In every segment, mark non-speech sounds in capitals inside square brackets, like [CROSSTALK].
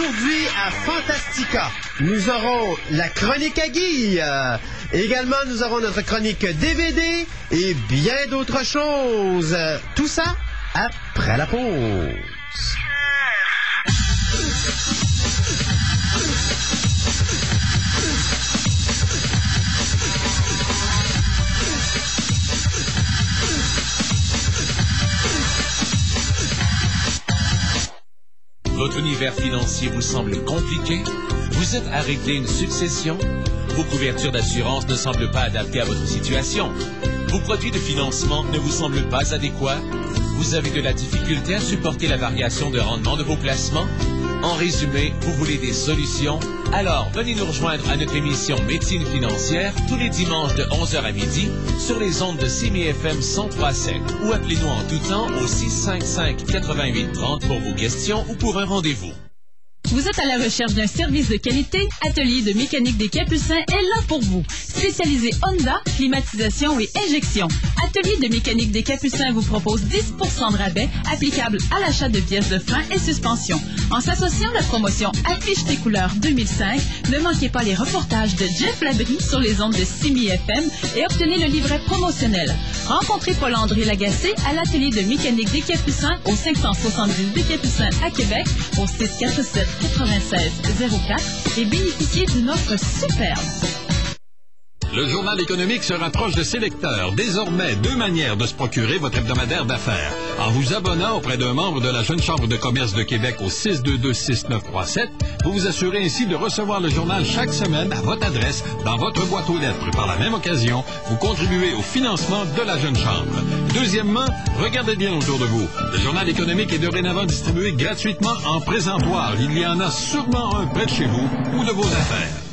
Aujourd'hui, à Fantastica, nous aurons la chronique à Guy. Euh, également, nous aurons notre chronique DVD et bien d'autres choses. Tout ça après la pause. Votre univers financier vous semble compliqué? Vous êtes à régler une succession? Vos couvertures d'assurance ne semblent pas adaptées à votre situation? Vos produits de financement ne vous semblent pas adéquats? Vous avez de la difficulté à supporter la variation de rendement de vos placements? En résumé, vous voulez des solutions? Alors, venez nous rejoindre à notre émission Médecine financière tous les dimanches de 11h à midi sur les ondes de CIMI FM 103.7 ou appelez-nous en tout temps au 655 88 30 pour vos questions ou pour un rendez-vous. Vous êtes à la recherche d'un service de qualité? Atelier de mécanique des Capucins est là pour vous. Spécialisé Honda, climatisation et injection. Atelier de mécanique des Capucins vous propose 10% de rabais applicable à l'achat de pièces de frein et suspension. En s'associant à la promotion Affiche tes couleurs 2005, ne manquez pas les reportages de Jeff Labrie sur les ondes de Simi FM et obtenez le livret promotionnel. Rencontrez Paul-André Lagacé à l'atelier de mécanique des Capucins au 570 des Capucins à Québec au 647 96 04 et bénéficiez d'une offre superbe. Le journal économique se rapproche de ses lecteurs. Désormais, deux manières de se procurer votre hebdomadaire d'affaires. En vous abonnant auprès d'un membre de la Jeune Chambre de commerce de Québec au 622-6937, vous vous assurez ainsi de recevoir le journal chaque semaine à votre adresse dans votre boîte aux lettres. Par la même occasion, vous contribuez au financement de la Jeune Chambre. Deuxièmement, regardez bien autour de vous. Le journal économique est dorénavant distribué gratuitement en présentoir. Il y en a sûrement un près de chez vous ou de vos affaires.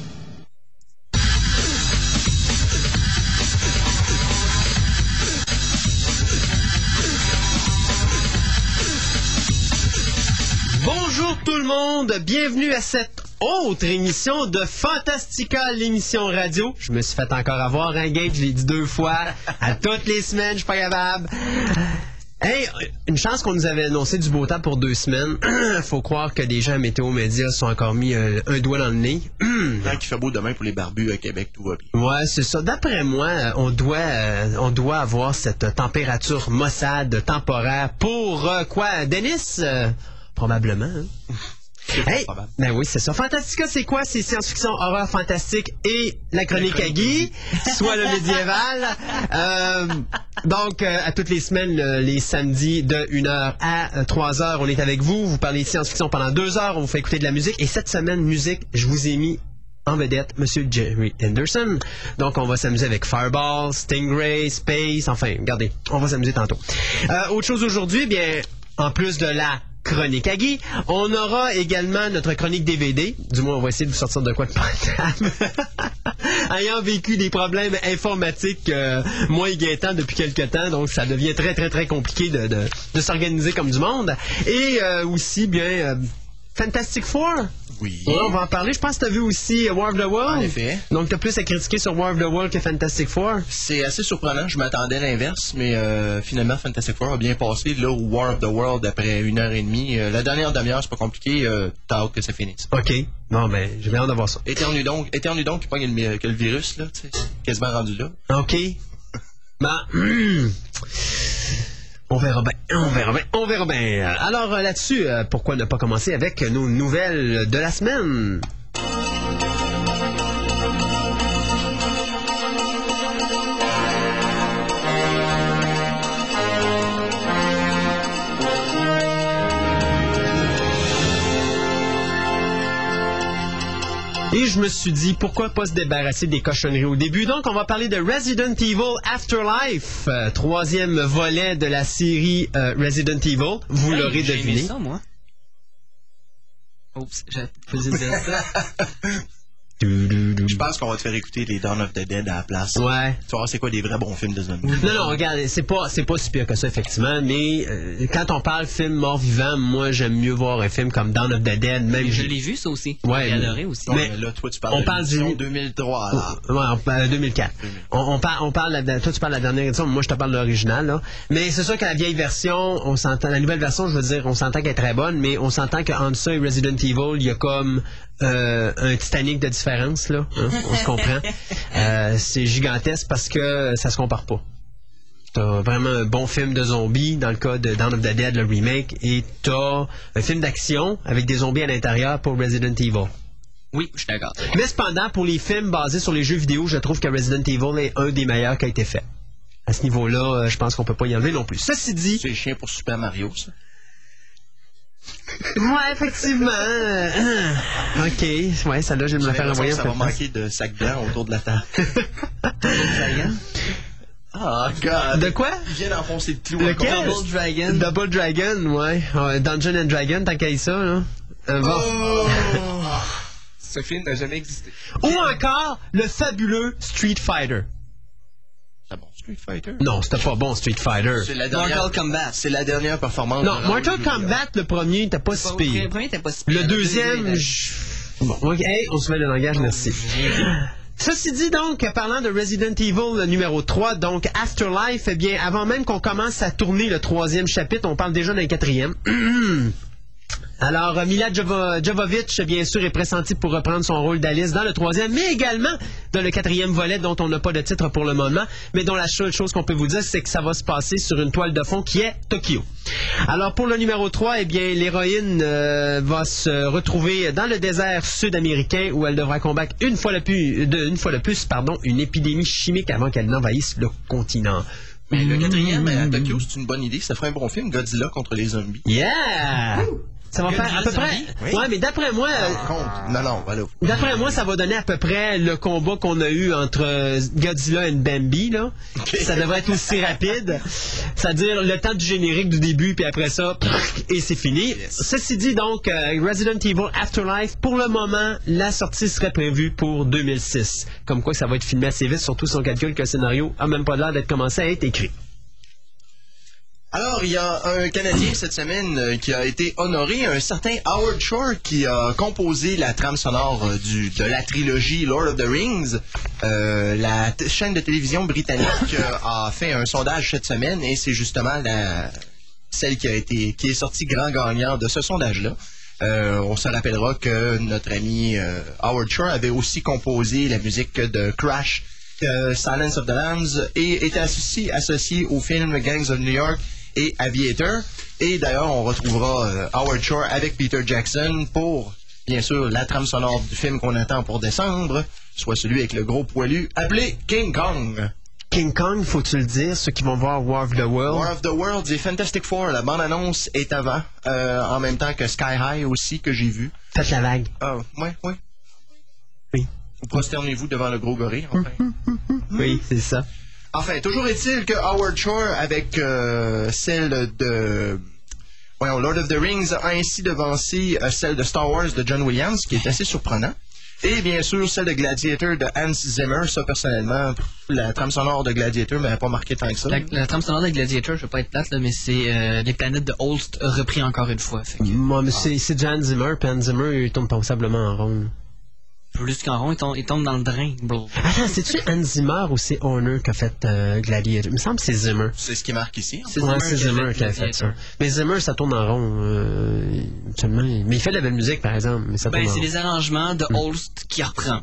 Le monde, bienvenue à cette autre émission de Fantastica, l'émission radio. Je me suis fait encore avoir un gate, je l'ai dit deux fois, à toutes les semaines, je suis pas capable. Hey, une chance qu'on nous avait annoncé du beau temps pour deux semaines. [CLEARS THROAT] Faut croire que des gens à Météo Média se sont encore mis euh, un doigt dans le nez. [CLEARS THROAT] Tant qu'il fait beau demain pour les barbus à Québec, tout va bien. Ouais, c'est ça. D'après moi, euh, on doit, euh, on doit avoir cette température maussade temporaire pour euh, quoi, Denis Probablement. hein? Hey, ben oui, c'est ça. Fantastica, c'est quoi? C'est science-fiction, horreur fantastique et la chronique à Guy, soit le médiéval. [LAUGHS] Euh, donc, euh, à toutes les semaines, le- les samedis de 1h à 3h, on est avec vous. Vous parlez de science-fiction pendant deux heures. On vous fait écouter de la musique. Et cette semaine, musique, je vous ai mis en vedette Monsieur Jerry Henderson. Donc, on va s'amuser avec Fireball, Stingray, Space, enfin, regardez, on va s'amuser tantôt. Euh, autre chose aujourd'hui, bien, en plus de la chronique à on aura également notre chronique DVD. Du moins, on va essayer de vous sortir de quoi de potable. [LAUGHS] Ayant vécu des problèmes informatiques, euh, moi et Gaëtan, depuis quelques temps, donc ça devient très, très, très compliqué de s'organiser comme du monde. Et euh, aussi, bien, euh, Fantastic Four. Oui. Ouais, on va en parler. Je pense que tu as vu aussi euh, War of the World. En effet. Donc, tu as plus à critiquer sur War of the World que Fantastic Four. C'est assez surprenant, je m'attendais à l'inverse, mais euh, finalement Fantastic Four a bien passé. Là où War of the World, après une heure et demie, euh, la dernière demi-heure, c'est pas compliqué, euh, t'as hâte que ça finisse. OK. Non, ben, j'ai bien hâte de voir ça. Éternue donc, éternue donc qui pogne le, que le virus, là, tu sais, c'est quasiment rendu là. OK. Ben, [CLEARS THROAT] hum, [CLEARS THROAT] on verra bien, on verra bien, on verra bien. Alors euh, là-dessus, euh, pourquoi ne pas commencer avec nos nouvelles de la semaine? Et je me suis dit, pourquoi pas se débarrasser des cochonneries au début? Donc, on va parler de Resident Evil Afterlife, euh, troisième volet de la série euh, Resident Evil. Vous Hey, l'aurez j'ai aimé deviné. ça, moi. Oups, faisais dire ça. [LAUGHS] Je pense qu'on va te faire écouter les Dawn of the Dead à la place. Ouais. Tu vas voir c'est quoi des vrais bons films de zombies. Non, non, regarde, c'est pas, c'est pas si pire que ça, effectivement, mais euh, quand on parle film mort-vivant, moi, j'aime mieux voir un film comme Dawn of the Dead, même... Je l'ai vu, ça aussi. Ouais, J'ai adoré aussi. Mais mais là, toi, tu parles on de parle du- 2003. là. Ouais, on parle- 2004. On, on parle, on parle, la- toi tu parles de la dernière édition, moi je te parle de l'original, là. Mais c'est sûr que la vieille version, on s'entend, la nouvelle version, je veux dire, on s'entend qu'elle est très bonne, mais on s'entend qu'entre ça et Resident Evil, il y a comme euh, un Titanic de différence, là. hein, on se comprend. [LAUGHS] Euh, c'est gigantesque parce que ça se compare pas. T'as vraiment un bon film de zombies dans le cas de Dawn of the Dead, le remake, et t'as un film d'action avec des zombies à l'intérieur pour Resident Evil. Oui, je suis d'accord. Mais cependant, pour les films basés sur les jeux vidéo, je trouve que Resident Evil est un des meilleurs qui a été fait. À ce niveau-là, euh, je pense qu'on peut pas y enlever non plus. Ceci dit, C'est chien pour Super Mario, ça. Ouais, effectivement. [LAUGHS] ok, ouais, celle-là, je vais me la faire envoyer Ça va manquer de sac blanc autour de la table. [LAUGHS] Ah, God. De quoi? Il vient d'enfoncer le clou. Lequel? Double Dragon. Double Dragon, ouais. Ouais, Dungeon and Dragon, t'as qu'à y ça, là. Euh, bon. Oh! [LAUGHS] Ce film n'a jamais existé. Ou encore, le fabuleux Street Fighter. Street Fighter? Non, c'était pas bon, Street Fighter. C'est la dernière. Mortal Kombat. C'est la dernière performance. Non, de Mortal. Kombat, le premier, était pas si Le pire. premier était pas si pire. Le deuxième, je... Bon, ok, hey, on se met le langage, merci. Ceci dit donc, parlant de Resident Evil le numéro 3, donc Afterlife, eh bien, avant même qu'on commence à tourner le troisième chapitre, on parle déjà d'un quatrième. [CLEARS THROAT] Alors, euh, Mila Jovo- Jovovich, bien sûr, est pressentie pour reprendre son rôle d'Alice dans le troisième, mais également dans le quatrième volet dont on n'a pas de titre pour le moment, mais dont la seule chose qu'on peut vous dire, c'est que ça va se passer sur une toile de fond qui est Tokyo. Alors, pour le numéro 3, eh bien, l'héroïne euh, va se retrouver dans le désert sud-américain où elle devra combattre une fois le plus, de- une fois de plus pardon, une épidémie chimique avant qu'elle n'envahisse le continent. Mais le quatrième, à Tokyo, c'est une bonne idée. Ça ferait un bon film, Godzilla contre les zombies. Yeah! Ça va faire à peu près... Oui. Ouais, mais d'après moi... euh. Non, non, voilà. D'après moi, ça va donner à peu près le combat qu'on a eu entre euh, Godzilla et Bambi. Là. Ça devrait être aussi rapide. C'est-à-dire le temps du générique du début, puis après ça, et c'est fini. Ceci dit, donc, euh, Resident Evil Afterlife, pour le moment, la sortie serait prévue pour 2006. Comme quoi, ça va être filmé assez vite, surtout si on calcule que le scénario a même pas l'air d'être commencé à être écrit. Alors, il y a un Canadien cette semaine euh, qui a été honoré, un certain Howard Shore, qui a composé la trame sonore euh, du, de la trilogie Lord of the Rings. Euh, la chaîne de télévision britannique a fait un sondage cette semaine et c'est justement celle qui a été qui est sortie grand gagnant de ce sondage-là. On se rappellera que notre ami Howard Shore avait aussi composé la musique de Crash, Silence of the Lambs et était associé, associé au film Gangs of New York et Aviator. Et d'ailleurs, on retrouvera euh, Howard Shore avec Peter Jackson pour, bien sûr, la trame sonore du film qu'on attend pour décembre, soit celui avec le gros poilu appelé King Kong. King Kong, faut-tu le dire, ceux qui vont voir War of the World? War of the Worlds et Fantastic Four, la bande-annonce est avant, euh, en même temps que Sky High aussi que j'ai vu. Faites la vague. Ah, ouais, ouais. Oui. Vous prosternez-vous devant le gros gorille, enfin. Oui, c'est ça. Enfin, toujours est-il que Howard Shore, avec euh, celle de Lord of the Rings, a ainsi devancé euh, celle de Star Wars de John Williams, qui est assez surprenant. Et bien sûr, celle de Gladiator de Hans Zimmer. Ça, personnellement, la trame sonore de Gladiator m'avait pas marqué tant que ça. La, la trame sonore de Gladiator, je veux pas être plate, là, mais c'est euh, les planètes de Holst repris encore une fois. Que Moi, mais c'est c'est Jan Zimmer, puis Hans Zimmer, il tourne passablement en rond. Plus qu'en rond, il tombe, il tombe dans le drain. Bro. [LAUGHS] Attends, c'est-tu Hans Zimmer ou c'est Horner qui a fait euh, Gladiator? Il me semble que c'est Zimmer. C'est ce qui marque ici. hein. C'est Ouais, Zimmer c'est qui a Zimmer fait qui a fait ça. Mais Zimmer, ça tourne en rond. euh. Mais il fait de la belle musique, par exemple. Mais ça Ben, c'est les arrangements de Holst qui reprend.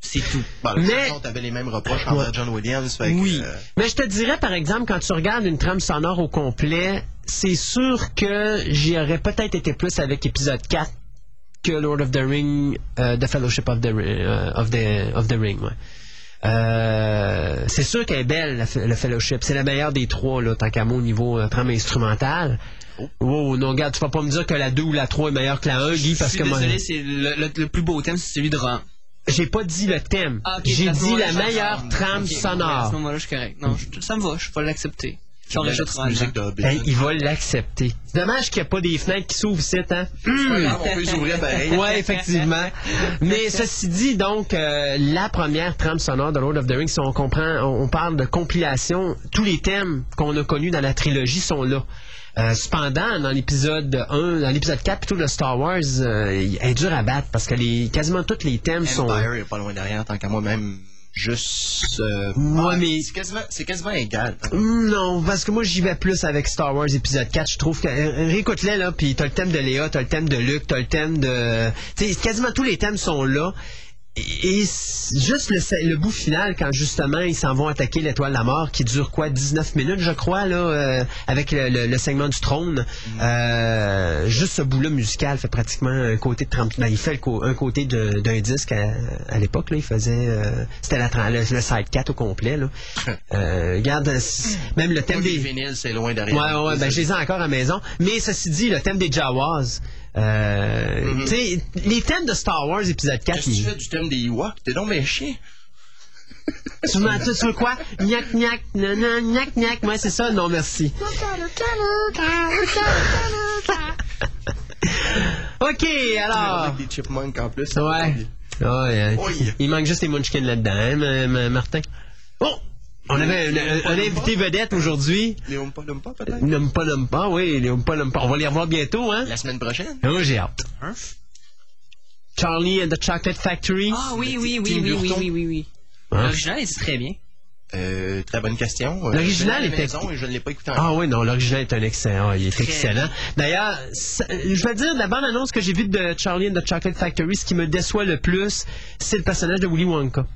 C'est tout. Bon, Mais- on avait les mêmes reproches envers Ouais. John Williams. Fait que, Oui. euh, Mais je te dirais, par exemple, quand tu regardes une trame sonore au complet, c'est sûr que j'y aurais peut-être été plus avec épisode 4 que Lord of the Ring, euh, The Fellowship of the, euh, of the, of the Ring. ouais. Euh, c'est sûr qu'elle est belle, la, le Fellowship. C'est la meilleure des trois, là, tant qu'à moi, au niveau euh, trame instrumentale. Oh. non, regarde, tu vas pas me dire que la 2 ou la 3 est meilleure que la 1, Guy, parce suis que moi, désolé, c'est le, le- le plus beau thème, c'est celui de Ron. j'ai pas dit le thème. Ah, j'ai dit la meilleure trame ok, À ce sonore. moment-là, je suis correct. Non, je- ça me va, je vais l'accepter. Musique de Hobbit. Ben, il va l'accepter. C'est dommage qu'il n'y a pas des fenêtres qui s'ouvrent ici, hein? Pas grave, on peut les ouvrir pareil. Ouais, effectivement. Mais ceci dit, donc, euh, la première trame sonore de Lord of the Rings, si on comprend, on, on parle de compilation, tous les thèmes qu'on a connus dans la trilogie sont là. Euh, cependant, dans l'épisode 1, dans l'épisode 4, plutôt de Star Wars, euh, il est dur à battre parce que les, quasiment tous les thèmes sont... Empire est pas loin derrière, tant qu'à moi, même juste. euh, Ouais, ah, mais- C'est quasiment, c'est quasiment égal. Non, parce que moi j'y vais plus avec Star Wars épisode 4. Je trouve que euh, réécoute-les là, puis t'as le thème de Léa, t'as le thème de Luke, t'as le thème de, tu sais, quasiment tous les thèmes sont là. Et, juste le, le bout final quand justement ils s'en vont attaquer l'étoile de la mort qui dure quoi 19 minutes je crois là euh, avec le, le- le segment du trône Euh, juste ce bout là musical fait pratiquement un côté de 30 ben, il fait un côté d'un disque à, à l'époque là il faisait euh, c'était le, side 4 au complet là [LAUGHS] euh, regarde c- même le thème des vinyles, c'est loin derrière. Ouais, ouais, ben, je les ai encore à la maison. Mais ceci dit, le thème des Jawas, euh, tu sais, les thèmes de Star Wars épisode 4, Mm-hmm. Qu'est-ce que tu fais du thème des Ewoks? T'es donc chien. tu m'as tu veux quoi? Gnac, gnac, nanan, gnac, gnac. Ouais, c'est ça? Non, merci. [LAUGHS] OK, alors. Avec des chipmunks en plus. Ouais. Ouais, euh, Oui. il manque juste les munchkins là-dedans, hein, Martin? Oh! On avait un, un- un invité vedette aujourd'hui. Les Oompa Loompa, peut-être? Nomme pas, oui, nomme pas. On va les revoir bientôt, hein? La semaine prochaine? Oh, j'ai hâte. Charlie and the Chocolate Factory. Ah oui, oui, oui, oui, oui, oui, oui, oui. Hein? L'original est très bien. Euh, très bonne question. Euh, L'original était- maison et je ne l'ai pas écouté Ah oui, non, l'original est un excellent. il est Très excellent. D'ailleurs, je vais dire, la bande-annonce que j'ai vue de Charlie and the Chocolate Factory, ce qui me déçoit le plus, c'est le personnage de Willy Wonka.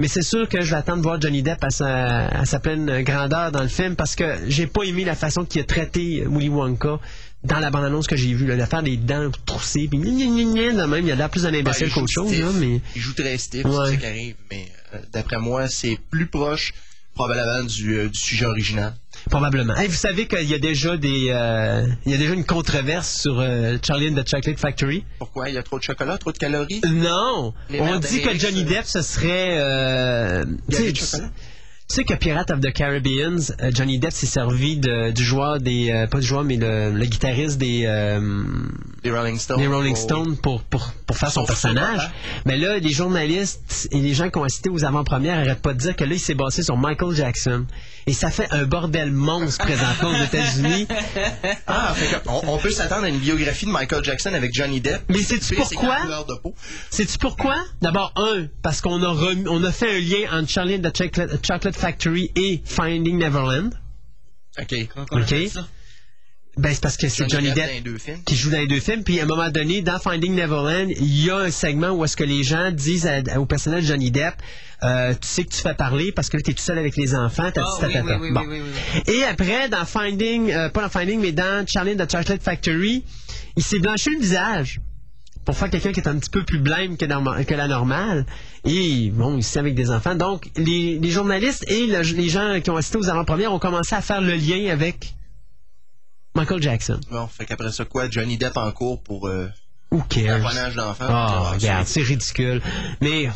Mais c'est sûr que je vais attendre de voir Johnny Depp à sa, à sa pleine grandeur dans le film parce que j'ai pas aimé la façon qu'il a traité Willy Wonka dans la bande-annonce que j'ai vue. L'affaire des dents troussées, puis même, il a l'air plus d'un Ben, imbécile il qu'autre chose. Là, mais... Il joue très stiff, Ouais. c'est ça qui arrive. Mais euh, d'après moi, c'est plus proche, probablement, du, euh, du sujet original. Probablement. Hey, vous savez qu'il y a déjà des, euh, il y a déjà une controverse sur euh, Charlie and the Chocolate Factory. Pourquoi? Il y a trop de chocolat, trop de calories? Non, Les on dit que Johnny. Depp ce serait. Euh, Il y chocolat? Tu sais que Pirate of the Caribbean, euh, Johnny Depp s'est servi de- du joueur des, euh, pas du joueur mais le, le guitariste des, euh, Les Rolling Stones. des Rolling. Stones pour, pour, pour faire son Son personnage. Mais là, les journalistes et les gens qui ont assisté aux avant-premières n'arrêtent pas de dire que là, il s'est basé sur Michael Jackson. Et ça fait un bordel monstre présentement aux États-Unis. [LAUGHS] Ah, fait que on, on peut s'attendre à une biographie de Michael Jackson avec Johnny Depp. Mais sais-tu pourquoi? Sais-tu pourquoi? D'abord, un, parce qu'on a, remis- on a fait un lien entre Charlie and the Chocolate, Chocolate Factory et Finding Neverland. OK. OK? Ben, c'est parce que c'est Johnny, Depp les deux films. qui joue dans les deux films. Puis à un moment donné, dans Finding Neverland, il y a un segment où est-ce que les gens disent à- au personnage de Johnny Depp, euh, tu sais que tu fais parler parce que là, t'es tout seul avec les enfants, t'as dit oui, tatata. oui, oui, Bon. oui, oui, oui. Et après, dans Finding, euh, pas dans Finding, mais dans Charlie and the Chocolate Factory, il s'est blanchi le visage pour faire quelqu'un qui est un petit peu plus blême que, norma- que la normale. Et bon, ici avec des enfants. Donc, les, les journalistes et le- les gens qui ont assisté aux avant-premières ont commencé à faire le lien avec Michael Jackson. Bon, fait qu'après ça, quoi? Johnny Depp en cours pour euh, Who cares? d'enfants. Ah, Ah, regarde, c'est ridicule. Mais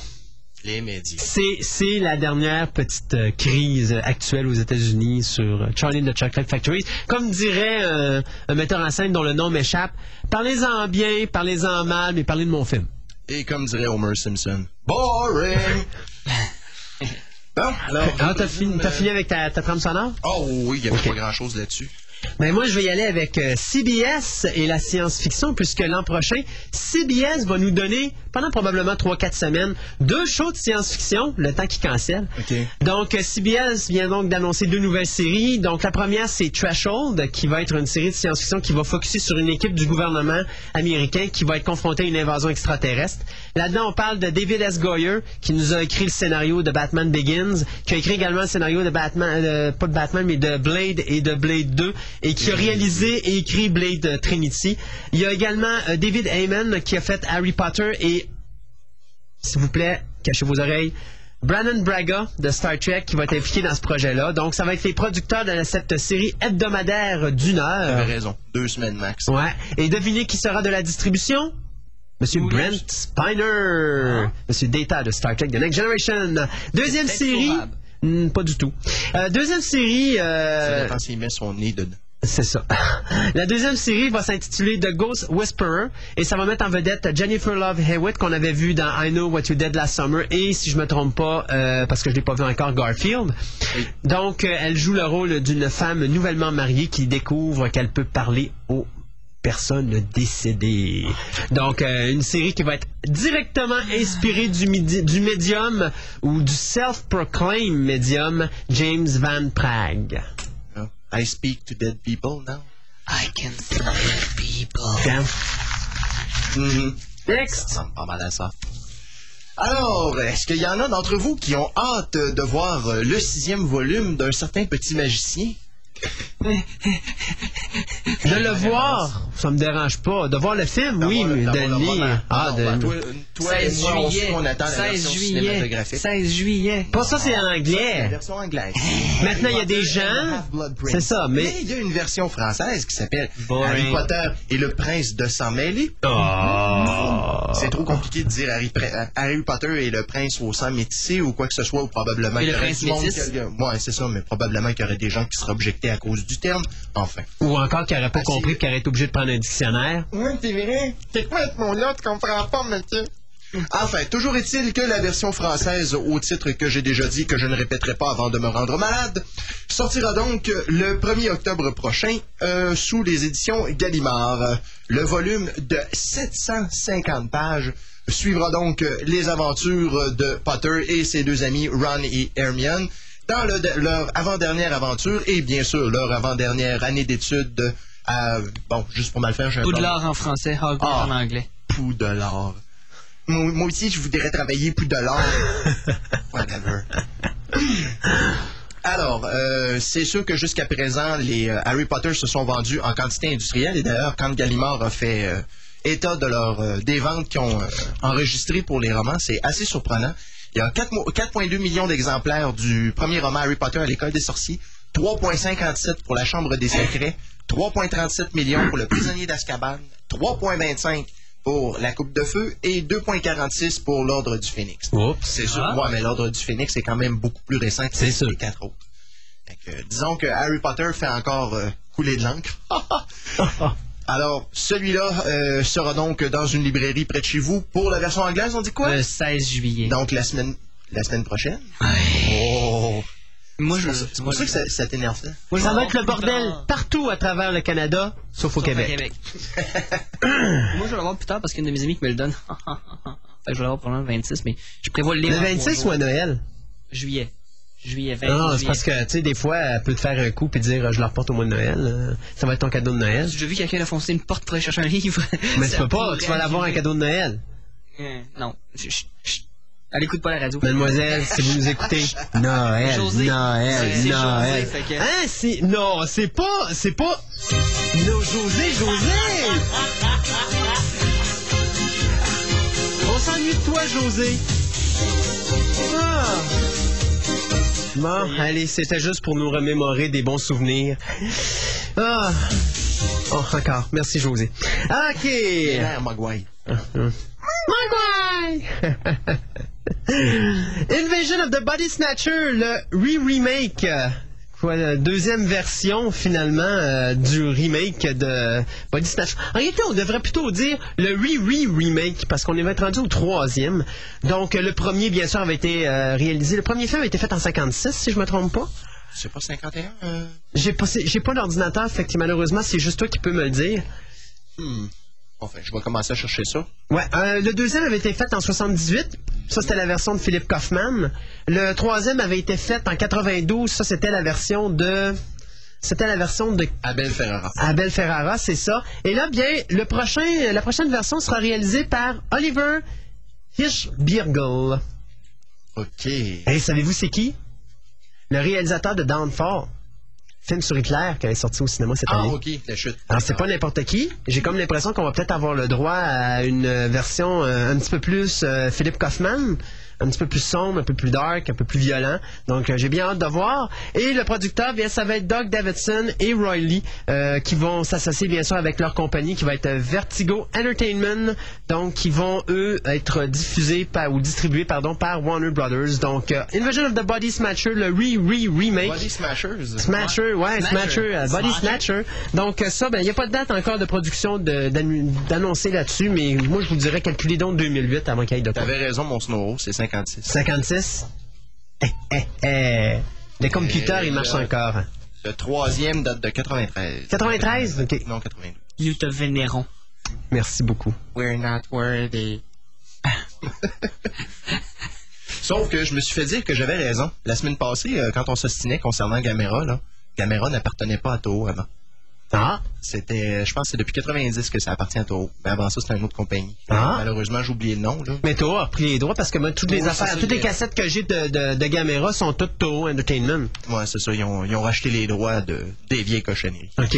Les médias. c'est, la dernière petite euh, crise actuelle aux États-Unis sur euh, Charlie and the Chocolate Factory. Comme dirait euh, un metteur en scène dont le nom m'échappe, parlez-en bien, parlez-en mal, mais parlez de mon film. Et comme dirait Homer Simpson, boring! [LAUGHS] bon, alors. Ah, t'as fini, avec ta, ta trame sonore? Oh oui, il n'y avait pas grand-chose là-dessus. Ben moi, je vais y aller avec euh, CBS et la science-fiction, puisque l'an prochain, CBS va nous donner, pendant probablement 3-4 semaines, deux shows de science-fiction, le temps qui cancelle. OK. Donc, euh, CBS vient donc d'annoncer deux nouvelles séries. Donc, la première, c'est Threshold, qui va être une série de science-fiction qui va focuser sur une équipe du gouvernement américain qui va être confrontée à une invasion extraterrestre. Là-dedans, on parle de David S. Goyer, qui nous a écrit le scénario de Batman Begins, qui a écrit également le scénario de Batman, euh, pas de Batman, mais de Blade et de Blade 2, et qui a réalisé et écrit Blade Trinity. Il y a également euh, David Heyman, qui a fait Harry Potter et s'il vous plaît, cachez vos oreilles. Brandon Braga de Star Trek qui va être impliqué dans ce projet-là. Donc, ça va être les producteurs de cette série hebdomadaire d'une T'avais heure. raison. Deux semaines max. Ouais. Et devinez qui sera de la distribution? Monsieur Williams. Brent Spiner. Monsieur Data de Star Trek The Next Generation. Deuxième série. Hmm, pas du tout. Euh, deuxième série... Ça euh, dépend s'il met son nez dedans. C'est ça. [LAUGHS] La deuxième série va s'intituler The Ghost Whisperer et ça va mettre en vedette Jennifer Love Hewitt qu'on avait vu dans I Know What You Did Last Summer et si je me trompe pas, euh, parce que je l'ai pas vu encore, Garfield. Donc euh, elle joue le rôle d'une femme nouvellement mariée qui découvre qu'elle peut parler aux personnes décédées. Donc euh, une série qui va être directement inspirée du, midi- du médium ou du self-proclaimed médium James Van Prague. I speak to dead people now. I can see people. Tiens. Mhm. Next. Ça ressemble pas mal à ça. Alors, est-ce qu'il y en a d'entre vous qui ont hâte de voir le sixième volume d'un certain petit magicien? De le voir, ça me dérange pas. De voir le film, oui, mais de le lire. Ah, de- toi, toi et 16 moi, on sait juillet. qu'on attend la 16 version juillet. cinématographique. 16 juillet. Pas ça, c'est en La anglais. version anglaise. Maintenant, il y a des gens. C'est ça, mais- il y a une version française qui s'appelle. Harry Potter et le prince de sang mêlé. Oh. C'est trop compliqué de dire Harry, Potter et le prince au sang métissé ou quoi que ce soit, ou probablement Et le prince métis? Ouais, c'est ça, mais probablement qu'il y aurait des gens qui seraient objectés à cause du terme. Enfin. Ou encore qui n'aurait pas Ah, compris c'est- qu'il aurait été obligé de prendre un dictionnaire. Oui, c'est vrai. C'est quoi ce mot-là? Tu comprends pas, monsieur? Enfin, toujours est-il que la version française, au titre que j'ai déjà dit, que je ne répéterai pas avant de me rendre malade, sortira donc le 1er octobre prochain euh, sous les éditions Gallimard. Le volume de 750 pages suivra donc les aventures de Potter et ses deux amis Ron et Hermione dans le- leur avant-dernière aventure et bien sûr leur avant-dernière année d'études à... Bon, juste pour mal faire, j'ai Poudlard en français, Hogwarts Ah. en anglais. Poudlard. Moi, moi aussi, je voudrais travailler Poudlard. [LAUGHS] Whatever. Alors, euh, c'est sûr que jusqu'à présent, les euh, Harry Potter se sont vendus en quantité industrielle. Et d'ailleurs, quand Gallimard a fait euh, état de leur, euh, des ventes qu'ils ont euh, enregistrées pour les romans, c'est assez surprenant. Il y a 4 mo- 4,2 millions d'exemplaires du premier roman Harry Potter à l'école des sorciers, 3,57 pour la Chambre des secrets, 3,37 millions pour le prisonnier d'Azkaban, 3,25 pour la Coupe de Feu et 2,46 pour l'Ordre du Phénix. Oups. C'est sûr, Ah. ouais, mais l'Ordre du Phénix est quand même beaucoup plus récent que C'est les sûr. quatre autres. Fait que, disons que Harry Potter fait encore euh, couler de l'encre. [LAUGHS] Alors, celui-là euh, sera donc dans une librairie près de chez vous. Pour la version anglaise, on dit quoi? Le 16 juillet. Donc, la semaine, la semaine prochaine? Oh! Moi, je. C'est pour ça que ça, ça t'énerve, ça? moi, Ça va être le bordel partout à travers le Canada, sauf au Québec. [LAUGHS] Moi, je vais l'avoir plus tard parce qu'une de mes amies qui me le donne. [LAUGHS] fait que je vais l'avoir pour le 26, mais je prévois le lire. Le en trois 26 jours. ou à Noël? Juillet. Juillet 20. Non, c'est parce que, tu sais, des fois, elle peut te faire un coup et dire, je le reporte au mois de Noël. euh, Ça va être ton cadeau de Noël. J'ai vu quelqu'un a foncé une porte pour aller chercher un livre. [LAUGHS] Mais tu peux pas, tu vas l'avoir un cadeau de Noël. Euh, Non. Elle écoute pas la radio. Mademoiselle, si vous nous écoutez. [LAUGHS] Noël, José. Noël, Noël. José, fait que- Hein, c'est. Non, c'est pas. C'est pas. Non, José, José! On s'ennuie de toi, José. Ah. Bon, allez, c'était juste pour nous remémorer des bons souvenirs. Ah. Oh, encore. Merci, José. OK. Maguire. Mogwai! [LAUGHS] Invasion of the Body Snatcher, le re-remake. Quoi, la deuxième version finalement euh, du remake de Body Snatcher. En réalité, on devrait plutôt dire le re-re-remake parce qu'on est rendu au troisième. Donc, le premier, bien sûr, avait été euh, réalisé. Le premier film a été fait en 56, si je me trompe pas. C'est pas 51? euh? J'ai pas, pas d'ordinateur, fait que malheureusement, c'est juste toi qui peux me le dire. Hmm. Enfin, je vais commencer à chercher ça. Ouais, euh, le deuxième avait été fait en 78. Ça, c'était la version de Philippe Kaufman. Le troisième avait été fait en 92. Ça, c'était la version de... C'était la version de Abel Ferrara. Abel Ferrara, c'est ça. Et là, bien, le prochain, la prochaine version sera réalisée par Oliver Hirschbirgel. OK. Et savez-vous c'est qui? Le réalisateur de Downfall. Film sur Hitler qui est sorti au cinéma cette Ah, année. OK, la chute. Alors, c'est pas n'importe qui. J'ai comme l'impression qu'on va peut-être avoir le droit à une version euh, un petit peu plus euh, Philippe Kaufman. Un petit peu plus sombre, un peu plus dark, un peu plus violent. Donc, euh, j'ai bien hâte de voir. Et le producteur, bien, ça va être Doug Davidson et Roy Lee euh, qui vont s'associer, bien sûr, avec leur compagnie qui va être euh, Vertigo Entertainment. Donc, qui vont, eux, être diffusés par, ou distribués, pardon, par Warner Brothers. Donc, euh, Invasion of the Body Snatcher, le re-re-remake. Body Smashers. Snatcher, ouais, euh, Body Snatcher. Donc ça, ben il n'y a pas de date encore de production d'annoncer là-dessus, mais moi je vous dirais calculer donc 2008 avant qu'il y ait de. T'avais raison, mon Snow, c'est 56. 56? Eh, eh, eh. Les computers, Et ils marchent là- encore. Le troisième date de 93. 93? OK. Non, 92. Nous te vénérons. Merci beaucoup. We're not worthy. [LAUGHS] Sauf que je me suis fait dire que j'avais raison. La semaine passée, euh, quand on s'ostinait concernant Gamera, là, Gamera n'appartenait pas à Toho avant. Ah, C'était, je pense que c'est depuis 90 que ça appartient à Toho. Mais avant ça, c'était une autre compagnie. Ah. Malheureusement, j'ai oublié le nom, là. mais Toho a repris les droits parce que moi, toutes les affaires, toutes les cassettes que j'ai de, de, de Gamera sont toutes Toho Entertainment. Ouais, c'est ça. Ils ont, ils ont racheté les droits de, des vieilles cochonneries. OK.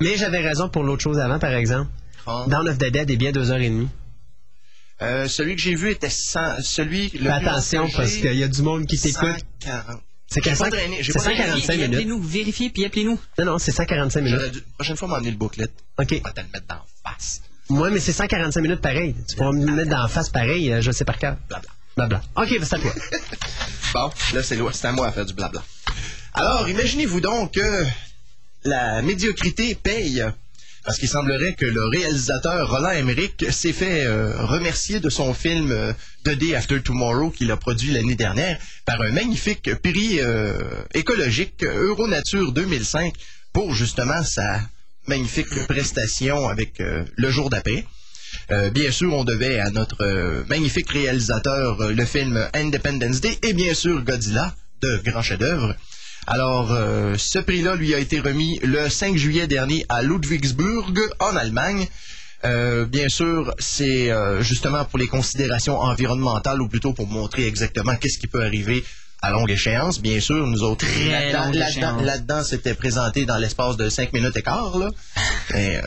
Mais j'avais raison pour l'autre chose avant, par exemple. Ah. Dawn of the Dead est bien deux heures et demie. Euh, celui que j'ai vu était 100, celui, le Fais attention parce qu'il y a du monde qui t'écoute. 140. C'est J'ai qu'à pas cent- drainé, j'ai c'est pas drainé. 145 Vérifiez, puis minutes. appelez-nous. Vérifiez, puis appelez-nous. Non, non, c'est 145 minutes. Dû- prochaine fois, m'emmener le booklet. OK. On va te le mettre dans la face. Moi, mais c'est 145 minutes pareil. Tu pourras me mettre dans la face pareil, euh, je sais par cœur. Blabla. Blabla. OK, c'est à toi. [LAUGHS] Bon, là, c'est à moi à faire du blabla. Alors, imaginez-vous donc que la médiocrité paye. Parce qu'il semblerait que le réalisateur Roland Emmerich s'est fait euh, remercier de son film euh, The Day After Tomorrow qu'il a produit l'année dernière par un magnifique prix euh, écologique Euronature 2005 pour justement sa magnifique prestation avec le jour d'après. Bien sûr, on devait à notre magnifique réalisateur le film Independence Day et bien sûr Godzilla, de grand chef-d'œuvre. Alors, euh, ce prix-là lui a été remis le 5 juillet dernier à Ludwigsburg, en Allemagne. Euh, bien sûr, c'est euh, justement pour les considérations environnementales ou plutôt pour montrer exactement qu'est-ce qui peut arriver à longue échéance. Bien sûr, nous autres, là-dedans, là-dedans, c'était présenté dans l'espace de 5 minutes et quart. Là. [LAUGHS] Et, euh,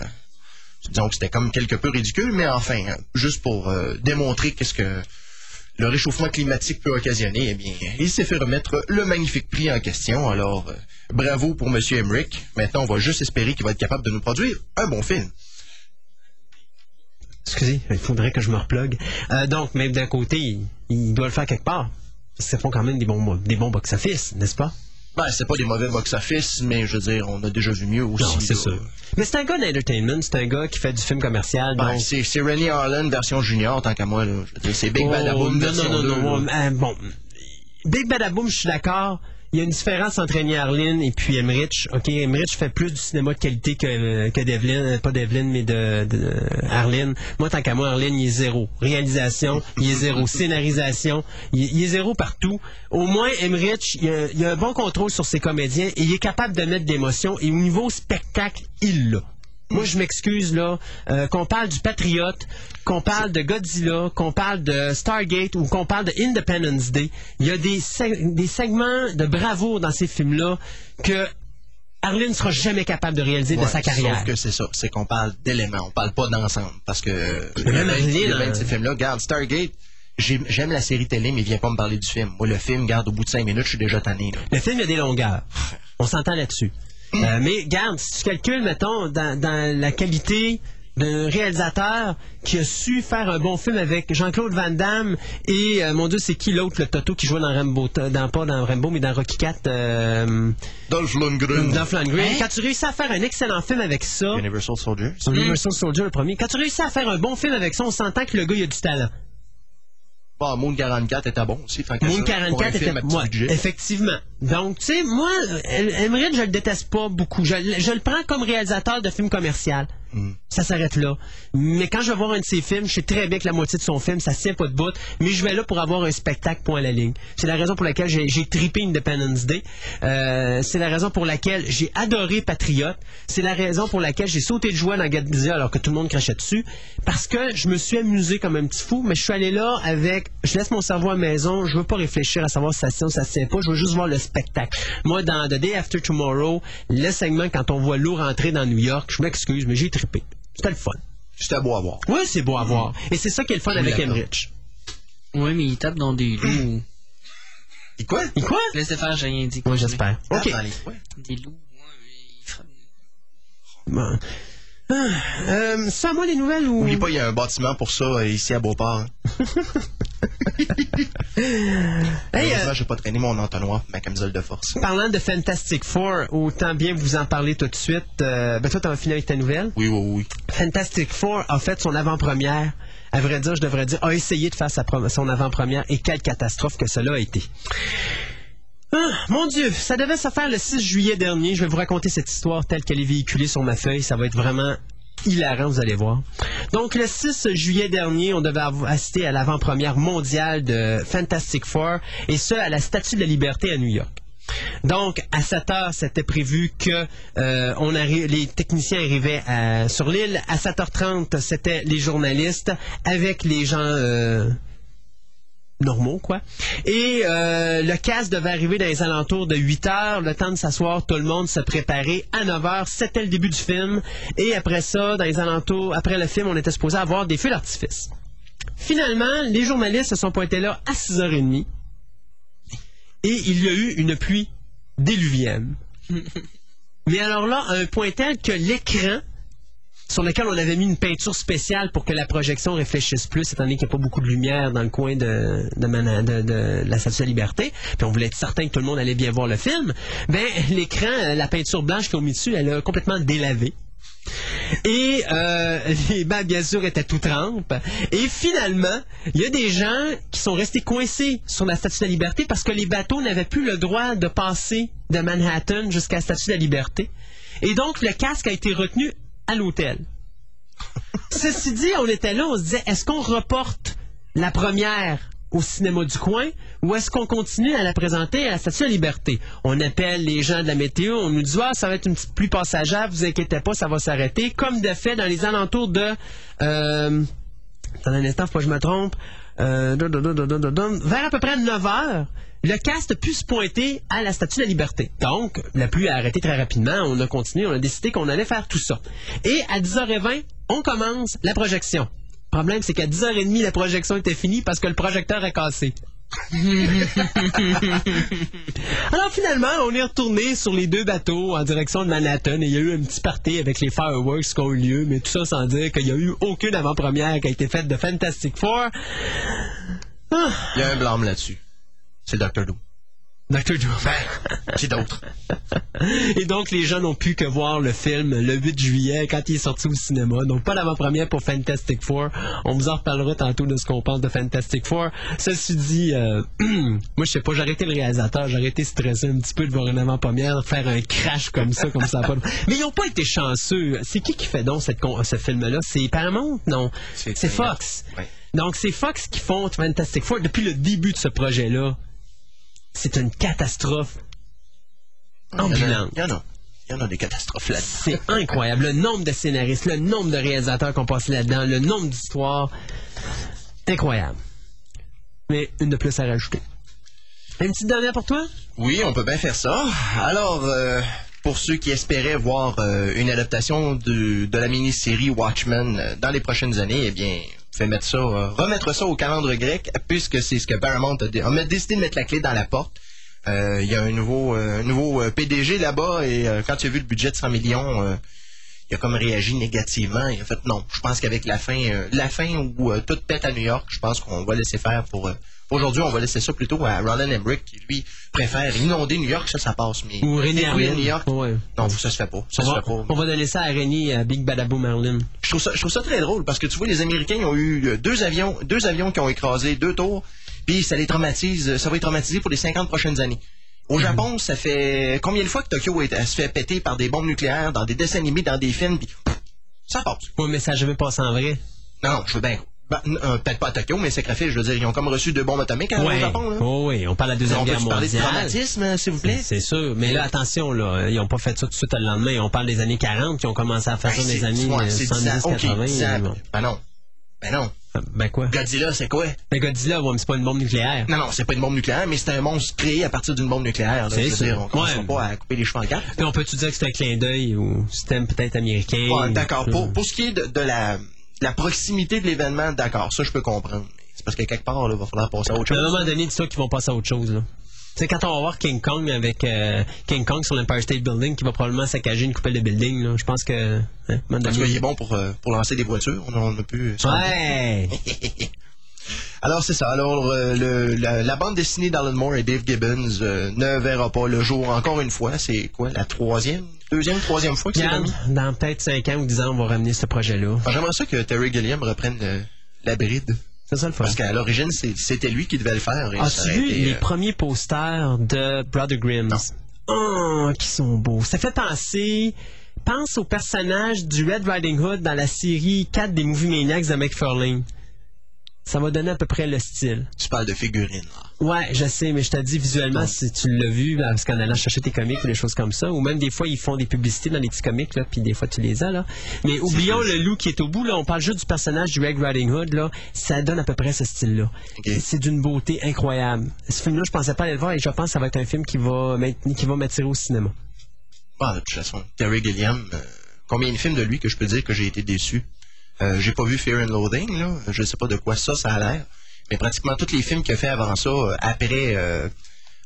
disons que c'était comme quelque peu ridicule, mais enfin, juste pour euh, démontrer qu'est-ce que le réchauffement climatique peut occasionner, eh bien, il s'est fait remettre le magnifique prix en question. Alors, euh, bravo pour M. Emmerich. Maintenant, on va juste espérer qu'il va être capable de nous produire un bon film. Excusez, il faudrait que je me replogue. Euh, donc, même d'un côté, il, doit le faire quelque part. Ça font quand même des bons, des bons box-office, n'est-ce pas? Ben, c'est pas des mauvais box-office, mais je veux dire, on a déjà vu mieux aussi. Non, c'est ça. Mais c'est un gars d'entertainment, c'est un gars qui fait du film commercial. Ben, donc... c'est, c'est Rennie Harlan version junior, tant qu'à moi. Là. Je veux dire, c'est Big Oh, Badaboom non, version non, non, 2, non, là. euh, bon, Big Badaboom, je suis d'accord. Il y a une différence entre Annie Harlin et puis Emmerich. OK, Emmerich fait plus du cinéma de qualité que, que Devlin, euh, pas Devlin, mais de, de Harlin. Moi, tant qu'à moi, Harlin, il est zéro. Réalisation, il est zéro. Scénarisation, il, il est zéro partout. Au moins, Emmerich, il a, il a un bon contrôle sur ses comédiens et il est capable de mettre d'émotion. Et au niveau spectacle, il l'a. Moi, je m'excuse, là, euh, qu'on parle du Patriote, qu'on parle de Godzilla, qu'on parle de Stargate ou qu'on parle de Independence Day. Il y a des, seg- des segments de bravoure dans ces films-là que Arlen ne sera jamais capable de réaliser de Ouais, sa carrière. Sauf que c'est ça, c'est qu'on parle d'éléments, on parle pas d'ensemble. Parce que même le Arlene, le hein. de ces films-là, regarde, Stargate, j'ai- j'aime la série télé, mais viens pas me parler du film. Moi, le film, garde au bout de cinq minutes, je suis déjà tanné. Là. Le film, il y a des longueurs. On s'entend là-dessus. Euh, mais garde, si tu calcules, mettons, dans, dans la qualité d'un réalisateur qui a su faire un bon film avec Jean-Claude Van Damme et, euh, mon Dieu, c'est qui l'autre, le Toto, qui jouait dans Rambo, dans, pas dans Rambo, mais dans Rocky 4, euh, Dolph Lundgren. Dolph Lundgren. Quand tu réussis à faire un excellent film avec ça, Universal Soldier. Universal Soldier, le premier, quand tu réussis à faire un bon film avec ça, on s'entend que le gars, il a du talent. Bon, Moon 44 était bon aussi. Moon ça, pour un 44 film était budget. effectivement. Donc, tu sais, moi, Emmerich, je le déteste pas beaucoup. Je, je le prends comme réalisateur de films commercial. Ça s'arrête là. Mais quand je vais voir un de ses films, je sais très bien que la moitié de son film, ça tient pas de bout. Mais je vais là pour avoir un spectacle point à la ligne. C'est la raison pour laquelle j'ai trippé Independence Day. Euh, c'est la raison pour laquelle j'ai adoré Patriote. C'est la raison pour laquelle j'ai sauté de joie dans Godzilla alors que tout le monde crachait dessus. Parce que je me suis amusé comme un petit fou, mais je suis allé là avec, je laisse mon cerveau à la maison, je veux pas réfléchir à savoir si ça tient ou ça tient pas, je veux juste voir le spectacle. Moi, dans The Day After Tomorrow, le segment quand on voit l'eau rentrer dans New York, je m'excuse, mais j'ai trippé. C'était le fun. C'était beau à voir. Oui, c'est beau à voir. Et c'est ça qui est le fun avec. Emmerich. Oui, mais il tape dans des loups. Et quoi? Et quoi? Laissez faire, j'ai rien dit. Moi, j'espère. Tape OK. Des loups. ouais, il frappe. Bon. Ah, euh, c'est à moi les nouvelles ou... Oublie pas, il y a un bâtiment pour ça euh, ici à Beauport. hein. [LAUGHS] Hey, euh, j'ai pas traîné mon entonnoir, ma camisole de force. parlant de Fantastic Four, autant bien vous en parler tout de suite. Euh, ben toi, t'en vas finir avec ta nouvelle? Oui, oui, oui. Fantastic Four a fait son avant-première. À vrai dire, je devrais dire, a essayé de faire sa son avant-première et quelle catastrophe que cela a été. Ah, mon Dieu, ça devait se faire le 6 juillet dernier. Je vais vous raconter cette histoire telle qu'elle est véhiculée sur ma feuille. Ça va être vraiment hilarant, vous allez voir. Donc, le 6 juillet dernier, on devait assister à l'avant-première mondiale de Fantastic Four, et ce, à la Statue de la Liberté à New York. Donc, à 7 heures, c'était prévu que euh, les techniciens arrivaient à- sur l'île. À 7h30, c'était les journalistes avec les gens euh, normaux, quoi. Et euh, le casse devait arriver dans les alentours de 8 heures. Le temps de s'asseoir, tout le monde se préparait. À 9 heures, c'était le début du film. Et après ça, dans les alentours, après le film, on était supposé avoir des feux d'artifice. Finalement, les journalistes se sont pointés là à 6h30 et il y a eu une pluie déluvienne. [LAUGHS] Mais alors là, à un point tel que l'écran sur lequel on avait mis une peinture spéciale pour que la projection réfléchisse plus, étant donné qu'il n'y a pas beaucoup de lumière dans le coin de, la Statue de la Liberté, puis on voulait être certain que tout le monde allait bien voir le film, ben [LAUGHS] l'écran, euh, la peinture blanche qu'ils ont mis dessus, elle a complètement délavé. Et euh, [LAUGHS] les bains, bien sûr, étaient tout trempes. Et finalement, il y a des gens qui sont restés coincés sur la Statue de la Liberté parce que les bateaux n'avaient plus le droit de passer de Manhattan jusqu'à la Statue de la Liberté. Et donc, le casque a été retenu à l'hôtel. Ceci dit, on était là, on se disait, est-ce qu'on reporte la première au cinéma du coin ou est-ce qu'on continue à la présenter à la la Liberté? On appelle les gens de la météo, on nous dit, ah, ça va être une petite pluie passagère, vous inquiétez pas, ça va s'arrêter. Comme de fait, dans les alentours de... Euh, attendez un instant, faut que je me trompe. Euh, vers à peu près 9 heures, le cast a pu se pointer à la Statue de la Liberté. Donc, la pluie a arrêté très rapidement. On a continué, on a décidé qu'on allait faire tout ça. Et à 10h20, on commence la projection. Le problème, c'est qu'à 10h30, la projection était finie parce que le projecteur est cassé. [LAUGHS] Alors finalement, on est retourné sur les deux bateaux en direction de Manhattan et il y a eu un petit party avec les fireworks qui ont eu lieu, mais tout ça sans dire qu'il n'y a eu aucune avant-première qui a été faite de Fantastic Four. Ah, Il y a un blâme là-dessus. C'est Dr. Doom. Dr. Doom. Qui d'autre? Et donc, les gens n'ont pu que voir le film le 8 juillet quand il est sorti au cinéma. Donc, pas d'avant-première pour Fantastic Four. On vous en reparlera tantôt de ce qu'on pense de Fantastic Four. Ceci dit, euh, [CLEARS THROAT] moi, je sais pas, j'aurais été le réalisateur, j'aurais été stressé un petit peu de voir une avant-première, faire un crash comme ça, comme ça. Pas... de- [LAUGHS] Mais ils n'ont pas été chanceux. C'est qui qui fait donc cette con- ce film-là? C'est Paramount? Non. C'est. Fox. Ouais. Donc, c'est Fox qui font Fantastic Four depuis le début de ce projet-là. C'est une catastrophe ambulante. Il y en a. Il y en a des catastrophes là C'est incroyable. Le nombre de scénaristes, le nombre de réalisateurs qu'on passe là-dedans, le nombre d'histoires. Incroyable. Mais une de plus à rajouter. Une petite dernière pour toi? Oui, on peut bien faire ça. Alors, euh, pour ceux qui espéraient voir euh, une adaptation de, de la mini-série Watchmen euh, dans les prochaines années, eh bien, fait mettre ça, euh, remettre ça au calendrier grec, puisque c'est ce que Paramount a, dé- on a décidé de mettre la clé dans la porte. Euh, Il y a un nouveau, euh, PDG là-bas et quand tu as vu le budget de 100 millions, il a comme réagi négativement. Il a fait non. Je pense qu'avec la fin, la fin où tout pète à New York, je pense qu'on va laisser faire pour. Euh, Aujourd'hui, on va laisser ça plutôt à Roland Emmerich qui lui préfère inonder New York, ça, ça passe. Mais Ou René Harlin? New York, Ouais. non, ça se fait pas. Ça On se va, fait pas. on va donner ça à René à Big Badaboo Merlin. Je trouve ça, je trouve ça très drôle parce que tu vois, les Américains ils ont eu euh, deux avions, deux avions qui ont écrasé deux tours, puis ça les traumatise, ça va les traumatiser pour les 50 prochaines années. Au Mhm. Japon, ça fait combien de fois que Tokyo est- se fait péter par des bombes nucléaires dans des dessins animés, dans des films, puis ça passe. Oui, mais ça n'a jamais passé en vrai. Non, non, je veux bien. Ben, euh, Peut-être pas à Tokyo, mais sacrifice, je veux dire, ils ont comme reçu deux bombes atomiques hein, au Japon. Là. Oh, oui, on parle de la Deuxième on peut Guerre parler de mondiale. traumatisme, euh, s'il vous plaît? C'est sûr. Mais là, attention, là, ils n'ont pas fait ça tout de suite le lendemain. On parle des années 40 qui ont commencé à faire ça dans les Ben, c'est- années ouais, euh, c'est 70, 10 ans. Ok, 80. 10 ans. bon. Ben non. Ben non. Ben quoi? Godzilla, c'est quoi? Ben Godzilla, ouais, mais c'est pas une bombe nucléaire. Non, non, c'est pas une bombe nucléaire, mais c'est un monstre créé à partir d'une bombe nucléaire. C'est ça. dire, on commence Ouais. pas à couper les cheveux en quatre. Puis on peut-tu dire que c'est un clin d'œil ou système peut-être américain? Ouais, d'accord. ou- Pour, pour ce qui est de, de la, la proximité de l'événement, d'accord, ça je peux comprendre. C'est parce que quelque part, là, il va falloir passer à autre À un chose. moment donné, dis-toi qu'ils vont passer à autre chose. Là. Tu sais, quand on va voir King Kong avec euh, King Kong sur l'Empire State Building, qui va probablement saccager une coupelle de building, là, je pense que. Hein, Parce qu'il est bon pour, euh, pour lancer des voitures. On, on a pu. Ouais! [LAUGHS] Alors, c'est ça. Alors, euh, le- la, la bande dessinée d'Alan Moore et Dave Gibbons euh, ne verra pas le jour encore une fois. C'est quoi, la troisième, deuxième, troisième fois que c'est remis? dans peut-être 5 ans ou 10 ans, on va ramener ce projet-là. Ah, J'aimerais ça que Terry Gilliam reprenne euh, la bride. C'est ça le fun. Parce qu'à l'origine, c'était lui qui devait le faire. As-tu vu été, les premiers posters de Brother Grimm's? Oh, qui sont beaux. Ça fait penser. Pense au personnage du Red Riding Hood dans la série 4 des Movie Maniacs de McFarlane. Ça va donner à peu près le style. Tu parles de figurines, là. Ouais, je sais, mais je t'ai dit visuellement, si tu l'as vu, là, parce qu'en allant chercher tes comics ou des choses comme ça, ou même des fois, ils font des publicités dans les petits comics, là, puis des fois, tu les as, là. Mais oublions le loup qui est au bout, là. On parle juste du personnage du Red Riding Hood, là. Ça donne à peu près ce style-là. C'est d'une beauté incroyable. Ce film-là, je pensais pas aller le voir et je pense que ça va être un film qui va qui va m'attirer au cinéma. Bon, de toute façon, Terry Gilliam, euh, combien de films de lui que je peux dire que j'ai été déçu? Euh, j'ai pas vu Fear and Loathing, là. Je sais pas de quoi ça, ça a l'air. Mais pratiquement tous les films qu'il a fait avant ça, euh, après euh,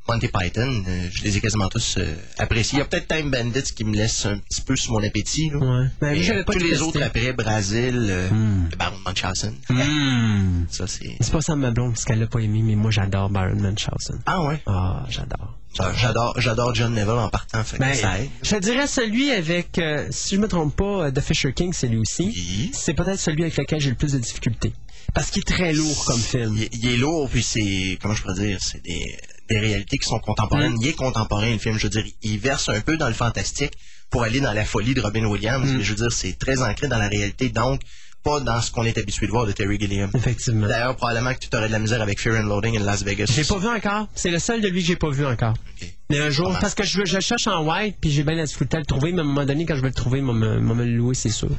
Monty Python, euh, je les ai quasiment tous euh, appréciés. Il y a peut-être Time Bandits qui me laisse un petit peu sur mon appétit, là. Ouais. Ben, euh, pas tous les autres après, Brazil, euh, le Baron Munchausen. Hmm. Ça, c'est... C'est pas ça ma blonde, parce qu'elle l'a pas aimé, mais moi, j'adore Baron Munchausen. Ah ouais? Ah, j'adore. Ça, J'adore, j'adore John Neville en partant, fait que Ben, ça aide. je dirais celui avec, euh, si je me trompe pas, The Fisher King, c'est lui aussi. Oui. C'est peut-être celui avec lequel j'ai le plus de difficultés. Parce qu'il est très lourd comme film. Il, il est lourd, puis c'est, comment je pourrais dire, c'est des, des réalités qui sont contemporaines. Il est contemporain, le film. Je veux dire, il verse un peu dans le fantastique pour aller dans la folie de Robin Williams. Mais je veux dire, c'est très ancré dans la réalité, donc pas dans ce qu'on est habitué de voir de Terry Gilliam. Effectivement. D'ailleurs, probablement que tu aurais de la misère avec Fear and Loading in Las Vegas. J'ai pas vu encore. C'est le seul de lui que j'ai pas vu encore. Mais un jour, Comment? parce que je, je le cherche en white, puis j'ai bien la difficulté à le trouver, mais à un moment donné, quand je vais le trouver, il va me, il va me le louer, c'est sûr.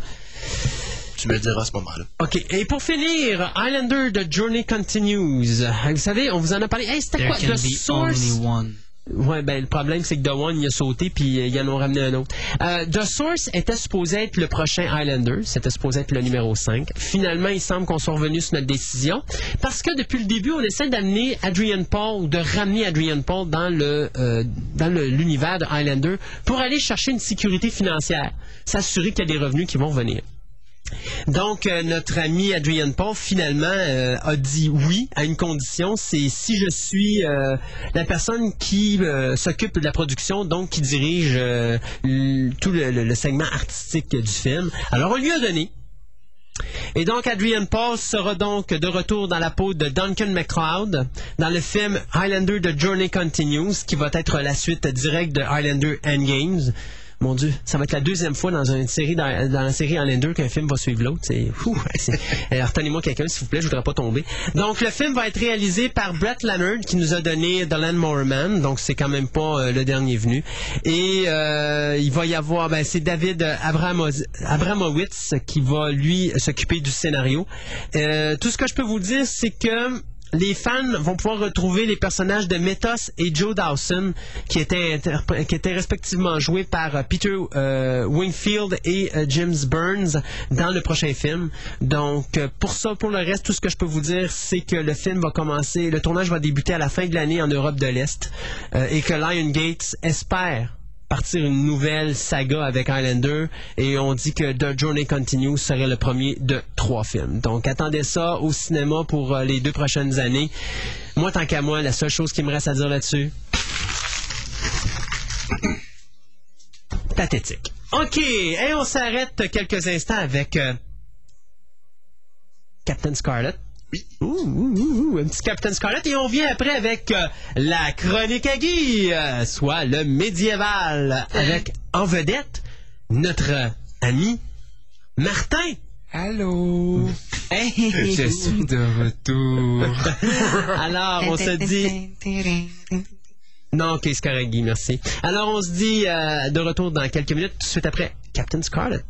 Tu me le diras à ce moment-là. OK. Et pour finir, Highlander The Journey Continues. Vous savez, on vous en a parlé. Hey, c'était quoi? The Source? only one. Ouais, ben le problème c'est que The One il a sauté puis euh, ils en ont ramené un autre. Euh, The Source était supposé être le prochain Highlander, c'était supposé être le numéro 5. Finalement, il semble qu'on soit revenu sur notre décision parce que depuis le début, on essaie d'amener Adrian Paul ou de ramener Adrian Paul dans le euh, dans le- l'univers de Highlander pour aller chercher une sécurité financière, s'assurer qu'il y a des revenus qui vont venir. Donc, euh, notre ami Adrian Paul, finalement, euh, a dit oui à une condition, c'est si je suis euh, la personne qui s'occupe de la production, donc qui dirige tout le segment artistique du film. Alors, on lui a donné. Et donc, Adrian Paul sera donc de retour dans la peau de Duncan MacLeod dans le film Highlander The Journey Continues, qui va être la suite directe de Highlander Endgames. Mon Dieu, ça va être la deuxième fois dans une série dans, dans la série Highlander qu'un film va suivre l'autre. C'est- [LAUGHS] Alors, retenez-moi quelqu'un, s'il vous plaît, je voudrais pas tomber. Donc, le film va être réalisé par Brett Leonard, qui nous a donné The Man. Donc, c'est quand même pas euh, le dernier venu. Et euh, il va y avoir, ben, c'est David Abramo- Abramowitz qui va lui s'occuper du scénario. Euh, tout ce que je peux vous dire, c'est que les fans vont pouvoir retrouver les personnages de Metos et Joe Dawson, qui étaient, respectivement joués par euh, Peter euh, Wingfield et euh, James Burns dans le prochain film. Donc, pour ça, pour le reste, tout ce que je peux vous dire, c'est que le film va commencer, le tournage va débuter à la fin de l'année en Europe de l'Est et que Lion Gates espère partir une nouvelle saga avec Highlander et on dit que The Journey Continues serait le premier de trois films. Donc attendez ça au cinéma pour euh, les deux prochaines années. Moi, tant qu'à moi, la seule chose qui me reste à dire là-dessus, pathétique. OK, et on s'arrête quelques instants avec euh, Captain Scarlet. Oui. Ouh, ouh, ouh, ouh, un petit Captain Scarlet. Et on vient après avec euh, la chronique à Guy, euh, soit le médiéval, avec en vedette notre ami Martin. Allô? Hey! Je suis de retour. [LAUGHS] Alors, on se dit... Non, ok, c'est Guy, merci. Alors, on se dit euh, de retour dans quelques minutes, tout de suite après Captain Scarlet.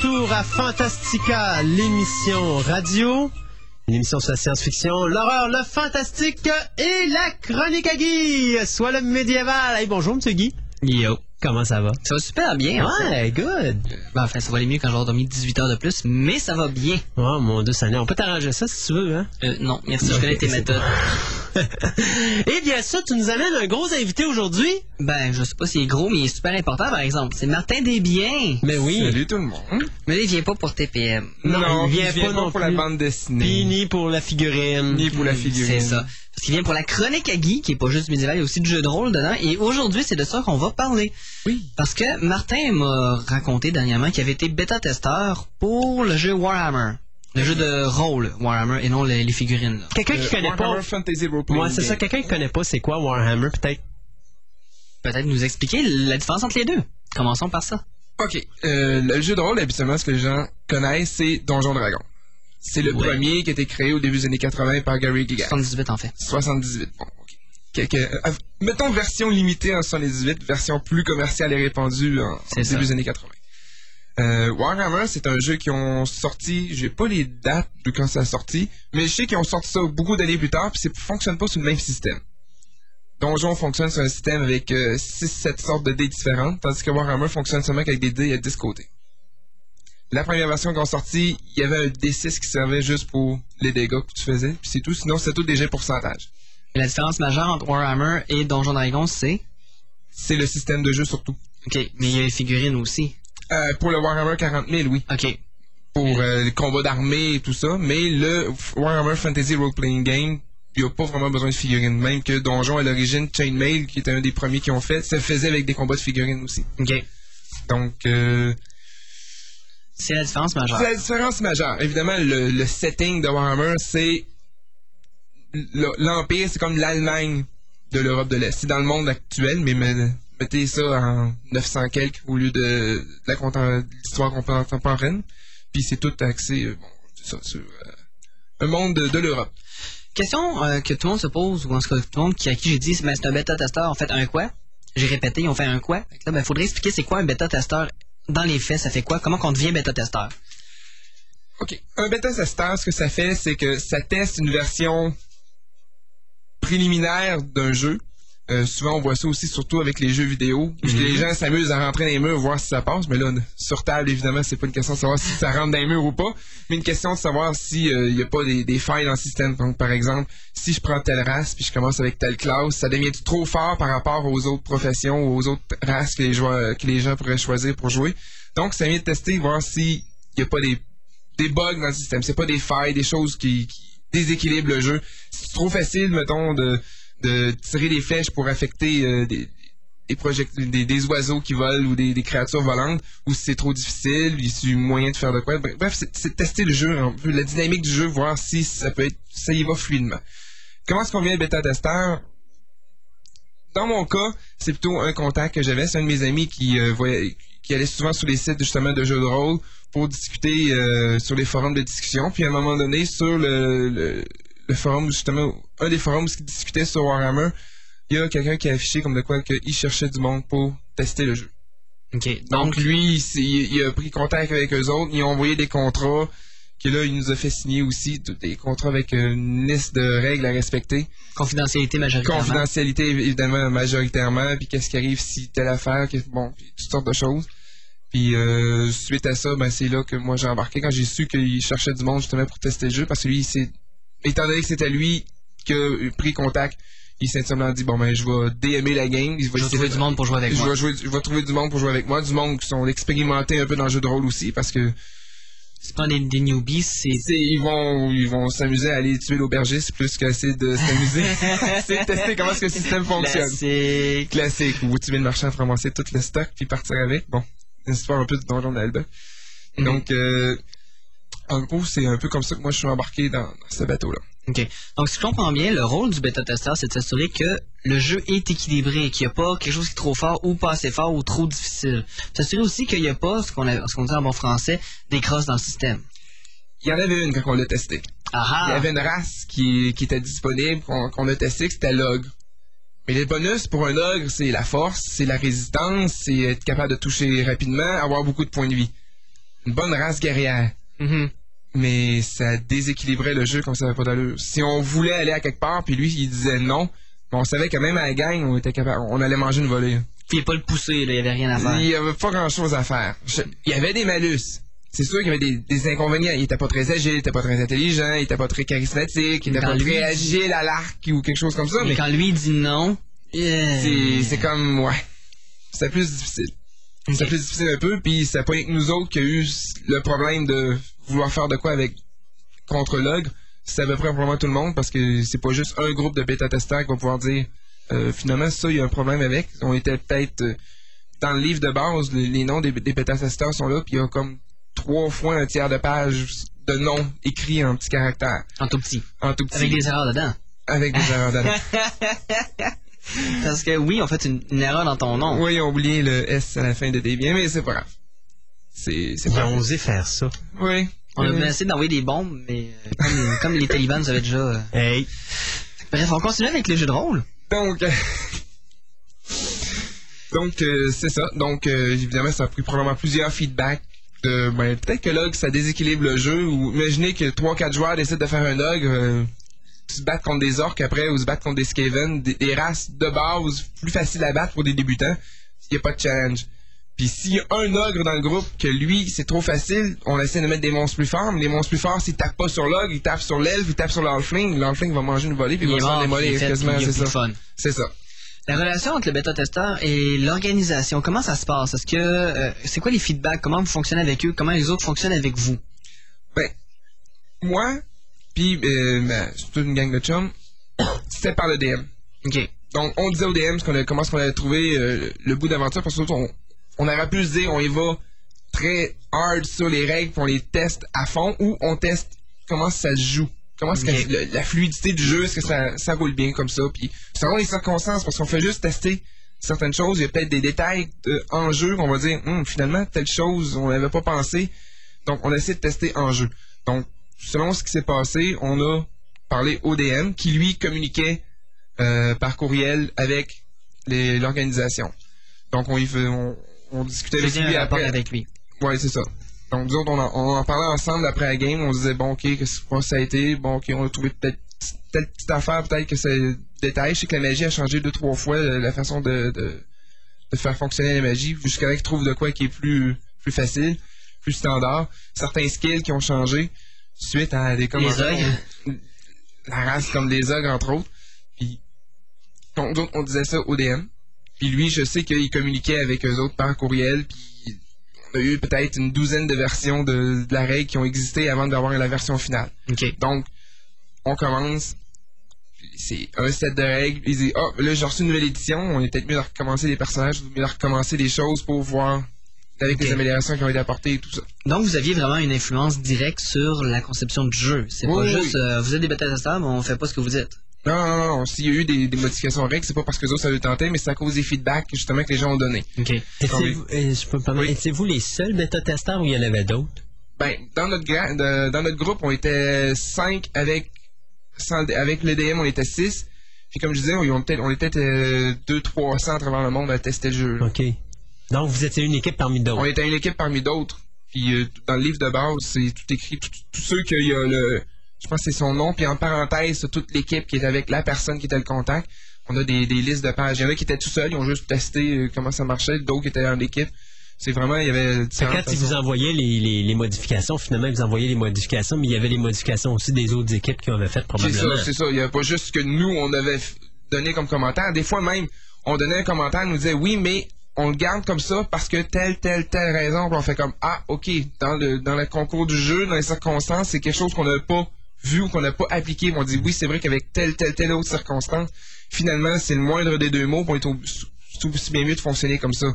Retour à Fantastica, l'émission radio. L'émission sur la science-fiction, l'horreur, le fantastique et la chronique à Guy, soit le médiéval. Hey, bonjour, monsieur Guy. Yo. Comment ça va? Ça va super bien. Ouais, good. Ben, enfin, ça va aller mieux quand j'aurai dormi 18 heures de plus, mais ça va bien. Oh mon dieu, Seigneur. On peut t'arranger ça si tu veux, hein? Euh, non, merci, je connais tes méthodes. Eh bien, ça, tu nous amènes un gros invité aujourd'hui? Ben, je sais pas s'il est gros, mais il est super important, par exemple. C'est Martin Desbiens. Mais oui. Salut tout le monde. Mais là, il vient pas pour TPM. Non, il vient pas pas non pour la bande Puis dessinée. ni pour la figurine. Ni pour la figurine. C'est ça. Parce qu'il vient pour la chronique à Guy, qui est pas juste du médiéval, il y a aussi du jeu de rôle dedans. Et aujourd'hui, c'est de ça qu'on va parler. Oui. Parce que Martin m'a raconté dernièrement qu'il avait été bêta-testeur pour le jeu Warhammer. Le jeu de rôle Warhammer et non les, les figurines. Quelqu'un Euh, qui connaît Warhammer pas. Fantasy Moi, c'est ça. Quelqu'un qui connaît pas, c'est quoi Warhammer, peut-être? Peut-être nous expliquer la différence entre les deux. Commençons par ça. Ok. Euh, le jeu de rôle, habituellement, ce que les gens connaissent, c'est Donjon Dragon. C'est le Ouais. premier qui a été créé au début des années 80 par Gary Gygax. 78 en fait. 78. Bon, ok. Quelque- euh, mettons version limitée en 78, version plus commerciale et répandue en, début ça. des années 80. Euh, Warhammer, c'est un jeu qui ont sorti, j'ai pas les dates de quand ça a sorti, mais je sais qu'ils ont sorti ça beaucoup d'années plus tard, puis ça fonctionne pas sur le même système. Donjon fonctionne sur un système avec 6-7 sortes de dés différentes, tandis que Warhammer fonctionne seulement avec des dés à 10 côtés. La première version qu'ils ont sorti, il y avait un D6 qui servait juste pour les dégâts que tu faisais, puis c'est tout, sinon c'est tout déjà pourcentage. Et la différence majeure entre Warhammer et Donjon Dragon, c'est... C'est le système de jeu surtout. Ok, mais il y a les figurines aussi. Euh, pour le Warhammer 40 000, oui. Ok. Pour euh, les combats d'armée et tout ça. Mais le Warhammer Fantasy Role Playing Game, il n'y a pas vraiment besoin de figurines. Même que Donjon, à l'origine, Chainmail, qui était un des premiers qui ont fait, ça faisait avec des combats de figurines aussi. Ok. Donc, euh, C'est la différence majeure. c'est la différence majeure. Évidemment, le, le setting de Warhammer, c'est le- l'Empire, c'est comme l'Allemagne de l'Europe de l'Est. C'est dans le monde actuel, mais mettez ça en 900 quelques au lieu de, l'histoire contemporaine. Puis c'est tout axé, euh, bon, ça, sur euh, un monde de, de l'Europe. Question euh, que tout le monde se pose, ou en tout cas tout le monde qui, à qui j'ai dit, c'est un bêta-testeur, en fait, un quoi? J'ai répété, ils ont fait un quoi? Là, ben, faudrait expliquer c'est quoi un bêta-testeur dans les faits, ça fait quoi? Comment qu'on devient bêta-testeur? OK. Un bêta-testeur, ce que ça fait, c'est que ça teste une version préliminaire d'un jeu. Euh, souvent, on voit ça aussi, surtout avec les jeux vidéo. Parce que les gens s'amusent à rentrer dans les murs, voir si ça passe. Mais là, sur table, évidemment, c'est pas une question de savoir si ça rentre dans les murs ou pas, mais une question de savoir s'il n'y a pas des, des failles dans le système. Donc, par exemple, si je prends telle race puis je commence avec telle classe, ça devient trop fort par rapport aux autres professions ou aux autres races que les, joueurs, que les gens pourraient choisir pour jouer. Donc, ça vient de tester, voir s'il n'y a pas des, des bugs dans le système. C'est pas des failles, des choses qui, qui déséquilibrent le jeu. C'est trop facile, mettons, de, de tirer des flèches pour affecter euh, des, des, des, oiseaux qui volent ou des, créatures volantes, ou si c'est trop difficile, il y a moyen de faire de quoi. Bref, c'est tester le jeu, un peu, la dynamique du jeu, voir si ça peut être, ça y va fluidement. Comment est-ce qu'on vient bêta-testeur? Dans mon cas, c'est plutôt un contact que j'avais. C'est un de mes amis qui, euh, voyait- qui allait souvent sur les sites justement de jeux de rôle pour discuter euh, sur les forums de discussion. Puis à un moment donné, sur le, le forum, justement, un des forums qui discutait sur Warhammer, il y a quelqu'un qui a affiché comme de quoi qu'il cherchait du monde pour tester le jeu. Ok. Donc lui, il, s'est- il a pris contact avec eux autres, ils ont envoyé des contrats, que là, il nous a fait signer aussi des contrats avec une liste de règles à respecter. confidentialité majoritairement. Confidentialité, évidemment, majoritairement, puis qu'est-ce qui arrive si telle affaire, que- bon, puis toutes sortes de choses. Puis euh, suite à ça, ben, c'est là que moi j'ai embarqué quand j'ai su qu'il cherchait du monde justement pour tester le jeu, parce que lui, c'est étant donné que c'était lui qui a pris contact, il s'est simplement dit, bon ben je vais DMer la game, Je vais trouver du monde pour jouer avec je moi. vais, jouer, je vais trouver du monde pour jouer avec moi, du monde qui sont expérimentés un peu dans le jeu de rôle aussi, parce que C'est pas des, des newbies, c'est... ils vont ils vont s'amuser à aller tuer l'aubergiste plus qu'essayer de s'amuser. [LAUGHS] c'est tester comment est-ce que le système fonctionne. Classique. Classique, où tuer le marchand, ramasser tout le stock puis partir avec. Bon, une histoire un peu de donjon d'Alba. Mhm. Donc, euh, en gros, c'est un peu comme ça que moi je suis embarqué dans, dans ce bateau-là. OK. Donc, si je comprends bien, le rôle du bêta-testeur, c'est de s'assurer que le jeu est équilibré, qu'il n'y a pas quelque chose qui est trop fort ou pas assez fort ou trop difficile. S'assurer aussi qu'il n'y a pas, ce qu'on dit en bon français, des crosses dans le système. Il y en avait une quand on l'a testé. Ah Il y ah! avait une race qui, qui était disponible, qu'on a testé, que c'était l'ogre. Mais les bonus pour un ogre, c'est la force, c'est la résistance, c'est être capable de toucher rapidement, avoir beaucoup de points de vie. une bonne race guerrière. Mhm. Mais ça déséquilibrait le jeu comme ça n'avait pas d'allure. Si on voulait aller à quelque part, puis lui, il disait non, on savait que même à la gang, on était capable, on allait manger une volée. Puis il pas le pousser, là, il y avait rien à faire. Il y avait pas grand chose à faire. Je- il y avait des malus. C'est sûr qu'il y avait des, des inconvénients. Il était pas très agile, il était pas très intelligent, il était pas très charismatique, il était Quand pas lui très agile à l'arc ou quelque chose comme ça. Mais Mais quand lui dit non, c'est, yeah. c'est comme, ouais. C'était plus difficile. Ok. plus difficile un peu, puis c'est pas rien que nous autres qui a eu le problème de vouloir faire de quoi avec contre l'ogre. C'est à peu près probablement tout le monde parce que c'est pas juste un groupe de bêta-testeurs qui va pouvoir dire euh, finalement ça, il y a un problème avec. On était peut-être euh, dans le livre de base, les, les noms des, des bêta-testeurs sont là, puis il y a comme trois fois un tiers de page de noms écrits en petits caractères, en tout petit. en tout petit, Avec des erreurs dedans. avec des erreurs dedans. [LAUGHS] [LAUGHS] Parce que oui, on fait une, une erreur dans ton nom. Oui, ils ont oublié le S à la fin de Debian, mais c'est pas grave. C'est, c'est Ils pas ont grave. osé faire ça. Oui. On a Oui. essayé d'envoyer des bombes, mais euh, comme, comme les talibans nous avaient déjà... euh. Hey. Bref, on continue avec les jeux de rôle. Donc, euh, [LAUGHS] donc euh, c'est ça. Donc, euh, évidemment, ça a pris probablement plusieurs feedbacks. De, ben, peut-être que l'ogre, ça déséquilibre le jeu. Ou imaginez que 3-4 joueurs décident de faire un ogre, euh, se battre contre des orques après, ou se battre contre des skaven, des, des races de base plus faciles à battre pour des débutants. Il n'y a pas de challenge. Puis s'il y a un ogre dans le groupe que lui, c'est trop facile, on essaie de mettre des monstres plus forts, mais les monstres plus forts, s'ils tapent pas sur l'ogre, ils tapent sur l'elfe, ils tapent sur l'halfling, l'halfling va manger une volée, puis il, va se faire mort, démolir quasiment, c'est ça. C'est ça. La relation entre le bêta-testeur et l'organisation, comment ça se passe? Est-ce que euh, c'est quoi les feedbacks? Comment vous fonctionnez avec eux? Comment les autres fonctionnent avec vous? Ben, moi, puis euh, ben, c'est toute une gang de chums, [COUGHS] c'était par le DM. OK. Donc, on disait au DM ce qu'on a- comment est-ce qu'on avait trouvé euh, le bout d'aventure, parce que on, on aurait pu se dire, on y va très hard sur les règles, puis on les teste à fond, ou on teste comment ça se joue. Comment est-ce que le- la fluidité du jeu, est-ce que ça, ça roule bien comme ça, puis selon les circonstances, parce qu'on fait juste tester certaines choses, il y a peut-être des détails euh, en jeu qu'on va dire, Hum, finalement, telle chose, on n'avait pas pensé, donc on essaie de tester en jeu. Donc, selon ce qui s'est passé, on a parlé au DM, qui lui communiquait euh, par courriel avec l'organisation. Donc on, y fait- on, on discutait avec lui après. avec lui. Ouais, c'est ça. Donc nous autres, on en, on en parlait ensemble après la game. On se disait bon, ok, qu'est-ce que ça a été? Bon, ok, on a trouvé peut-être telle petite affaire, peut-être que c'est détail. Je sais que la magie a changé deux trois fois la façon de, de, de faire fonctionner la magie jusqu'à là qu'ils trouvent de quoi qui est plus plus facile, plus standard. Certains skills qui ont changé suite à des commentaires. ogres. La race comme des ogres entre autres. Puis donc, donc, on disait ça au DM. Puis lui, je sais qu'il communiquait avec eux autres par courriel. Puis on a eu peut-être une douzaine de versions de, de la règle qui ont existé avant d'avoir la version finale. OK. Donc, on commence. C'est un set de règles. Il dit, oh, là, j'ai reçu une nouvelle édition. On est peut-être mieux de recommencer les personnages, mieux de recommencer les choses pour voir avec les améliorations qui ont été apportées et tout ça. Donc, vous aviez vraiment une influence directe sur la conception du jeu. C'est Oui, pas oui, juste, euh, vous êtes des bêta-testeurs, mais on fait pas ce que vous dites. Non, non, non. S'il y a eu des, des modifications aux règles, c'est pas parce que les autres ça le tentait, mais c'est à cause des feedbacks justement que les gens ont donné. OK. Étiez-vous euh, Oui. étiez-vous les seuls bêta-testeurs ou il y en avait d'autres? Ben, dans notre, dans groupe, on était 5 avec, sans- avec le DM, on était 6. Puis comme je disais, on, on, était- on était 200-300 à travers le monde à tester le jeu. là. OK. Donc, vous étiez une équipe parmi d'autres. On était une équipe parmi d'autres. Puis euh, dans le livre de base, c'est tout écrit. Tous ceux qu'il y a le. Je pense que c'est son nom. Puis en parenthèse, c'est toute l'équipe qui est avec la personne qui était le contact. On a des, des listes de pages. Il y en a qui étaient tout seuls, ils ont juste testé euh, comment ça marchait. D'autres qui étaient en équipe. C'est vraiment, il y avait différentes quand ils vous envoyaient les, les, les modifications, finalement, ils vous envoyaient les modifications, mais il y avait les modifications aussi des autres équipes qui en avaient fait C'est probablement. ça, c'est ça. Il n'y avait pas juste ce que nous, on avait donné comme commentaire. Des fois même, on donnait un commentaire, on nous disait oui, mais on le garde comme ça parce que telle, telle, telle raison. Puis on fait comme Ah, OK, dans le, dans le concours du jeu, dans les circonstances, c'est quelque chose qu'on n'a pas vu ou qu'on n'a pas appliqué. On dit oui, c'est vrai qu'avec telle, telle, telle autre circonstance, finalement, c'est le moindre des deux mots, est au- c'est aussi bien mieux de fonctionner comme ça.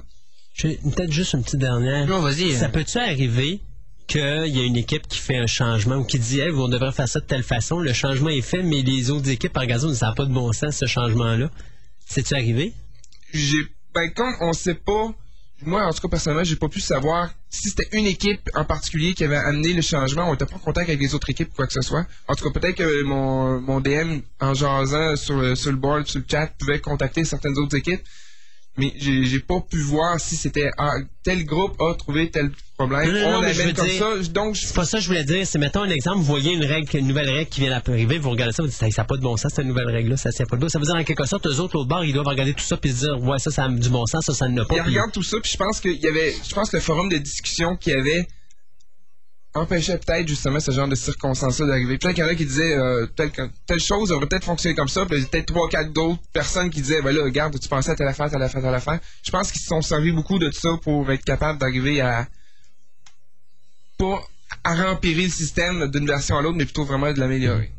J'ai peut-être juste une petite dernière. Non, vas-y. Ça peut-tu arriver qu'il y a une équipe qui fait un changement ou qui dit hey, on devrait faire ça de telle façon, le changement est fait, mais les autres équipes en gazon ne savent pas de bon sens ce changement-là? C'est-tu arrivé? j'ai ben comme on sait pas moi en tout cas personnellement j'ai pas pu savoir si c'était une équipe en particulier qui avait amené le changement. On était pas en contact avec les autres équipes ou quoi que ce soit. En tout cas peut-être que mon, mon DM en jasant sur le, sur le board sur le chat pouvait contacter certaines autres équipes mais j'ai j'ai pas pu voir si c'était ah, tel groupe a trouvé tel problème. Non, non, non, on mais je l'amène veux comme dire- ça. Donc, je- C'est pas ça que je voulais dire. C'est, mettons un exemple, vous voyez une règle, une nouvelle règle qui vient d'arriver, vous regardez ça, vous dites, ça n'a pas de bon sens, cette nouvelle règle-là, ça tient pas de bon Ça veut dire, en quelque sorte, eux autres, l'autre bord, ils doivent regarder tout ça puis se dire, ouais, ça, ça a du bon sens, ça, ça n'a pas. il Puis- regarde tout ça, puis je pense qu'il y avait, je pense que le forum de discussion qu'il y avait empêchait peut-être justement ce genre de circonstances-là d'arriver. Peut-être qu'il y en a qui disaient euh, telle, telle chose aurait peut-être fonctionné comme ça, puis il y a peut-être trois, quatre d'autres personnes qui disaient, ben là, regarde, tu pensais à telle affaire, telle affaire, telle affaire. Je pense qu'ils se sont servis beaucoup de ça pour être capables d'arriver à pas à rempirer le système d'une version à l'autre, mais plutôt vraiment de l'améliorer.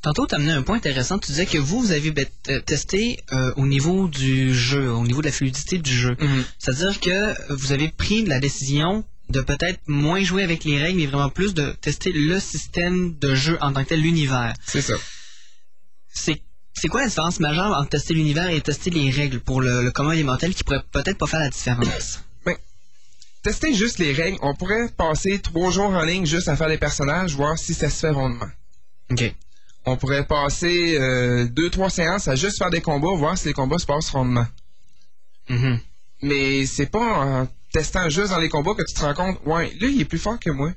Tantôt, tu as amené un point intéressant. Tu disais que vous, vous avez euh, testé euh, au niveau du jeu, au niveau de la fluidité du jeu. C'est-à-dire que vous avez pris la décision de peut-être moins jouer avec les règles, mais vraiment plus de tester le système de jeu en tant que tel, l'univers. C'est ça. C'est c'est quoi la différence majeure entre tester l'univers et tester les règles pour le, le commun des mortels qui pourrait peut-être pas faire la différence? [COUGHS] Tester juste les règles, on pourrait passer trois jours en ligne juste à faire les personnages, voir si ça se fait rondement. OK. On pourrait passer euh, deux, trois séances à juste faire des combats, voir si les combats se passent rondement. Mhm. Mais c'est pas en testant juste dans les combats que tu te rends compte, ouais, là, il est plus fort que moi.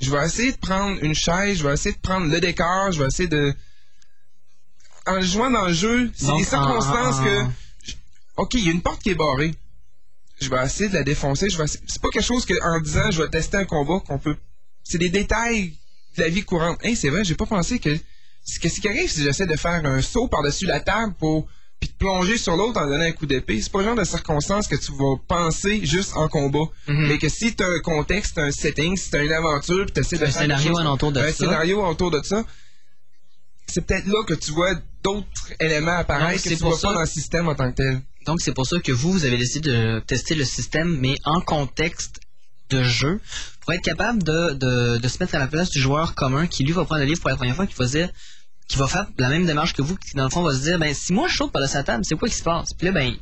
Je vais essayer de prendre une chaise, je vais essayer de prendre le décor, je vais essayer de... En jouant dans le jeu, c'est des circonstances en- en- que... OK, il y a une porte qui est barrée. Je vais essayer de la défoncer. Je vais C'est pas quelque chose que en disant je vais tester un combat qu'on peut... C'est des détails de la vie courante. Hey, c'est vrai, j'ai pas pensé que... Qu'est-ce qui arrive si j'essaie de faire un saut par-dessus la table pour puis de plonger sur l'autre en donnant un coup d'épée. C'est pas le genre de circonstance que tu vas penser juste en combat. Mhm. Mais que si t'as un contexte, un setting, si t'as une aventure, puis t'essaies de Un faire scénario alentour de un ça. scénario autour de ça, c'est peut-être là que tu vois d'autres éléments apparaître que c'est tu pour vois ça. pas dans le système en tant que tel. Donc, c'est pour ça que vous, vous avez décidé de tester le système, mais en contexte de jeu, pour être capable de, de, de se mettre à la place du joueur commun qui, lui, va prendre le livre pour la première fois, qui va dire, qui va faire la même démarche que vous, qui, dans le fond, va se dire, ben, si moi je saute par-dessus la table, c'est quoi qui se passe? Puis là, ben,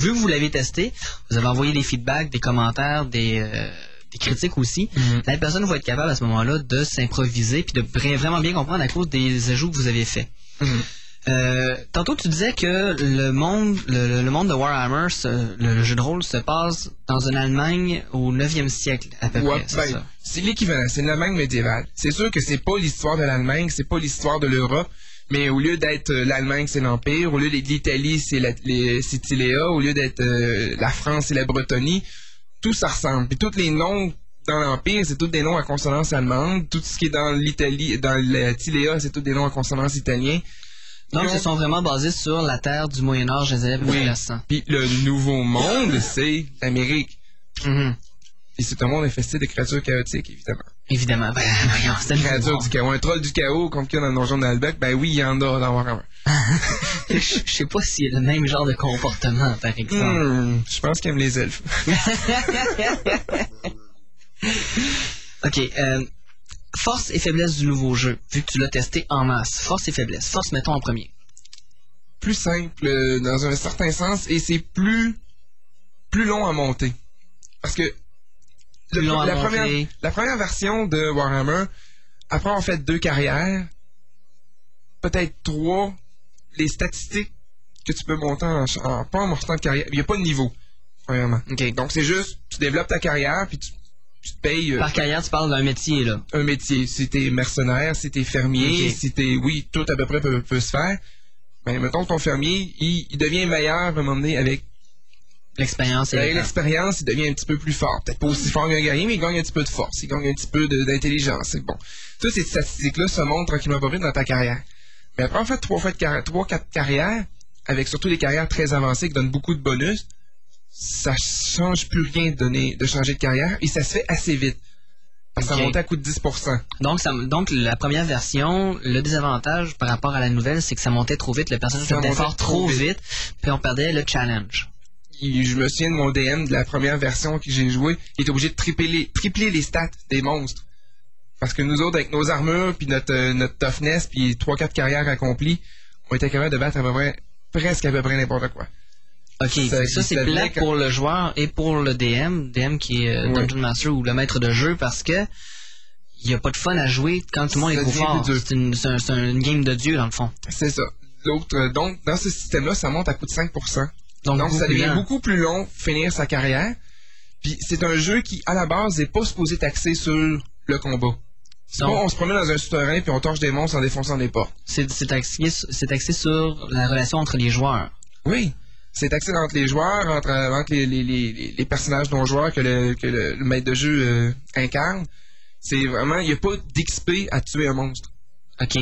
vu que vous l'avez testé, vous avez envoyé des feedbacks, des commentaires, des, euh, des critiques aussi, la personne va être capable à ce moment-là de s'improviser puis de vra- vraiment bien comprendre à cause des ajouts que vous avez faits. Mhm. Euh, tantôt, tu disais que le monde, le, monde de Warhammer, le, jeu de rôle se passe dans une Allemagne au 9e siècle, à peu Ouais, près. c'est ben, c'est l'équivalent, c'est une Allemagne médiévale. C'est sûr que c'est pas l'histoire de l'Allemagne, c'est pas l'histoire de l'Europe, mais au lieu d'être euh, l'Allemagne, c'est l'Empire, au lieu d'être l'Italie, c'est Tiléa, au lieu d'être euh, la France, c'est la Bretonie, tout ça ressemble. Puis tous les noms dans l'Empire, c'est tous des noms à consonance allemande. Tout ce qui est dans l'Italie, dans la Tiléa, c'est tous des noms à consonance italien. Donc, Ils se sont vraiment basés sur la terre du Moyen-Âge, des élèves Oui. récents. Puis le nouveau monde, c'est l'Amérique. Et c'est un monde infesté de créatures chaotiques, évidemment. Évidemment. Ben, [LAUGHS] voyons, c'est créature du chaos. Un troll du chaos, comme qu'il y a dans le donjon d'Albec, ben oui, il y en a dans Warhammer. [LAUGHS] Je je sais pas s'il y a le même genre de comportement, par exemple. Hmm, je pense qu'il aime les elfes. [LAUGHS] OK. euh, force et faiblesse du nouveau jeu, vu que tu l'as testé en masse. Force et faiblesse. Force, mettons en premier. Plus simple euh, dans un certain sens et c'est plus plus long à monter. Parce que Plus long à la, monter. première, la première version de Warhammer, après on fait deux carrières, peut-être trois, les statistiques que tu peux monter en, pas en montant de carrière, il n'y a pas de niveau, premièrement. OK. Donc c'est juste, tu développes ta carrière puis tu, tu te payes euh, Par carrière, tu parles d'un métier, là. un métier. Si t'es mercenaire, si t'es fermier, Ok. si t'es... Oui, tout à peu près peut, peut se faire. Mais mettons ton fermier, il, il devient meilleur à un moment donné avec, L'expérience avec temps. l'expérience, il devient un petit peu plus fort. Peut-être pas aussi fort qu'un guerrier, mais il gagne un petit peu de force, il gagne un petit peu d'intelligence. C'est bon. Toutes ces statistiques-là se montrent tranquillement pas vite dans ta carrière. Mais après, en fait, trois fois de carrière, trois, quatre carrières, avec surtout des carrières très avancées qui donnent beaucoup de bonus, ça change plus rien de donner, de changer de carrière et ça se fait assez vite. Parce que Ok. ça monte à coup de 10%. Donc, ça, donc, la première version, le désavantage par rapport à la nouvelle, c'est que ça montait trop vite, le personnage montait montait fort trop vite. vite, puis on perdait le challenge. je me souviens de mon DM de la première version que j'ai joué, il était obligé de tripler les, tripler les stats des monstres. Parce que nous autres, avec nos armures, puis notre, euh, notre toughness, puis 3-4 carrières accomplies, on était capable de battre à peu près, presque à peu près n'importe quoi. OK, Ça- ça, c'est ça plat devient que- pour le joueur et pour le DM, DM qui est euh. Dungeon Master ou le maître de jeu, parce que il y a pas de fun à jouer quand tout le monde est trop fort. C'est une, un- game de dieu, dans le fond. C'est ça. L'autre, euh, donc, dans ce système-là, ça monte à coup de 5%. Donc, Donc, ça devient beaucoup plus long finir sa carrière. Puis c'est un jeu qui, à la base, n'est pas supposé axé sur le combat. Pas Non. on se promène dans un souterrain puis on torche des monstres en défonçant des portes. C'est axé, c'est axé sur la relation entre les joueurs. Oui. C'est axé entre les joueurs, entre, entre les, les, les, les personnages non joueurs que le, que le, le maître de jeu euh, incarne. C'est vraiment, il n'y a pas d'XP à tuer un monstre. OK.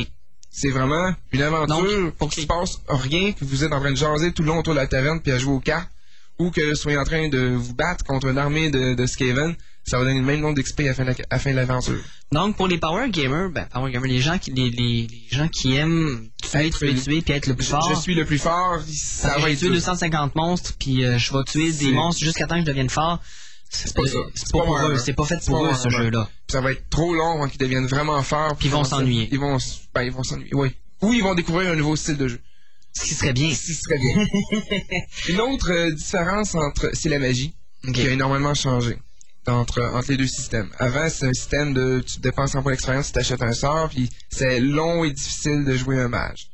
C'est vraiment une aventure pour qu'il se passe rien, que vous êtes en train de jaser tout le long autour de la taverne puis à jouer aux cartes, ou que vous soyez en train de vous battre contre une armée de, de Skaven, ça va donner le même nombre d'XP à la fin de l'aventure. Donc, pour les power gamers, ben, power gamers, les gens qui, les, les, les gens qui aiment tuer, Être tuer, le- tuer, puis être le plus Je, fort. je suis le plus fort, ça Ça va être tuer ça. 250 monstres, puis euh, je vais tuer des monstres jusqu'à temps que je devienne fort. C'est pas ça. C'est pas pour eux. C'est pas fait pour eux, ce jeu-là. Ça va être trop long avant qu'ils deviennent vraiment forts. Puis ils vont s'ennuyer. Ils vont, s- ben, ils vont s'ennuyer, oui. Ou ils vont découvrir un nouveau style de jeu. Ce qui serait bien. Ce serait bien. [LAUGHS] Une autre euh, différence entre, c'est la magie, qui a énormément changé entre, entre les deux systèmes. Avant, c'est un système de, tu dépenses un point d'expérience, tu t'achètes un sort, puis c'est long et difficile de jouer un mage.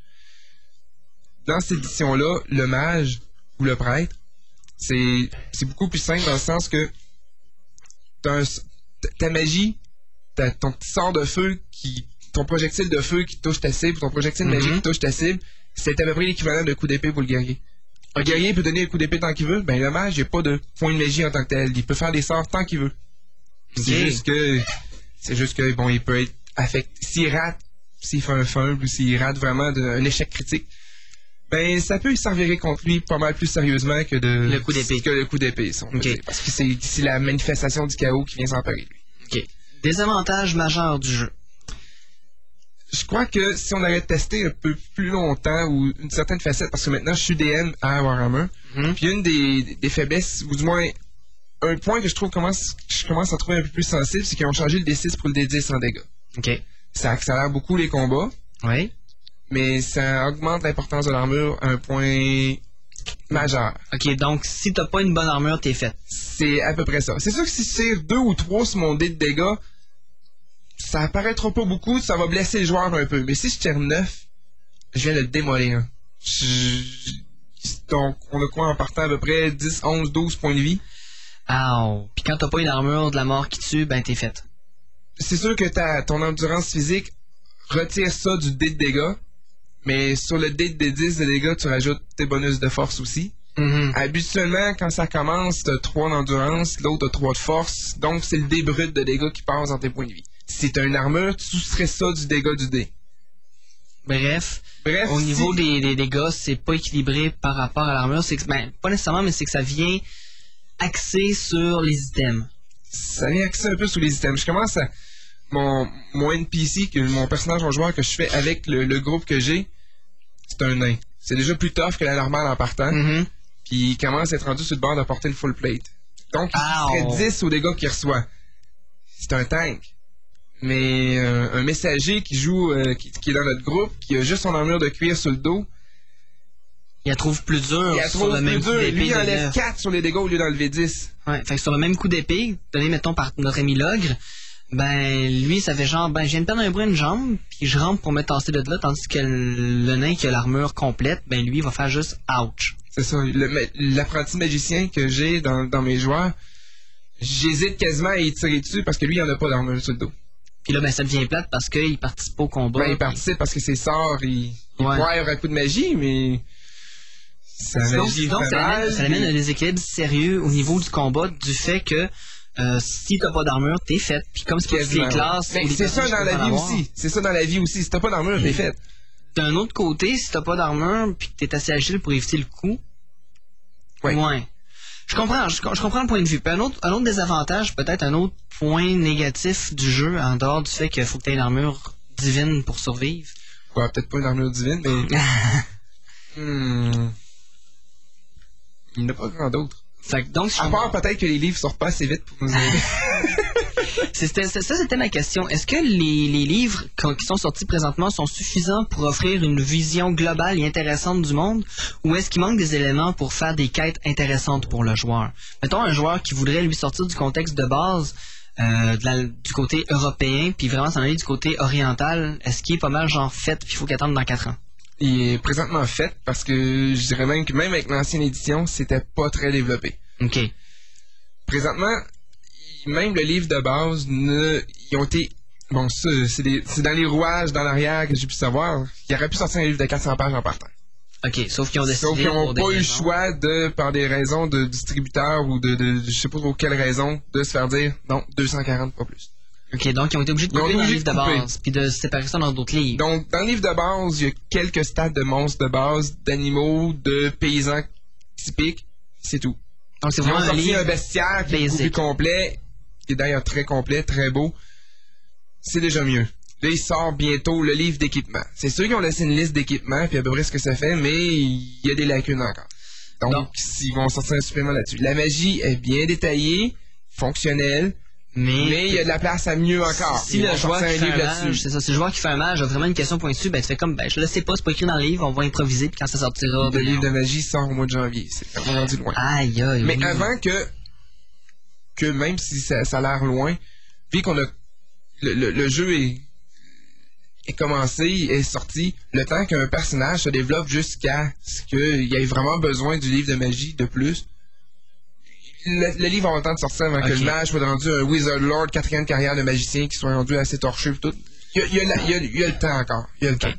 Dans cette édition-là, le mage ou le prêtre, c'est, beaucoup plus simple dans le sens que t'as un ta- magie, t'as ton petit sort de feu qui, ton projectile de feu qui touche ta cible, ton projectile Mhm. magique qui touche ta cible, c'est à peu près l'équivalent d'un coup d'épée pour le guerrier. Un guerrier peut donner un coup d'épée tant qu'il veut, ben le mage, il a pas de point de magie en tant que tel. Il peut faire des sorts tant qu'il veut. C'est juste que, c'est juste que, bon, il peut être affecté. S'il rate, s'il fait un fumble ou s'il rate vraiment de- un échec critique, ben ça peut servir contre lui pas mal plus sérieusement que de Le coup d'épée. que le coup d'épée, si. Parce que c'est la manifestation du chaos qui vient s'emparer. de lui. OK. Des avantages majeurs du jeu. Je crois que si on avait testé un peu plus longtemps ou une certaine facette, parce que maintenant je suis DM à Warhammer, Mhm. puis une des, des faiblesses, ou du moins un point que je trouve commence, je commence à trouver un peu plus sensible, c'est qu'ils ont changé le D6 pour le D10 en dégâts. OK. Ça accélère beaucoup les combats, Oui. mais ça augmente l'importance de l'armure à un point majeur. OK, donc si t'as pas une bonne armure, t'es fait. C'est à peu près ça. C'est sûr que si je tire deux ou trois sur mon dé de dégâts, ça apparaîtra pas beaucoup, ça va blesser le joueur un peu. Mais si je tire neuf, je viens de le démolir. Je- Donc, on a quoi en partant à peu près 10, 11, 12 points de vie? Ow. Puis quand t'as pas une armure de la mort qui tue, ben t'es fait. C'est sûr que ta, ton endurance physique retire ça du dé de dégâts, mais sur le dé de 10 de dégâts, tu rajoutes tes bonus de force aussi. Mhm. Habituellement, quand ça commence, t'as 3 d'endurance, l'autre a 3 de force, donc c'est le dé brut de dégâts qui passe dans tes points de vie. Si t'as une armure, tu soustrais ça du dégât du dé. Bref, Bref, au si- niveau des, des dégâts, c'est pas équilibré par rapport à l'armure. C'est que, ben, pas nécessairement, mais c'est que ça vient axé sur les items. ça vient axer un peu sur les items. Je commence à. Mon, mon NPC, que mon personnage en joueur que je fais avec le, le groupe que j'ai, c'est un nain. C'est déjà plus tough que la normale en partant. Mhm. Puis il commence à être rendu sur le bord de porter une full plate. Donc il serait 10 aux dégâts qu'il reçoit. C'est un tank. Mais euh, un messager qui joue, euh, qui, qui est dans notre groupe, qui a juste son armure de cuir sur le dos, Il la trouve plus dure il a sur trop le plus même. Lui, il enlève neuf. 4 sur les dégâts au lieu d'enlever 10. Ouais, fait que sur le même coup d'épée, donné mettons par notre ami Logre, ben lui ça fait genre ben je viens de perdre un bras une jambe, puis je rentre pour me tasser de là, tandis que le, nain qui a l'armure complète, ben lui il va faire juste ouch. C'est ça. L'apprenti magicien que j'ai dans, dans mes joueurs, j'hésite quasiment à y tirer dessus parce que lui, il en a pas d'armure sur le dos. Puis là ben ça devient plate parce qu'il participe au combat. Ben, il participe parce que ses sorts, il, il Ouais. poire un coup de magie, mais. Sa Donc, ça, amène, ça amène un déséquilibre sérieux au niveau du combat du fait que euh, si t'as pas d'armure, t'es fait. Puis comme c'est les classes, Ben, c'est ça dans la vie aussi. C'est ça dans la vie aussi. Si t'as pas d'armure, t'es fait. D'un autre côté, si t'as pas d'armure puis que t'es assez agile pour éviter le coup, Ouais. Je comprends, je, je comprends le point de vue. Puis un autre, un autre désavantage, peut-être un autre point négatif du jeu, en dehors du fait qu'il faut que tu aies une armure divine pour survivre. Ouais, peut-être pas une armure divine, mais. [LAUGHS] Hmm. Il n'y en a pas grand d'autre. Fait que donc, si je À part peut-être que les livres sortent pas assez vite pour nous aider. [LAUGHS] C'était- ça, c'était ma question. Est-ce que les, les livres qui sont sortis présentement sont suffisants pour offrir une vision globale et intéressante du monde, ou est-ce qu'il manque des éléments pour faire des quêtes intéressantes pour le joueur? Mettons un joueur qui voudrait lui sortir du contexte de base, euh, de la- du côté européen, puis vraiment s'en aller du côté oriental, est-ce qu'il est pas mal genre fait, puis il faut qu'il attende dans 4 ans? il est présentement fait parce que je dirais même que même avec l'ancienne édition, c'était pas très développé. OK. Présentement, même le livre de base, ne, ils ont été. Bon, ça, c'est dans les rouages, dans l'arrière que j'ai pu savoir. Il aurait pu sortir un livre de 400 pages en partant. OK, sauf qu'ils ont décidé Sauf qu'ils n'ont pas eu le choix de, par des raisons de distributeurs ou de, de, je sais pas pour quelles raisons, de se faire dire non, 240, pas plus. OK, donc ils ont été obligés de couper dans le livre de de base, puis de séparer ça dans d'autres livres. Donc, dans le livre de base, il y a quelques stats de monstres de base, d'animaux, de paysans typiques. C'est tout. Donc c'est Ils ont vraiment un livre. un bestiaire qui est complet, qui est d'ailleurs très complet, très beau. C'est déjà mieux. Là, il sort bientôt le livre d'équipement. C'est sûr qu'ils ont laissé une liste d'équipements, puis à peu près ce que ça fait, mais il y a des lacunes encore. Donc, Donc- ils vont sortir un supplément là-dessus. La magie est bien détaillée, fonctionnelle, Mais, mais il y a de la place à mieux encore. si Ils le joueur qui fait un mage, c'est ça, si le joueur qui fait un mage a vraiment une question pointue, ben tu fais comme, ben je le sais pas, c'est pas écrit dans le livre, on va improviser, puis quand ça sortira, Le ben, livre de magie sort au mois de janvier. C'est vraiment rendu loin. Aïe, aïe, Mais oui. avant que, que même si ça, ça a l'air loin, vu qu'on a le, le- le jeu est, est commencé, est sorti, le temps qu'un personnage se développe jusqu'à ce qu'il y ait vraiment besoin du livre de magie de plus. Le, le livre a le temps de sortir avant que le mage soit rendu un Wizard Lord, quatrième carrière de magicien, qui soit rendu assez torché et tout. Il y a, il y a la- il y a- il y a le temps encore. Il y a le temps.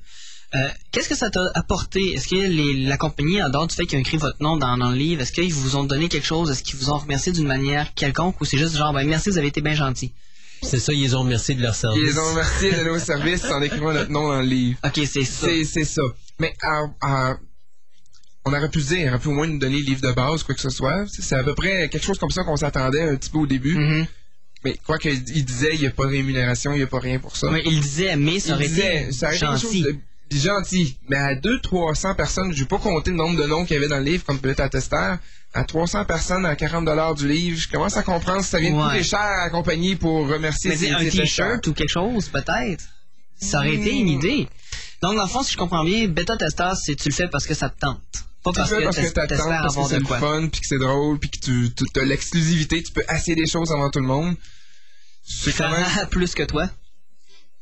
Euh, Qu'est-ce que ça t'a apporté? Est-ce que les- la compagnie, en dehors du fait qu'ils ont écrit votre nom dans, dans le livre, est-ce qu'ils vous ont donné quelque chose? Est-ce qu'ils vous ont remercié d'une manière quelconque ou c'est juste genre, ben merci, vous avez été bien gentil? C'est ça, ils ont remercié de leur service. Ils ont remercié de nos services en écrivant notre nom dans le livre. Ok, c'est ça. C'est, c'est ça. Mais on aurait pu dire, on aurait pu au moins nous donner le livre de base, quoi que ce soit. C'est à peu près quelque chose comme ça qu'on s'attendait un petit peu au début. Mhm. Mais quoi qu'il il disait, il n'y a pas de rémunération, il n'y a pas rien pour ça. Ouais, il disait, mais ça il aurait disait, été ça aurait été quelque chose gentil. De gentil. Mais à 200-300 personnes, je vais pas compter le nombre de noms qu'il y avait dans le livre comme peut-être attesteur. À 300 personnes à 40 du livre, je commence à comprendre que ça vient de Ouais. coûter cher à la compagnie pour remercier Mais c'est un t-shirt ou quelque chose, peut-être. Ça aurait été une idée. Donc, dans le fond, si je comprends bien, bêta testeur, c'est tu le fais parce que ça te tente. Pas Tu parce le fais que parce que t'es- t'attends, parce que c'est le fun, puis que c'est drôle, puis que tu, tu as l'exclusivité, tu peux essayer des choses avant tout le monde. C'est quand [LAUGHS] même... Plus que toi.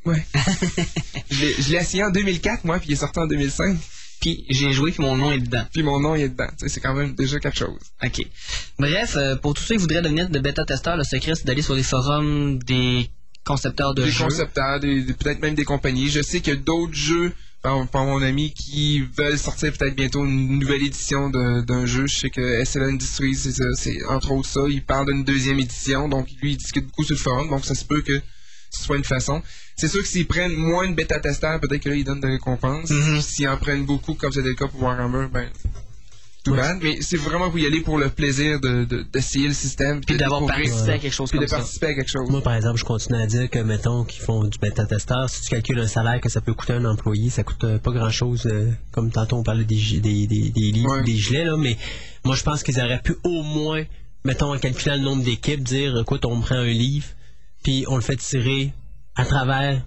Ouais. [LAUGHS] je l'ai- essayé en 2004, moi, puis il est sorti en 2005. Puis j'ai joué, puis mon nom est dedans. Puis mon nom il est dedans. C'est quand même déjà quelque chose. OK. Bref, euh, pour tous ceux qui voudraient devenir de bêta-testeurs, le secret, c'est d'aller sur les forums des concepteurs de des jeux. concepteurs, des- des- peut-être même des compagnies. Je sais qu'il y a d'autres jeux, par, par mon ami, qui veulent sortir peut-être bientôt une nouvelle édition d'un jeu. Je sais que SL Industries, c'est ça, c'est entre autres ça. Il parle d'une deuxième édition, donc lui, il discute beaucoup sur le forum, donc ça se peut que ce soit une façon. C'est sûr que s'ils prennent moins de bêta-testeurs, peut-être que là, ils donnent des récompenses. Mhm. S'ils en prennent beaucoup, comme c'était le cas pour Warhammer, ben, tout bad. Mais c'est vraiment pour y aller pour le plaisir de- de- d'essayer le système. Puis de d'avoir participé à quelque chose Puis de participer à quelque chose. Moi, par exemple, je continue à dire que, mettons, qu'ils font du bêta-testeur, si tu calcules un salaire que ça peut coûter à un employé, ça coûte euh, pas grand-chose, euh, comme tantôt on parlait des, des, des livres, Ouais. des gilets, là, mais moi, je pense qu'ils auraient pu au moins, mettons, en calculant le nombre d'équipes, dire, écoute, on prend un livre, puis on le fait tirer à travers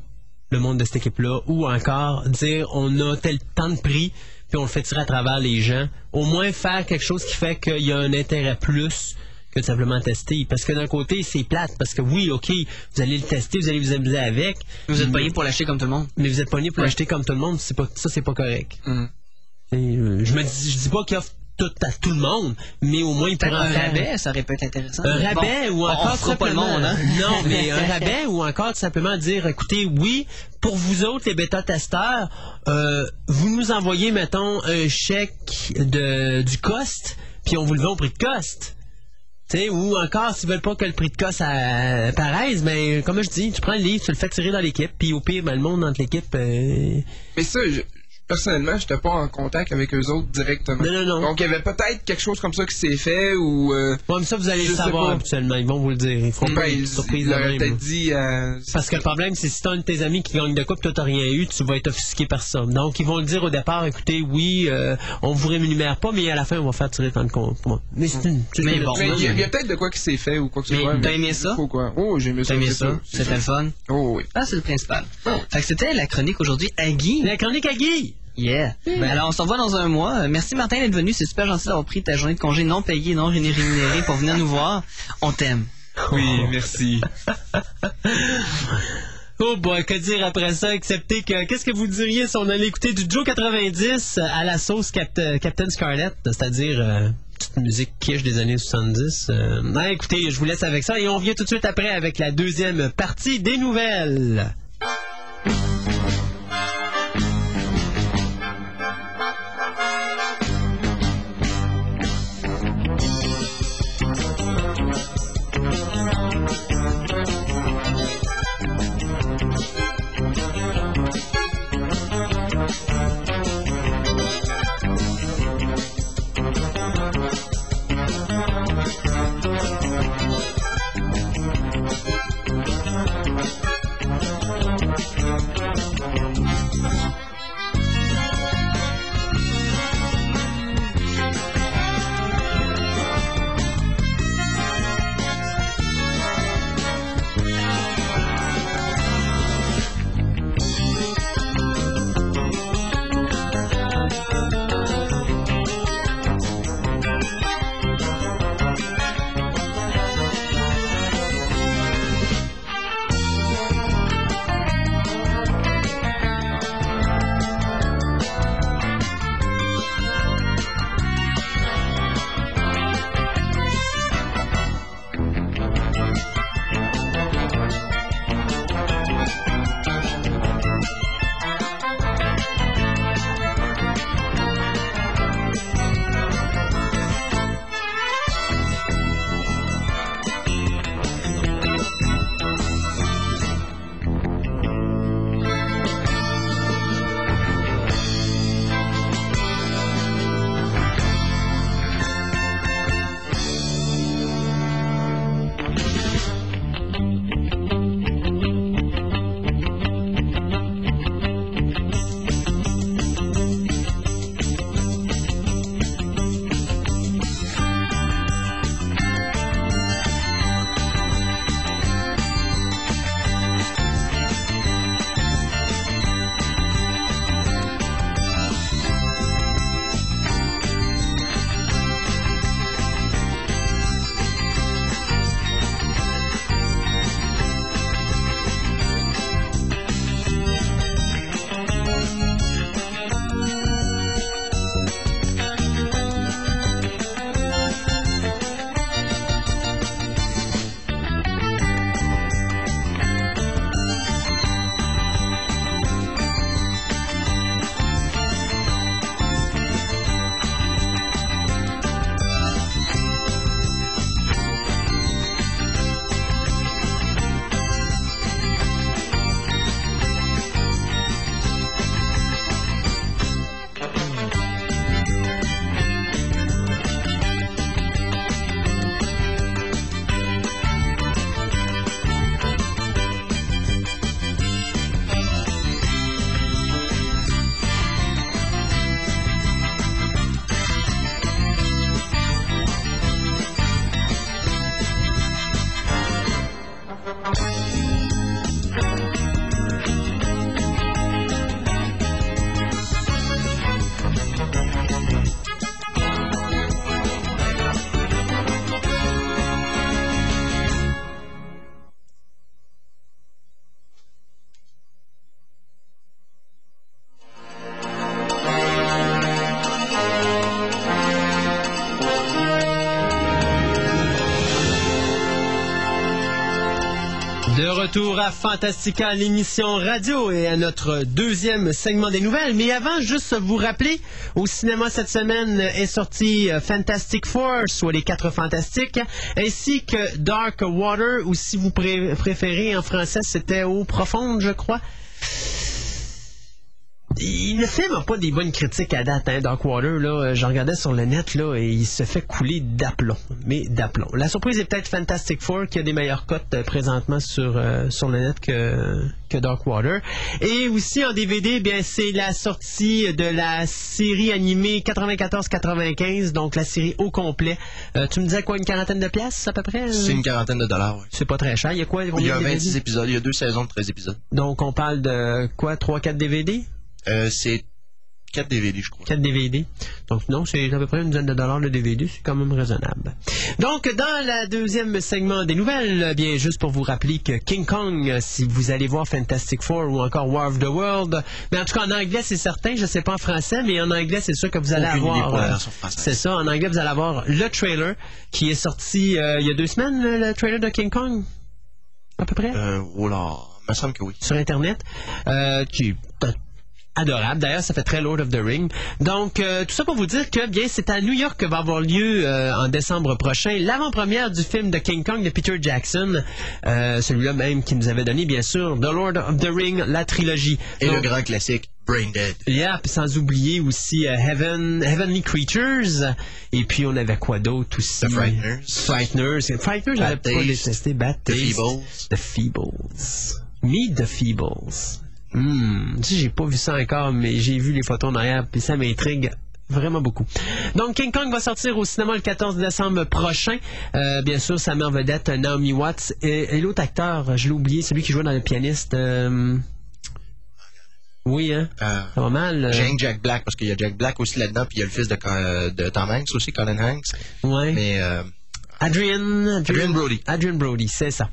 le monde de cette équipe-là, ou encore dire, on a tel temps de prix, puis on le fait tirer à travers les gens. Au moins faire quelque chose qui fait qu'il y a un intérêt plus que de simplement tester. Parce que d'un côté, c'est plate. Parce que oui, OK, vous allez le tester, vous allez vous amuser avec. Vous êtes payé pour l'acheter comme tout le monde. Mais vous êtes pogné pour l'acheter comme tout le monde. C'est pas, ça, c'est pas correct. Et, euh, je me dis, je dis pas qu'il offre tout à tout le monde, mais au moins il pourrait un faire rabais, ça aurait pu être intéressant. un bon, rabais ou encore on fera pas le simplement- monde, hein? Non, mais [LAUGHS] un rabais ou encore tout simplement dire écoutez, oui, pour vous autres, les bêta-testeurs, euh, vous nous envoyez, mettons, un chèque de, du cost, puis on vous le vend au prix de cost. Tu sais, ou encore, s'ils veulent pas que le prix de cost euh, paraisse, mais comme je dis, tu prends le livre, tu le fais tirer dans l'équipe, puis au pire, ben, le monde entre l'équipe. euh, Mais ça, je- personnellement, je n'étais pas en contact avec eux autres directement. Non, non, non. Donc, il y avait peut-être quelque chose comme ça qui s'est fait ou. Euh, Ouais, mais ça, vous allez le savoir pas. habituellement. Ils vont vous le dire. Ils feront pas ben, une ils surprise ils peut-être dit. euh, Parce que le problème, c'est si t'as un de tes amis qui gagne de coupe, toi t'as rien eu, tu vas être offusqué par ça. Donc ils vont le dire au départ, écoutez, oui, euh, on vous rémunère pas, mais à la fin on va faire tirer tant de compte. Mais c'est une. Mais une- bon, il y a, j'ai- il y a peut-être de quoi qui s'est fait ou quoi que ce Mais soit. t'as aimé ça? Ou quoi? Oh, j'ai aimé ça. T'as aimé c'est ça? C'était fun? Oh, oui. Ah, c'est le principal. Fait que c'était la chronique aujourd'hui à Guy. La chronique à Guy! Yeah. Ben, alors, on se revoit dans un mois. Merci, Martin, d'être venu. C'est super gentil d'avoir pris ta journée de congé non payée, non rémunérée pour venir nous voir. On t'aime. Oui, merci. [LAUGHS] Oh boy, que dire après ça, excepté que qu'est-ce que vous diriez si on allait écouter du Joe 90 à la sauce Cap- euh, Captain Scarlett, c'est-à-dire euh, petite musique quiche des années 70. Euh, ouais, écoutez, je vous laisse avec ça et on vient tout de suite après avec la deuxième partie des nouvelles. Retour à Fantastica, l'émission radio et à notre deuxième segment des nouvelles. Mais avant, juste vous rappeler, au cinéma cette semaine est sorti euh, Fantastic Four, soit les quatre fantastiques, ainsi que Dark Water, ou si vous pré- préférez en français, c'était Eau profonde, je crois. Il- Le film n'a pas des bonnes critiques à date, hein, Darkwater. Là, Euh, je regardais sur le net là, et il se fait couler d'aplomb. Mais d'aplomb. La surprise est peut-être Fantastic Four qui a des meilleures cotes euh, présentement sur, euh, sur le net que, que Darkwater. Et aussi en DVD, bien c'est la sortie de la série animée 94-95, donc la série au complet. Euh, tu me disais quoi, une quarantaine de pièces à peu près? C'est une quarantaine de dollars. ouais. C'est pas très cher. Il y a quoi? Il y a de DVD? 26 épisodes. Il y a deux saisons de 13 épisodes. Donc on parle de quoi? 3-4 DVD? Euh, c'est 4 DVD, je crois. 4 DVD. Donc non, c'est à peu près une dizaine de dollars le DVD, c'est quand même raisonnable. Donc dans la deuxième segment des nouvelles, bien juste pour vous rappeler que King Kong, si vous allez voir Fantastic Four ou encore War of the World, mais en tout cas en anglais c'est certain, je sais pas en français, mais en anglais c'est sûr que vous allez Aucune avoir. euh, c'est ça, en anglais vous allez avoir le trailer qui est sorti euh, il y a deux semaines, le, le trailer de King Kong, à peu près? Euh, oh là, il me semble que oui. sur Internet, euh, qui adorable. D'ailleurs, ça fait très Lord of the Ring. Donc, euh, tout ça pour vous dire que, bien, c'est à New York que va avoir lieu euh, en décembre prochain l'avant-première du film de King Kong de Peter Jackson, euh, celui-là même qui nous avait donné, bien sûr, The Lord of the Ring, la trilogie. Et le grand classique, Brain Dead. Yeah, sans oublier aussi euh, Heaven, Heavenly Creatures. Et puis, on avait quoi d'autre aussi? The Frighteners. Frighteners. Frighteners, j'avais pas détesté. Bad The. Feebles. The Feebles. Meet the Feebles. Hmm. Sais, j'ai pas vu ça encore, mais j'ai vu les photos en arrière, puis ça m'intrigue vraiment beaucoup. Donc, King Kong va sortir au cinéma le 14 décembre prochain. Euh, bien sûr, sa mère vedette, Naomi Watts. Et, et l'autre acteur, je l'ai oublié, celui qui jouait dans Le Pianiste. euh, Oui, hein? Euh, Ça va mal. euh, J'ai Jack Black, parce qu'il y a Jack Black aussi là-dedans, puis il y a le fils de, de Tom Hanks aussi, Colin Hanks. Ouais. Mais Adrian, Adrian Brody. Adrian Brody, c'est ça.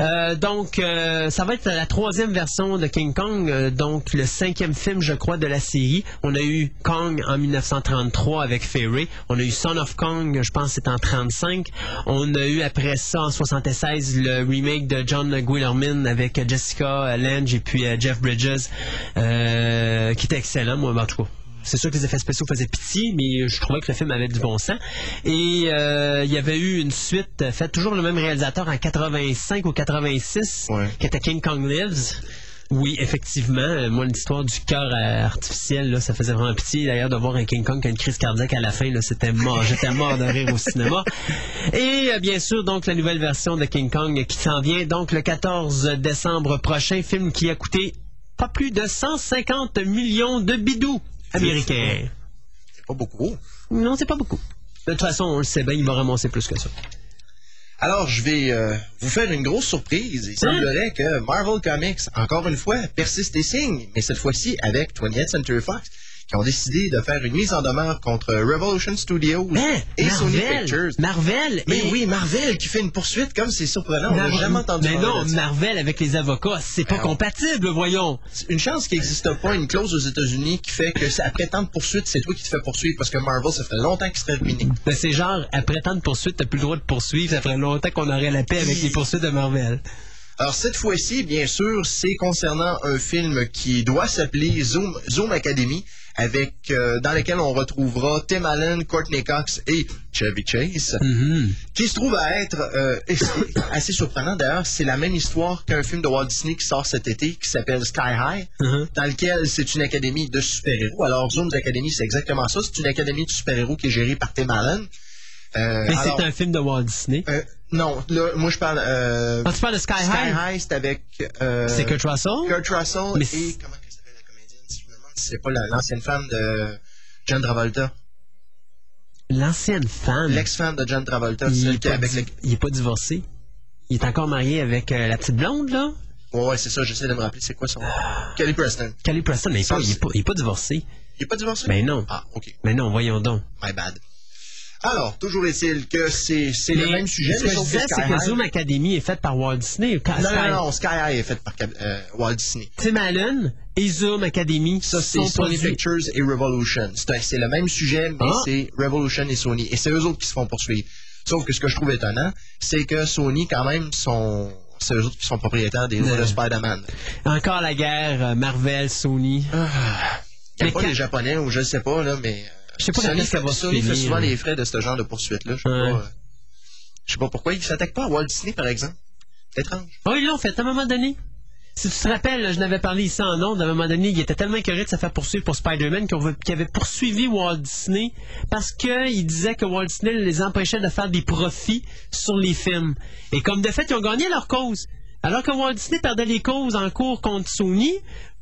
Euh, donc, euh, ça va être la troisième version de King Kong, euh, donc le cinquième film, je crois, de la série. On a eu Kong en 1933 avec Ferry. On a eu Son of Kong, je pense, c'est en 35. On a eu après ça, en 76, le remake de John Guillermin avec Jessica Lange et puis euh, Jeff Bridges, euh, qui était excellent, moi, en tout cas. C'est sûr que les effets spéciaux faisaient pitié, mais je trouvais que le film avait du bon sens. Et euh, il y avait eu une suite euh, faite toujours le même réalisateur en 85 ou 86, Ouais. qui était King Kong Lives. Oui, effectivement. Euh, Moi, l'histoire du cœur artificiel, là, ça faisait vraiment pitié. D'ailleurs, de voir un King Kong qui a une crise cardiaque à la fin, là, c'était mort. [LAUGHS] J'étais mort de rire au cinéma. Et bien sûr, donc, la nouvelle version de King Kong qui s'en vient, donc, le 14 décembre prochain, film qui a coûté pas plus de 150 millions de bidous américains. c'est pas beaucoup. Non, c'est pas beaucoup. De toute façon, on le sait bien, il va ramasser plus que ça. Alors, je vais euh, vous faire une grosse surprise. Il semblerait que Marvel Comics, encore une fois, persiste et signe, mais cette fois-ci avec 20th Century Fox, qui ont décidé de faire une mise en demeure contre Revolution Studios Hein? et Sony Marvel! Pictures. Marvel! Mais et- oui, Marvel qui fait une poursuite comme c'est surprenant. On n'a jamais entendu Mais non. Marvel avec les avocats, c'est pas Alors. compatible, voyons. Une chance qu'il n'existe pas une clause aux États-Unis qui fait que c'est après tant de poursuites, c'est toi qui te fais poursuivre parce que Marvel, ça fait longtemps qu'il serait ruiné. Ben, c'est genre, après tant de poursuites, t'as plus le droit de poursuivre. Ça ferait longtemps qu'on aurait la paix avec les poursuites de Marvel. Alors cette fois-ci, bien sûr, c'est concernant un film qui doit s'appeler Zoom, Zoom Academy, avec euh, dans lequel on retrouvera Tim Allen, Courtney Cox et Chevy Chase, Mhm. qui se trouve à être euh, assez surprenant d'ailleurs. C'est la même histoire qu'un film de Walt Disney qui sort cet été, qui s'appelle Sky High, Mhm. dans lequel c'est une académie de super-héros. Alors Zoom Academy, c'est exactement ça. C'est une académie de super-héros qui est gérée par Tim Allen. Euh, Mais c'est un film de Walt Disney. non, là, moi je parle. Euh, Ah, tu parles de Sky, Sky High? High, c'est avec. euh, C'est Kurt Russell? Kurt Russell Mais et comment c'est pas la- l'ancienne femme de John Travolta? L'ancienne femme? l'ex-femme de John Travolta il, celle est qui pas di- le... divorcé. Il est encore marié avec euh, la petite blonde, là? ouais, ouais, c'est ça j'essaie de me rappeler c'est quoi son Kelly Preston Kelly Preston, mais il est Ça, pas, il est c'est- pas, pas divorcé. il est pas divorcé? Ben non. ah ok Mais non, voyons donc. my bad alors toujours est-il que c'est c'est le même sujet Ce que je disais, c'est que Zoom Academy est faite par Walt Disney. Non, non, non, Sky High est faite par euh, Walt Disney. Tim Allen et Zoom Academy Ça, c'est Sony Pictures et Revolution. C'est le même sujet, mais Ah. c'est Revolution et Sony. Et c'est eux autres qui se font poursuivre. Sauf que ce que je trouve étonnant, c'est que Sony, quand même, sont. C'est eux autres qui sont propriétaires des droits de Spider-Man. Encore la guerre, euh, Marvel, Sony. Il n'y a Mais pas quand- les Japonais, ou je ne sais pas, là, mais. Je sais pas Sony, qu'elle va fait souvent les frais de ce genre de poursuite-là. Je sais Ouais. pas. euh, Je sais pas pourquoi. Ils ne s'attaquent pas à Walt Disney, par exemple. C'est étrange. Oh, ils l'ont fait à un moment donné. Si tu te rappelles, je n'avais parlé ici en ondes, à un moment donné, il était tellement écœuré de se faire poursuivre pour Spider-Man qu'il avait poursuivi Walt Disney parce qu'il disait que Walt Disney les empêchait de faire des profits sur les films. Et comme de fait, ils ont gagné leur cause. Alors que Walt Disney perdait les causes en cours contre Sony,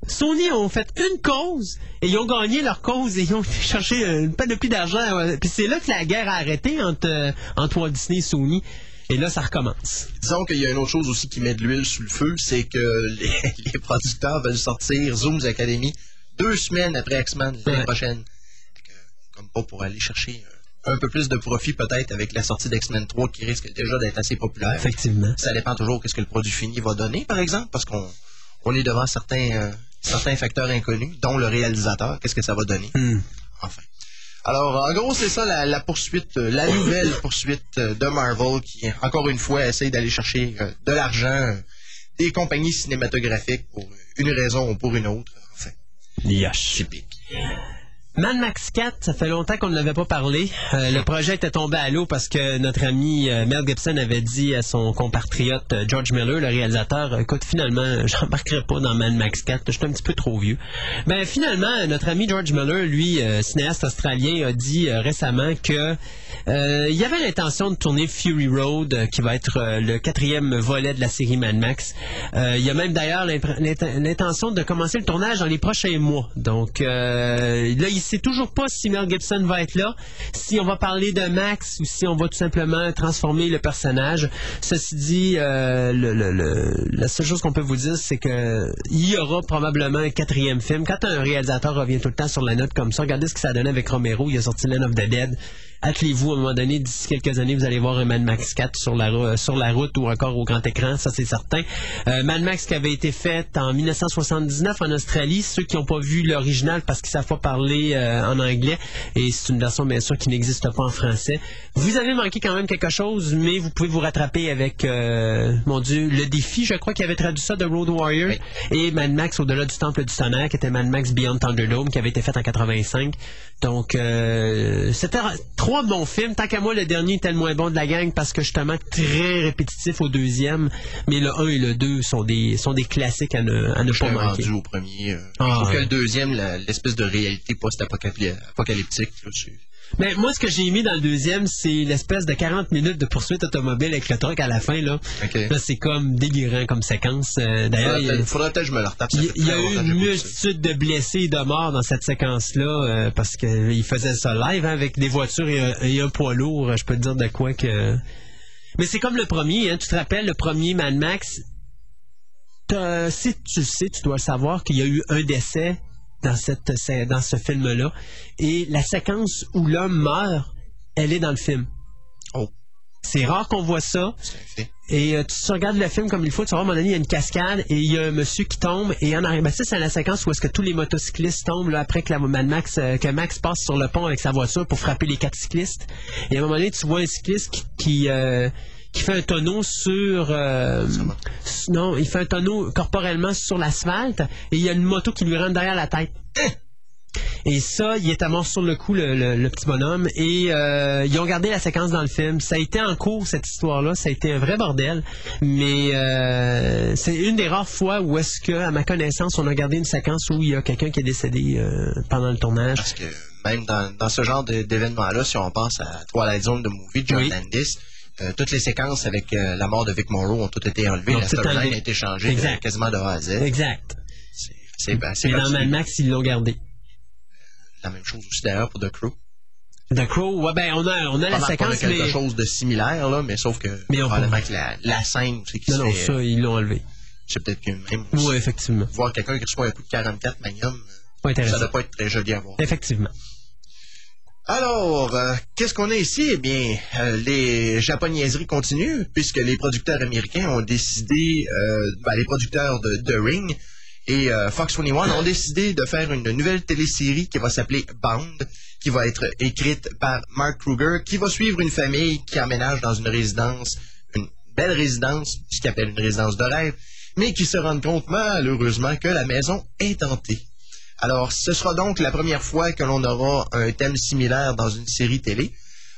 Sony ont fait une cause et ils ont gagné leur cause et ils ont été chercher euh, une panoplie d'argent. Puis c'est là que la guerre a arrêté entre, euh, entre Walt Disney et Sony. Et là, ça recommence. Disons qu'il y a une autre chose aussi qui met de l'huile sur le feu, c'est que [LAUGHS] les, les producteurs veulent sortir Zoom's Academy deux semaines après X-Men l'année Ouais. prochaine. Que, Comme pas pour aller chercher euh, un peu plus de profit peut-être avec la sortie d'X-Men 3 qui risque déjà d'être assez populaire. Effectivement. Ça dépend toujours qu'est-ce que le produit fini va donner, par exemple, parce qu'on on est devant certains, euh, certains facteurs inconnus, dont le réalisateur. Qu'est-ce que ça va donner? Hmm. Enfin. Alors, en gros, c'est ça la, la poursuite, euh, la nouvelle poursuite euh, de Marvel qui, encore une fois, essaye d'aller chercher euh, de l'argent des compagnies cinématographiques pour une raison ou pour une autre. Enfin, Yosh. typique. Mad Max 4, ça fait longtemps qu'on ne l'avait pas parlé. Euh, le projet était tombé à l'eau parce que notre ami euh, Mel Gibson avait dit à son compatriote euh, George Miller, le réalisateur, écoute, finalement, [LAUGHS] j'embarquerai pas dans Mad Max 4, je suis un petit peu trop vieux. Ben finalement, notre ami George Miller, lui, cinéaste australien, a dit récemment que il avait l'intention de tourner Fury Road, qui va être le quatrième volet de la série Mad Max. Il a même d'ailleurs l'intention de commencer le tournage dans les prochains mois. Donc là, il sait toujours pas si Mel Gibson va être là, si on va parler de Max ou si on va tout simplement transformer le personnage. Ceci dit, euh, le- le- la seule chose qu'on peut vous dire, c'est que il y aura probablement un quatrième film. Quand un réalisateur revient tout le temps sur la note comme ça, regardez ce que ça a donné avec Romero. Il a sorti Land of the Dead. Attelez-vous à un moment donné, d'ici quelques années, vous allez voir un Mad Max 4 sur la, rou- sur la route ou encore au grand écran, ça c'est certain. Euh, Mad Max qui avait été fait en 1979 en Australie, ceux qui n'ont pas vu l'original parce qu'ils savent pas parler euh, en anglais, et c'est une version bien sûr qui n'existe pas en français. Vous avez manqué quand même quelque chose, mais vous pouvez vous rattraper avec, euh, mon Dieu, le défi, je crois qu'il avait traduit ça de Road Warrior, et Mad Max au-delà du Temple du Tonnerre, qui était Mad Max Beyond Thunderdome, qui avait été fait en 85. Donc, euh, c'était trois bons films. Tant qu'à moi, le dernier était le moins bon de la gang parce que justement très répétitif au deuxième. Mais le 1 et le 2 sont des, sont des classiques à ne, à ne pas manquer. rendu au premier. euh, Ah, je trouve que ouais. le deuxième, l'espèce de réalité post-apocalyptique, Mais moi, ce que j'ai mis dans le deuxième, c'est l'espèce de 40 minutes de poursuite automobile avec le truck à la fin. Là, c'est comme délirant comme séquence. Euh, D'ailleurs, il Faudrait peut-être que je me le retape. Il y a eu une multitude de blessés et de morts dans cette séquence-là euh, parce qu'il faisait ça live hein, avec des voitures et un, et un poids lourd. Je peux te dire de quoi que. Mais c'est comme le premier, hein, tu te rappelles, le premier Mad Max? Si tu le sais, tu dois savoir qu'il y a eu un décès dans, cette, dans ce film-là. Et la séquence où l'homme meurt, elle est dans le film. Oh. C'est rare qu'on voit ça. Et euh, tu regardes le film comme il faut, tu voir, à un moment donné, il y a une cascade et il y a un monsieur qui tombe et en arrière, ben, ça, c'est la séquence où est-ce que tous les motocyclistes tombent là, après que la Mad Max, euh, que Max passe sur le pont avec sa voiture pour frapper les quatre cyclistes. Et à un moment donné, tu vois un cycliste qui, qui, euh, qui fait un tonneau sur euh, non, il fait un tonneau corporellement sur l'asphalte et il y a une moto qui lui rentre derrière la tête. Et ça, il est à mort sur le coup, le, le- le petit bonhomme. Et euh, ils ont gardé la séquence dans le film. Ça a été en cours, cette histoire-là. Ça a été un vrai bordel. Mais euh, c'est une des rares fois où est-ce que, à ma connaissance, on a gardé une séquence où il y a quelqu'un qui est décédé euh, pendant le tournage. Parce que même dans, dans ce genre d'événement-là, si on pense à Twilight Zone de movie John Oui. Landis, euh, toutes les séquences avec euh, la mort de Vic Morrow ont toutes été enlevées. Ont la storyline enlevé. a été changée Exact. euh, quasiment de A à Z. Exact. C'est ben, Et dans. Mad Max, ils l'ont gardé. la même chose aussi d'ailleurs pour The Crew. The Crow, ouais, ben, on a, on a la mal qu'on a séquence, quelque mais... chose de similaire, là, mais sauf que Mais on- probablement que la, la scène, c'est qui Non, non, ça, ils l'ont enlevé. c'est peut-être que même Oui, effectivement. voir quelqu'un qui reçoit un coup de 44 Magnum, ça doit pas être très joli à voir. Effectivement. Alors, euh, qu'est-ce qu'on a ici? Eh bien, euh, les japonaiseries continuent, puisque les producteurs américains ont décidé, euh, ben, les producteurs de Ring et euh, Fox 21 ont décidé de faire une nouvelle télésérie qui va s'appeler Bound, qui va être écrite par Mark Kruger, qui va suivre une famille qui emménage dans une résidence, une belle résidence, ce qu'ils appellent une résidence de rêve, mais qui se rendent compte malheureusement que la maison est hantée. Alors, ce sera donc la première fois que l'on aura un thème similaire dans une série télé.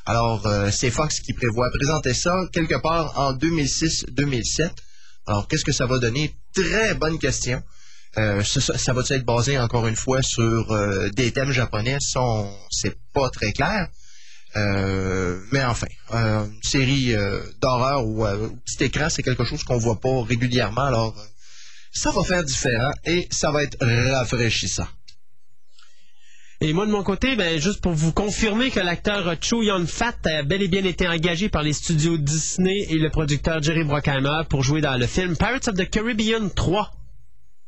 Alors, euh, c'est Fox qui prévoit présenter ça quelque part en 2006-2007. Alors, qu'est-ce que ça va donner? Très bonne question. Euh, ça, ça- va être basé encore une fois sur euh, des thèmes japonais? Ça, c'est pas très clair. Euh, mais enfin, euh, une série euh, d'horreur ou petit écran, c'est quelque chose qu'on voit pas régulièrement. Alors, ça va faire différent et ça va être rafraîchissant. Et moi, de mon côté, ben, juste pour vous confirmer que l'acteur Cho Yun-fat a bel et bien été engagé par les studios Disney et le producteur Jerry Bruckheimer pour jouer dans le film Pirates of the Caribbean 3.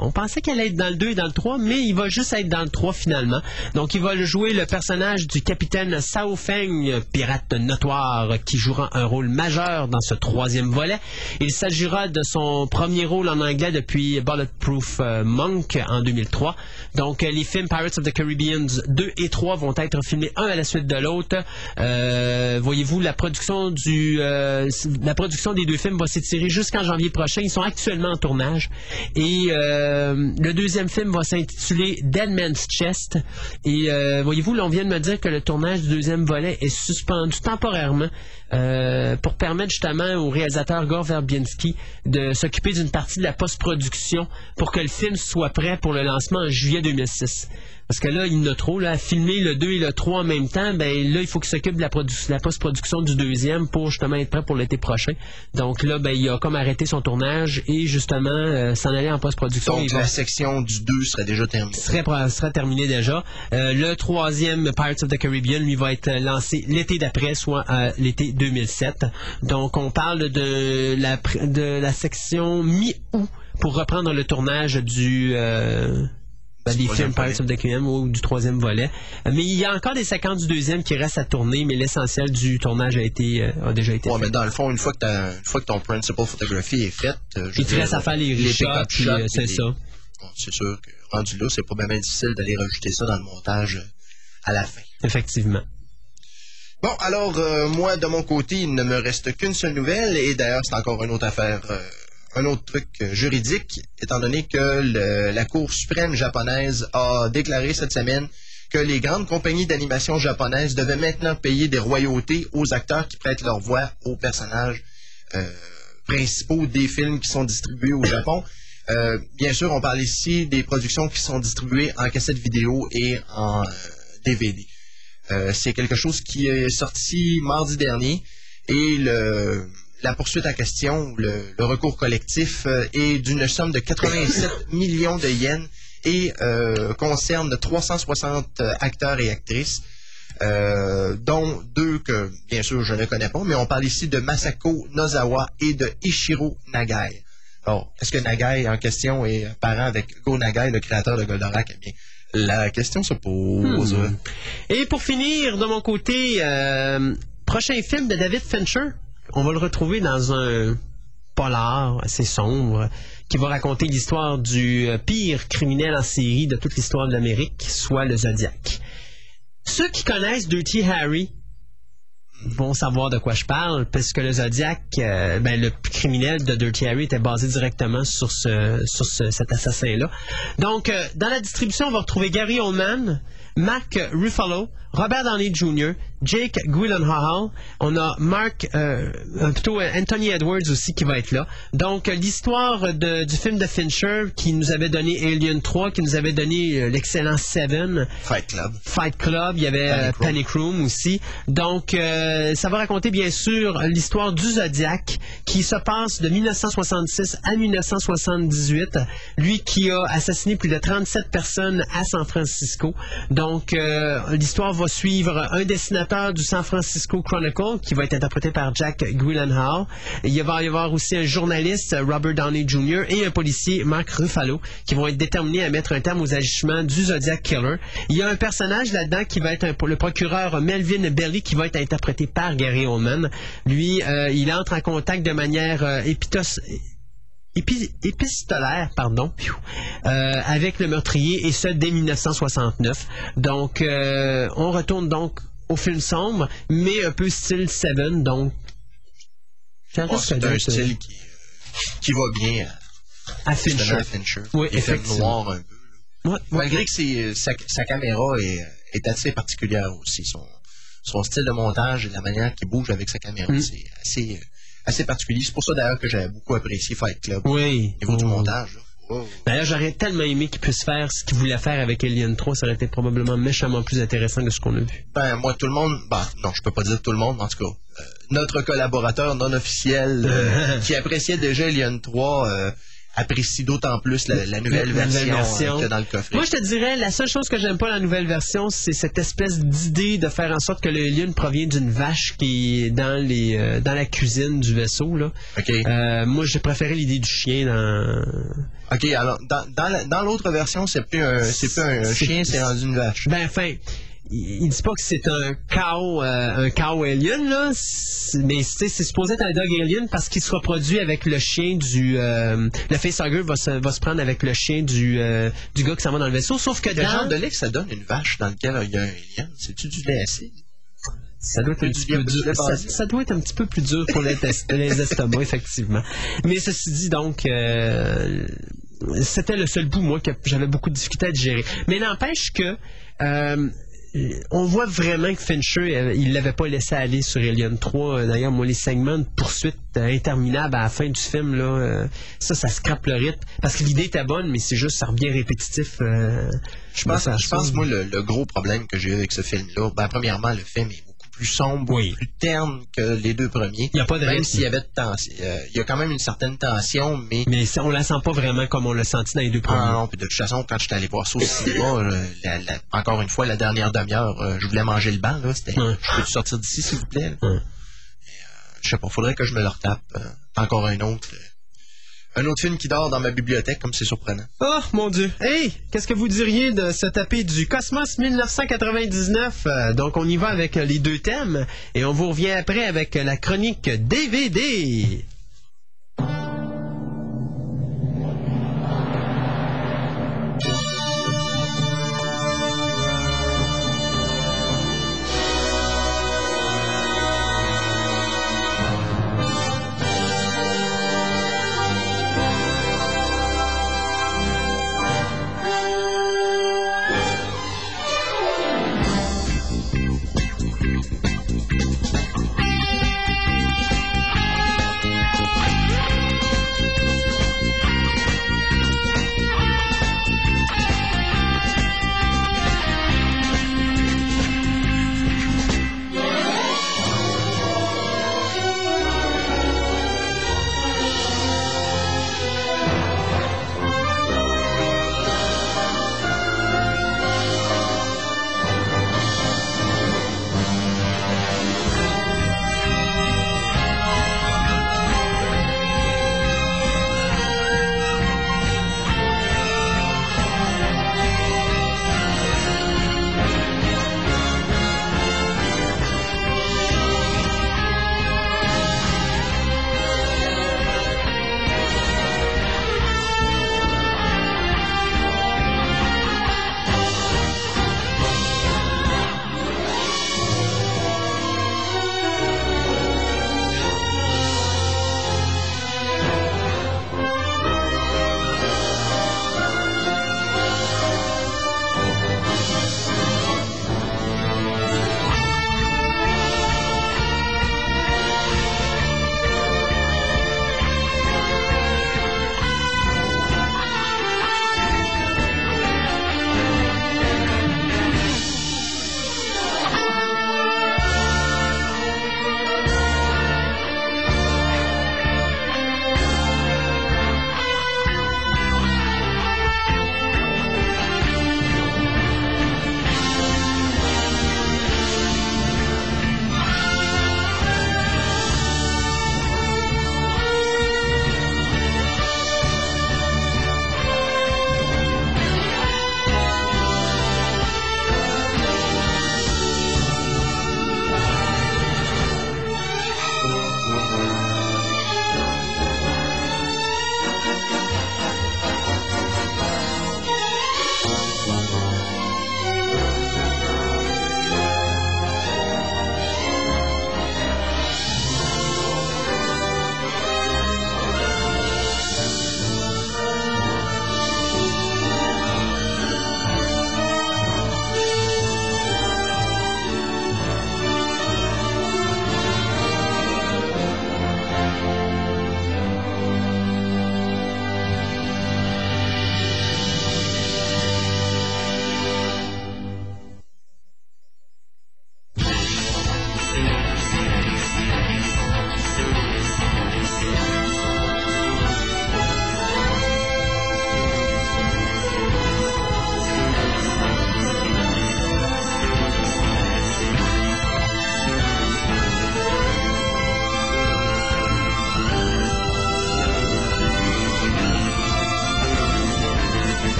On pensait qu'elle allait être dans le 2 et dans le 3, mais il va juste être dans le 3 finalement. Donc il va jouer le personnage du capitaine Sao Feng, pirate notoire, qui jouera un rôle majeur dans ce troisième volet. Il s'agira de son premier rôle en anglais depuis Bulletproof euh, Monk en 2003. Donc euh, les films Pirates of the Caribbean 2 et 3 vont être filmés un à la suite de l'autre. Euh, Voyez-vous, la production des deux films va s'étirer jusqu'en janvier prochain. Ils sont actuellement en tournage. Et le deuxième film va s'intituler Dead Man's Chest. Et euh, voyez-vous, là, on vient de me dire que le tournage du deuxième volet est suspendu temporairement euh, pour permettre justement au réalisateur Gore Verbinski de s'occuper d'une partie de la post-production pour que le film soit prêt pour le lancement en juillet 2006. Parce que là, il y en a trop. Là, à filmer le 2 et le 3 en même temps, ben là, il faut qu'il s'occupe de la, produ- la post-production du deuxième pour justement être prêt pour l'été prochain. Donc là, ben, il a comme arrêté son tournage et justement euh, s'en aller en post-production. Donc va- la section du 2 serait déjà terminée. serait, serait terminé déjà. Euh, le troisième, Pirates of the Caribbean, lui va être lancé l'été d'après, soit à l'été 2007. Donc, on parle de la, de la section mi-août pour reprendre le tournage du... ben, troisième films Pirates of the Caribbean ou du troisième volet. Euh, Mais il y a encore des séquences du deuxième qui restent à tourner, mais l'essentiel du tournage a, été, euh, a déjà été Ouais, fait. mais dans le fond, une fois que, une fois que ton principal photography est faite, euh, Il te reste à faire les puis shots, c'est les- ça. Bon, c'est sûr que rendu là, c'est bien difficile d'aller rajouter ça dans le montage à la fin. Effectivement. Bon, alors, euh, moi, de mon côté, il ne me reste qu'une seule nouvelle, et d'ailleurs, c'est encore une autre affaire, euh, un autre truc euh, juridique, étant donné que le- la Cour suprême japonaise a déclaré cette semaine que les grandes compagnies d'animation japonaises devaient maintenant payer des royautés aux acteurs qui prêtent leur voix aux personnages euh, principaux des films qui sont distribués au Japon. Euh, bien sûr, on parle ici des productions qui sont distribuées en cassette vidéo et en euh, DVD. Euh, c'est quelque chose qui est sorti mardi dernier et le, la poursuite en question, le, le recours collectif euh, est d'une somme de 87 millions de yens et euh, concerne 360 acteurs et actrices, euh, dont deux que bien sûr je ne connais pas, mais on parle ici de Masako Nozawa et de Ichiro Nagai. Alors, est-ce que Nagai en question est parent avec Go Nagai, le créateur de Goldorak? Eh la question se pose. Hmm. Et pour finir, de mon côté, euh, prochain film de David Fincher. On va le retrouver dans un polar assez sombre qui va raconter l'histoire du euh, pire criminel en série de toute l'histoire de l'Amérique, soit le Zodiac. Ceux qui connaissent Dirty Harry vont savoir de quoi je parle, parce que le Zodiac, euh, ben, le criminel de Dirty Harry était basé directement sur, ce, sur ce- cet assassin-là. Donc, euh, dans la distribution, on va retrouver Gary Oldman, Mark Ruffalo, Robert Downey Jr., Jake Gyllenhaal, on a Mark, euh, euh, plutôt euh, Anthony Edwards aussi qui va être là. Donc, euh, l'histoire du film de Fincher qui nous avait donné Alien 3, qui nous avait donné l'excellent Seven, Fight Club. Fight Club, il y avait Panic Room. Panic Room aussi. Donc, euh, ça va raconter bien sûr l'histoire du Zodiac qui se passe de 1966 à 1978. Lui qui a assassiné plus de 37 personnes à San Francisco. Donc, euh, l'histoire va suivre un dessinateur du San Francisco Chronicle qui va être interprété par Jack Gyllenhaal. Il va y avoir aussi un journaliste, Robert Downey Jr., et un policier, Mark Ruffalo, qui vont être déterminés à mettre un terme aux agissements du Zodiac Killer. Il y a un personnage là-dedans qui va être le procureur Melvin Belly qui va être interprété par Gary Oldman. Lui, euh, il entre en contact de manière euh, épistolaire, pardon, euh, avec le meurtrier et ce dès 1969. Donc, euh, on retourne donc au film sombre, mais un peu style Seven, donc. risque c'est un style qui, euh, qui va bien à, Fincher. à Fincher. Oui, Il effectivement. noir un peu. Ouais, ouais. Malgré que sa, sa caméra est, est assez particulière aussi. Son, son style de montage et la manière qu'il bouge avec sa caméra, Mm. c'est assez, assez particulier. C'est pour ça d'ailleurs que j'avais beaucoup apprécié Fight Club. Oui. Au niveau du Oh. montage. Oh. D'ailleurs, j'aurais tellement aimé qu'il puisse faire ce qu'il voulait faire avec Alien 3. Ça aurait été probablement méchamment plus intéressant que ce qu'on a vu. Ben, moi, tout le monde, ben, non, je peux pas dire tout le monde, en tout cas, euh, notre collaborateur non officiel, euh, [LAUGHS] qui appréciait déjà Alien 3, euh, apprécie d'autant plus la, la nouvelle La version, version. euh, que dans le coffret. Moi, je te dirais, la seule chose que j'aime pas dans la nouvelle version, c'est cette espèce d'idée de faire en sorte que le Alien provient d'une vache qui est dans les euh, dans la cuisine du vaisseau. Là. Euh, moi, j'ai préféré l'idée du chien dans. OK, alors, dans, dans, la- dans l'autre version, c'est plus un, c'est plus un, chien, c'est rendu une vache. Ben, enfin, il, dit pas que c'est un cow, euh, un cow alien là, mais c'est supposé être un dog alien parce qu'il se reproduit avec le chien du. euh, le facehugger va se, va se prendre avec le chien du du, du gars qui s'en va dans le vaisseau, sauf que Quel dans genre de lait que ça donne une vache dans lequel il y a un alien? C'est-tu du lait acide? Ça doit être un petit peu du dur. Ça, doit être un petit peu plus dur pour [LAUGHS] les, estomacs, effectivement. Mais ceci dit, donc, euh, c'était le seul bout, moi, que j'avais beaucoup de difficulté à digérer. Mais n'empêche que, euh, on voit vraiment que Fincher, il l'avait pas laissé aller sur Alien 3. Euh, D'ailleurs, moi, les segments de poursuite euh, interminables à la fin du film, là, euh, ça, ça scrape le rythme. Parce que l'idée était bonne, mais c'est juste, ça revient répétitif. euh, Je pense, je pense moi, le, le gros problème que j'ai eu avec ce film-là, ben, premièrement, le film est plus sombre, Oui. plus terne que les deux premiers. Il y a pas de Même s'il y avait de tension, euh, il y a quand même une certaine tension, mais Mais on la sent pas vraiment comme on l'a senti dans les deux premiers. Ah non, puis de toute façon, quand j'étais allé voir ça au cinéma, euh, la- la- encore une fois, la dernière demi-heure, euh, je voulais manger le banc, là. C'était, je peux sortir d'ici, s'il vous plaît? euh, je sais pas, faudrait que je me le retape. encore un autre. Un autre film qui dort dans ma bibliothèque, comme c'est surprenant. Oh mon Dieu. Hey, qu'est-ce que vous diriez de se taper du Cosmos 1999? Euh, donc on y va avec euh, les deux thèmes et on vous revient après avec euh, la chronique DVD.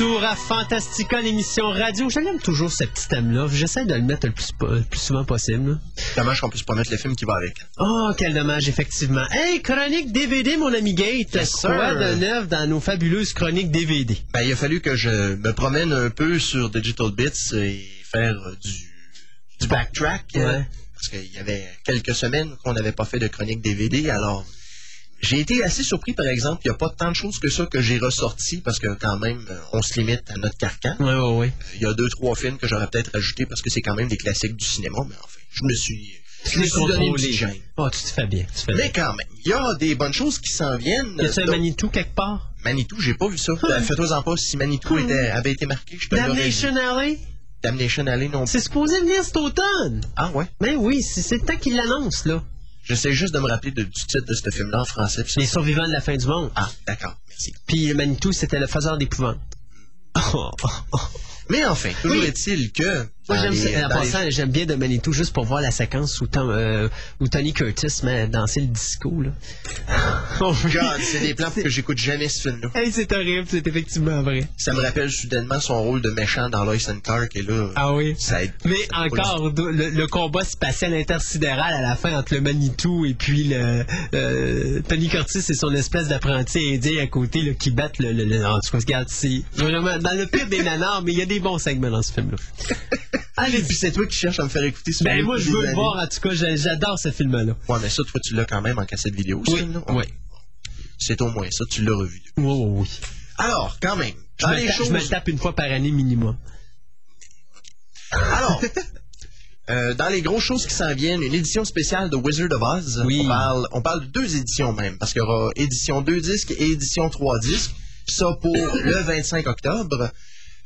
Retour à Fantastica, l'émission radio. J'aime toujours ce petit thème-là. J'essaie de le mettre le plus, le plus souvent possible. Dommage qu'on puisse pas mettre le film qui va avec. Oh, quel dommage, effectivement. Hey, chronique DVD, mon ami Gate. Yes, Quoi de neuf dans nos fabuleuses chroniques DVD? Ben, il a fallu que je me promène un peu sur Digital Bits et faire euh, du, du backtrack. euh, parce qu'il y avait quelques semaines qu'on n'avait pas fait de chronique DVD. Alors, j'ai été assez surpris, par exemple. Il n'y a pas tant de choses que ça que j'ai ressorti parce que quand même, euh, on se limite à notre carcan. Ouais, ouais, ouais. Il y a deux, trois films que j'aurais peut-être ajoutés parce que c'est quand même des classiques du cinéma. Mais enfin, je me suis, je me suis donné une petite gêne. Oh, tu te fais bien. Tu te fais bien. Mais quand même, il y a des bonnes choses qui s'en viennent. Y un Donc, Manitou quelque part? Manitou, j'ai pas vu ça. Ben, Fais-toi-en pas si Manitou était, avait été marqué. Je te. Damnation Alley? Damnation Alley non plus. C'est supposé venir cet automne. Ah ouais? Ben oui, c'est c'est le temps qu'il l'annonce, là. J'essaie juste de me rappeler de- du titre de ce film-là en français. Les survivants de la fin du monde. Ah, d'accord, merci. Puis Manitou, c'était le faiseur d'épouvante. Oh, oh, oh. Mais enfin, toujours Oui. est-il que... Moi, j'aime les-. En les- j'aime bien de Manitou juste pour voir la séquence où, Tom- euh, où Tony Curtis met danser le disco, là. [LAUGHS] Oh, God, c'est des plans que j'écoute jamais ce film-là. Hey, c'est horrible, c'est effectivement vrai. Ça me rappelle soudainement son rôle de méchant dans Lois and Clark et là, Ah oui. ça aide. Mais ça encore, le, le combat spatial intersidéral à la fin entre le Manitou et puis le euh, Tony Curtis et son espèce d'apprenti indien à côté là, qui battent le, le, le- En tout cas, regarde, c'est vraiment dans le pire des nanars, mais il y a des bons segments dans ce film-là. [LAUGHS] Allez, puis c'est toi qui cherches à me faire écouter ce Ben moi, je veux le voir, en tout cas, j'a- j'adore ce film-là. Ouais, mais ça, toi, tu l'as quand même en cassette vidéo, ce Oui, film-là? oui. C'est au moins ça, tu l'as revu. Oui, oui, oui. Alors, quand même, Je me, ta- je me choses... tape une fois par année minimum. Alors, [LAUGHS] euh, dans les grosses choses qui s'en viennent, une édition spéciale de Wizard of Oz. Oui. On parle, on parle de deux éditions même, parce qu'il y aura édition 2 disques et édition 3 disques. Ça pour [COUGHS] le 25 octobre.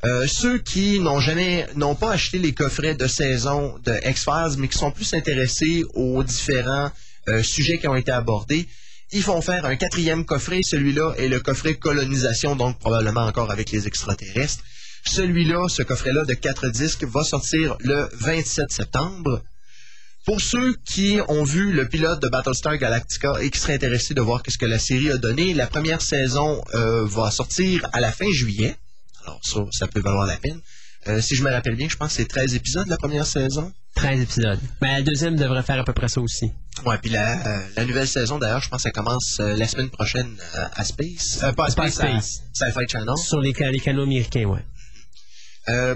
Euh, ceux qui n'ont jamais, n'ont pas acheté les coffrets de saison de X-Files, mais qui sont plus intéressés aux différents euh, sujets qui ont été abordés, ils vont faire un quatrième coffret. Celui-là est le coffret colonisation, donc probablement encore avec les extraterrestres. Celui-là, ce coffret-là de quatre disques, va sortir le 27 septembre. Pour ceux qui ont vu le pilote de Battlestar Galactica et qui seraient intéressés de voir qu'est-ce que la série a donné, la première saison euh, va sortir à la fin juillet. Alors ça, ça peut valoir la peine. Euh, si je me rappelle bien, je pense que c'est 13 épisodes la première saison. 13 épisodes. Mais la deuxième devrait faire à peu près ça aussi. Ouais, puis la, euh, la nouvelle saison, d'ailleurs, je pense que ça commence euh, la semaine prochaine à Space. Pas à Space, à Space. Sci-Fi Channel. Sur les, les canaux américains, ouais.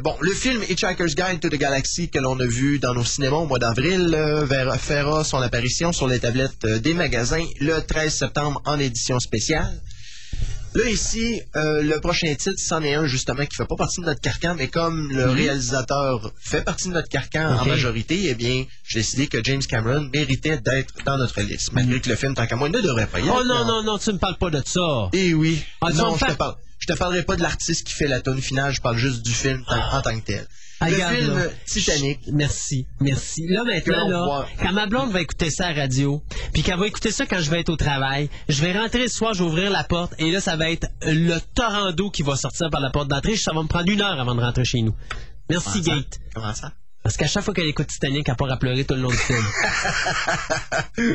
Bon, le film Hitchhiker's Guide to the Galaxy que l'on a vu dans nos cinémas au mois d'avril fera son apparition sur les tablettes des magasins le 13 septembre en édition spéciale. Là, ici, euh, le prochain titre, c'en est un justement qui fait pas partie de notre carcan, mais comme le réalisateur fait partie de notre carcan en majorité, eh bien, j'ai décidé que James Cameron méritait d'être dans notre liste, malgré que le film, tant qu'à moi, ne devrait pas y être. Oh non, non, non, tu me parles pas de ça. Eh oui. Ah, non, je te parle. Je te parlerai pas de l'artiste qui fait la tonne finale, je parle juste du film en tant que tel. Ah, le regarde, film là. Titanic. Merci, merci. Là, maintenant, là, quand ma blonde va écouter ça à la radio, puis qu'elle va écouter ça quand je vais être au travail, je vais rentrer ce soir, je vais ouvrir la porte, et là, ça va être le torrent d'eau qui va sortir par la porte d'entrée. Ça va me prendre une heure avant de rentrer chez nous. Merci, Comment ça? Gate. Comment ça? Parce qu'à chaque fois qu'elle écoute Titanic, elle part à pleurer tout le long du film.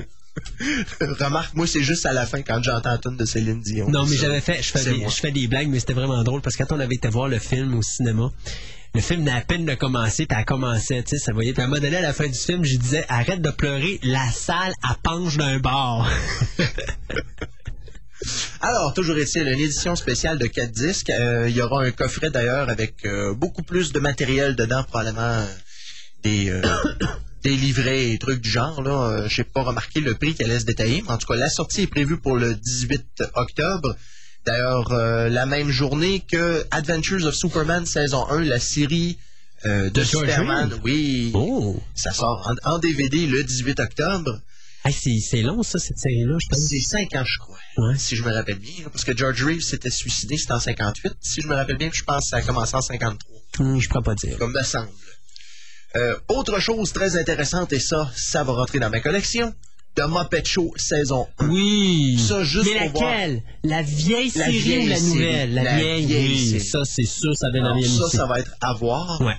[LAUGHS] [LAUGHS] Remarque, moi, c'est juste à la fin quand j'entends tune de Céline Dion. Non, mais j'avais fait, je fais, des, je fais des blagues, mais c'était vraiment drôle parce que quand on avait été voir le film au cinéma, le film n'a à peine de commencer, puis elle commençait, tu sais, ça voyait. Puis à un moment donné, à la fin du film, je disais, arrête de pleurer, la salle à penche d'un bar. [LAUGHS] Alors, toujours est-il, une édition spéciale de 4 disques. Euh, il y aura un coffret d'ailleurs avec euh, beaucoup plus de matériel dedans, probablement euh, des, euh, des livrets et trucs du genre. Là, Euh, j'ai pas remarqué le prix qu'elle laisse détailler, mais en tout cas, la sortie est prévue pour le 18 octobre. D'ailleurs, euh, la même journée que Adventures of Superman saison 1, la série euh, de, Superman. Oui, Oh! ça sort en, en DVD le 18 octobre. Hey, c'est, c'est long, ça, cette série-là, je pense. C'est 5 ans, je crois. Ouais. Si je me rappelle bien. là, Parce que George Reeves s'était suicidé, c'était en 58. Si je me rappelle bien, je pense que ça a commencé en 53. Hum, je pourrais pas dire. Comme me semble. Euh, autre chose très intéressante, et ça, ça va rentrer dans ma collection. The Muppet Show saison 1. Oui! Ça, juste Mais pour voir. laquelle? La vieille La série vieille ou la nouvelle? La, La vieille, vieille oui. Ça, c'est sûr, ça donne Alors, envie ça, aussi. ça va être à voir. Ouais.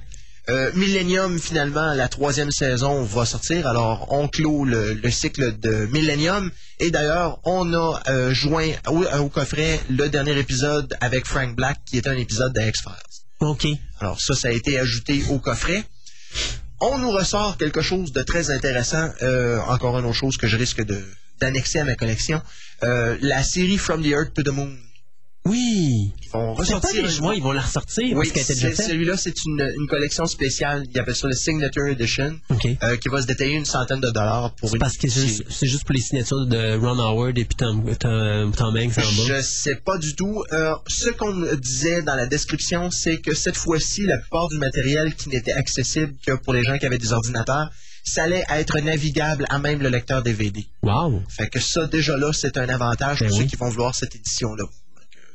Euh, Millennium, finalement, la troisième saison va sortir. Alors, on clôt le, le cycle de Millennium. Et d'ailleurs, on a euh, joint au, au coffret le dernier épisode avec Frank Black, qui est un épisode de X-Files. OK. Alors ça, ça a été ajouté au coffret. On nous ressort quelque chose de très intéressant. Euh, encore une autre chose que je risque d'annexer à ma collection. Euh, la série From the Earth to the Moon. Oui. Ils vont pas ressortir. des joints, ils vont la ressortir Oui, celui-là, c'est une, une collection spéciale. Il appelle ça le Signature Edition, euh, qui va se détailler une centaine de dollars pour une parce que c'est juste, pour les signatures de Ron Howard et puis Tom, Tom, Tom Hanks en bas. Je sais pas du tout. Euh, ce qu'on disait dans la description, c'est que cette fois-ci, la plupart du matériel qui n'était accessible que pour les gens qui avaient des ordinateurs, ça allait être navigable à même le lecteur DVD. Wow. Fait que ça, déjà là, c'est un avantage Ben pour oui. ceux qui vont vouloir cette édition-là.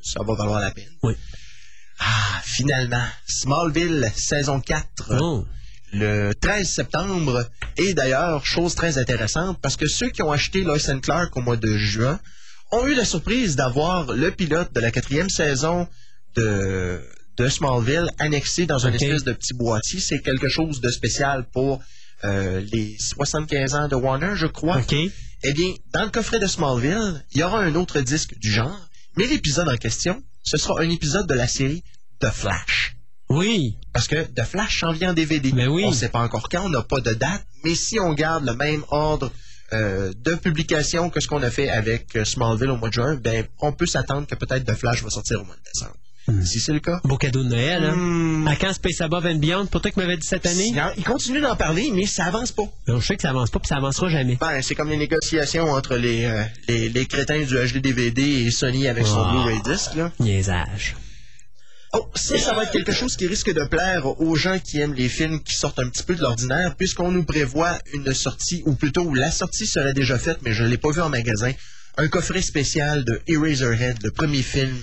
Ça va valoir la peine. Oui. Ah, finalement, Smallville, saison 4 Oh. le 13 septembre. Et d'ailleurs, chose très intéressante, parce que ceux qui ont acheté Lois and Clark au mois de juin ont eu la surprise d'avoir le pilote de la quatrième saison de, de Smallville annexé dans un espèce de petit boîtier. C'est quelque chose de spécial pour euh, les 75 ans de Warner, je crois. OK. Eh bien, dans le coffret de Smallville, il y aura un autre disque du genre, mais l'épisode en question, ce sera un épisode de la série The Flash. Oui. Parce que The Flash s'en vient en DVD. Ben oui. On ne sait pas encore quand, on n'a pas de date, mais si on garde le même ordre euh, de publication que ce qu'on a fait avec euh, Smallville au mois de juin, ben, on peut s'attendre que peut-être The Flash va sortir au mois de décembre. Si c'est le cas. Beau cadeau de Noël, hein? Hmm. À quand Space Above and Beyond? Pour toi qui m'avais dit cette année? Il il continue d'en parler, mais ça avance pas. Non, je sais que ça avance pas, puis ça avancera jamais. Ben, c'est comme les négociations entre les, euh, les, les crétins du HD-DVD et Sony avec son Ah. Blu-ray disc. Là. Niaisage. Oh, ça, ça va être quelque chose qui risque de plaire aux gens qui aiment les films qui sortent un petit peu de l'ordinaire, puisqu'on nous prévoit une sortie, ou plutôt la sortie serait déjà faite, mais je ne l'ai pas vu en magasin, un coffret spécial de Eraserhead, le premier film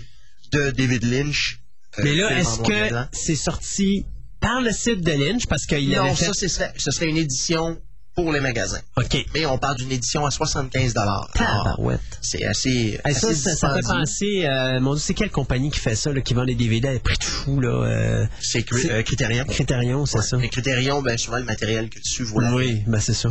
de David Lynch. euh, Mais là, est-ce que c'est sorti par le site de Lynch? Parce qu'il Non, avait fait... ça, ce serait, ce serait une édition pour les magasins. OK. Mais on parle d'une édition à 75 Tabarouette. C'est assez, Hey, assez ça, ça, fait penser, euh, mon Dieu, c'est quelle compagnie qui fait ça, là, qui vend des DVD à prix de fou, là? Euh, C'est euh, Criterion. Criterion, c'est Ouais. ça? Mais Criterion, ben, souvent, le matériel que dessus vaut Oui, ben c'est ça.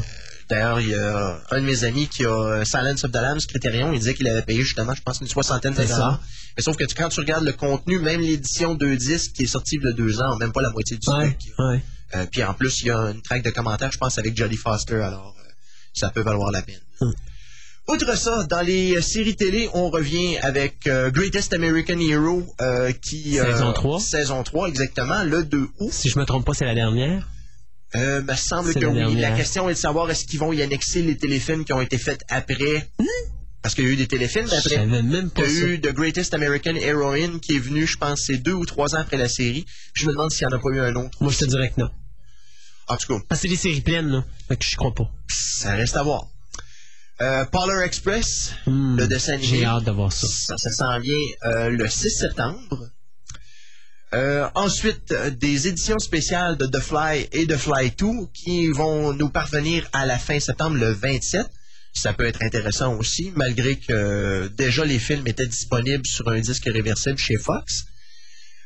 D'ailleurs, il y a un de mes amis qui a euh, Silence of the Lambs, Criterion, il disait qu'il avait payé justement, je pense, une soixantaine de dollars. Mais sauf que tu- quand tu regardes le contenu, même l'édition 2 disques qui est sortie il y a deux ans, même pas la moitié du Ouais, truc. ouais. Euh, puis en plus, il y a une traque de commentaires, je pense, avec Jodie Foster, alors euh, ça peut valoir la peine. Hum. Outre ça, dans les séries télé, on revient avec euh, Greatest American Hero, qui... Saison 3. Saison 3, exactement, le 2 août. Si je me trompe pas, c'est la dernière. Euh, me semble que oui. dernière. La question est de savoir est-ce qu'ils vont y annexer les téléfilms qui ont été faits après? Parce qu'il y a eu des téléfilms après. savais même Il pas y a eu The Greatest American Heroine qui est venu, je pense, c'est deux ou trois ans après la série. Je me demande s'il n'y en a pas eu un autre. Moi, je te dirais que non. En tout cas, Parce que c'est des séries pleines, là. Fait que je crois pas. ça reste à voir. Euh, Polar Express, Hmm. le dessin animé. J'ai hâte de voir ça. Ça, ça s'en vient euh, le 6 septembre. Euh, ensuite, euh, des éditions spéciales de The Fly et The Fly 2 qui vont nous parvenir à la fin septembre, le 27. Ça peut être intéressant aussi, malgré que euh, déjà les films étaient disponibles sur un disque réversible chez Fox.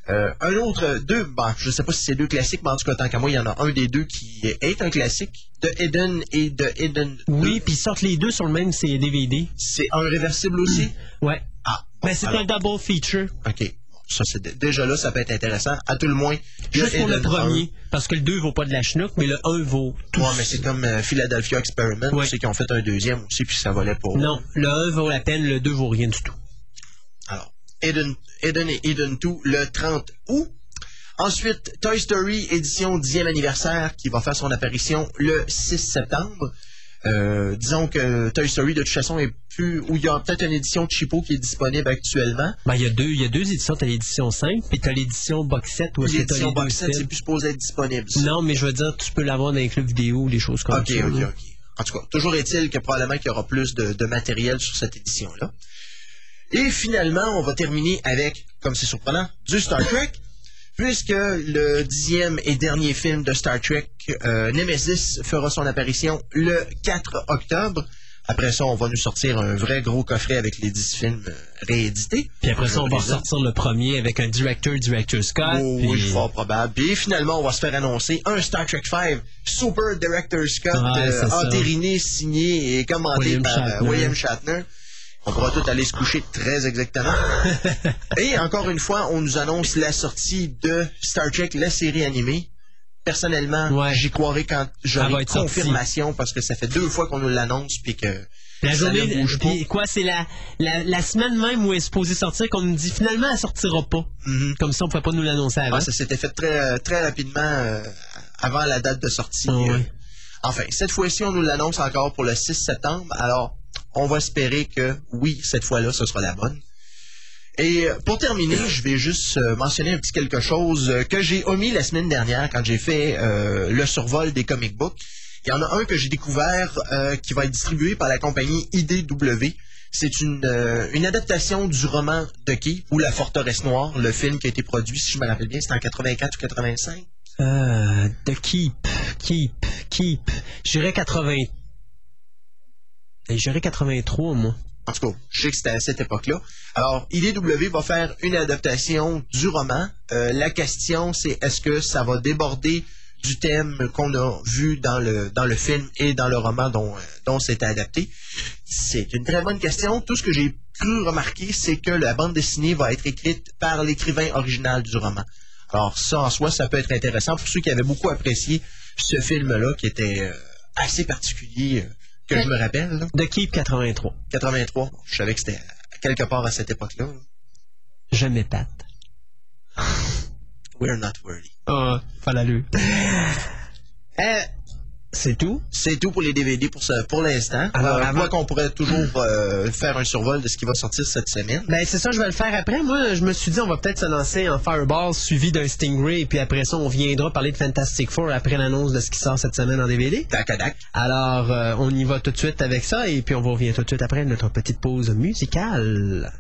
Euh, un autre, deux, bon, je sais pas si c'est deux classiques, mais en tout cas, tant qu'à moi, il y en a un des deux qui est un classique, de Eden et de Eden 2. Oui, puis ils sortent les deux sur le même c'est DVD. C'est un réversible aussi? Ouais. Ah, bon, Ben, c'est alors- un double feature. OK. Ça, c'est dé- déjà là, ça peut être intéressant. À tout le moins. Juste pour le premier. Parce que le 2 vaut pas de la chenoute, mais le 1 vaut tout. Ouais, mais c'est comme euh, Philadelphia Experiment. Ouais. C'est qu'ils ont fait un deuxième aussi, puis ça valait pour. Non, le 1 vaut la peine, le 2 vaut rien du tout. Alors, Eden, Eden et Eden 2, le 30 août. Ensuite, Toy Story édition 10e anniversaire qui va faire son apparition le 6 septembre. Euh, disons que Toy Story, de toute façon, est plus. Ou il y a peut-être une édition cheapo qui est disponible actuellement. Ben, il y a deux, il y a deux éditions. T'as l'édition 5, puis t'as l'édition box set L'édition box set, c'est plus supposé être disponible. ça. Non, mais je veux dire, tu peux l'avoir dans les clubs vidéo ou des choses comme OK, ça. OK, là. OK. En tout cas, toujours est-il que probablement qu'il y aura plus de, de matériel sur cette édition-là. Et finalement, on va terminer avec, comme c'est surprenant, du Star Trek, puisque le dixième et dernier film de Star Trek, euh, Nemesis, fera son apparition le 4 octobre. Après ça, on va nous sortir un vrai gros coffret avec les 10 films euh, réédités. Puis après ça, on va ressortir le premier avec un director, director Scott. Oh, puis- oui, fort probable. Puis finalement, on va se faire annoncer un Star Trek 5 Super Director Scott euh, entériné, signé et commenté William par Shatner. William Shatner. On pourra tout aller se coucher très exactement. [LAUGHS] et encore une fois, on nous annonce la sortie de Star Trek, la série animée. Personnellement, Ouais. j'y croirai quand j'aurai sortie. confirmation parce que ça fait deux fois qu'on nous l'annonce puis que La ça journée, ne bouge pas. quoi, c'est la, la, la semaine même où elle est supposée sortir qu'on nous dit finalement elle sortira pas. Mhm. Comme ça, on pouvait pas nous l'annoncer avant. Ouais, ça s'était fait très, très rapidement euh, avant la date de sortie. Ah ouais. Euh, Enfin, cette fois-ci, on nous l'annonce encore pour le 6 septembre. Alors, on va espérer que oui, cette fois-là, ce sera la bonne. Et euh, pour terminer, je vais juste euh, mentionner un petit quelque chose euh, que j'ai omis la semaine dernière quand j'ai fait le survol des comic books. Il y en a un que j'ai découvert qui va être distribué par la compagnie IDW. C'est une, adaptation du roman de qui? Ou La Forteresse Noire, le film qui a été produit, si je me rappelle bien, c'était en 84 ou 85. Euh, The Keep, Keep, Keep. J'irais 80. J'irais 83, moi. En tout cas, je sais que c'était à cette époque-là. Alors, IDW va faire une adaptation du roman. Euh, la question, c'est est-ce que ça va déborder du thème qu'on a vu dans le, dans le film et dans le roman dont, euh, dont c'était adapté? C'est une très bonne question. Tout ce que j'ai cru remarquer, c'est que la bande dessinée va être écrite par l'écrivain original du roman. Alors, ça, en soi, ça peut être intéressant pour ceux qui avaient beaucoup apprécié ce film-là, qui était euh, assez particulier, que je me rappelle. là. The Keep 83. 83. Je savais que c'était quelque part à cette époque-là. Je m'épate. We're not worthy. Ah, pas. [LAUGHS] Euh, c'est tout? C'est tout pour les DVD pour, ce- pour l'instant. Alors, Alors, avant- quoi qu'on pourrait toujours euh, faire un survol de ce qui va sortir cette semaine. Ben, c'est ça, je vais le faire après. Moi, je me suis dit, on va peut-être se lancer en Fireball suivi d'un Stingray, et puis après ça, on viendra parler de Fantastic Four après l'annonce de ce qui sort cette semaine en DVD. Tac-a-dac. Alors, euh, on y va tout de suite avec ça, et puis on revenir tout de suite après notre petite pause musicale.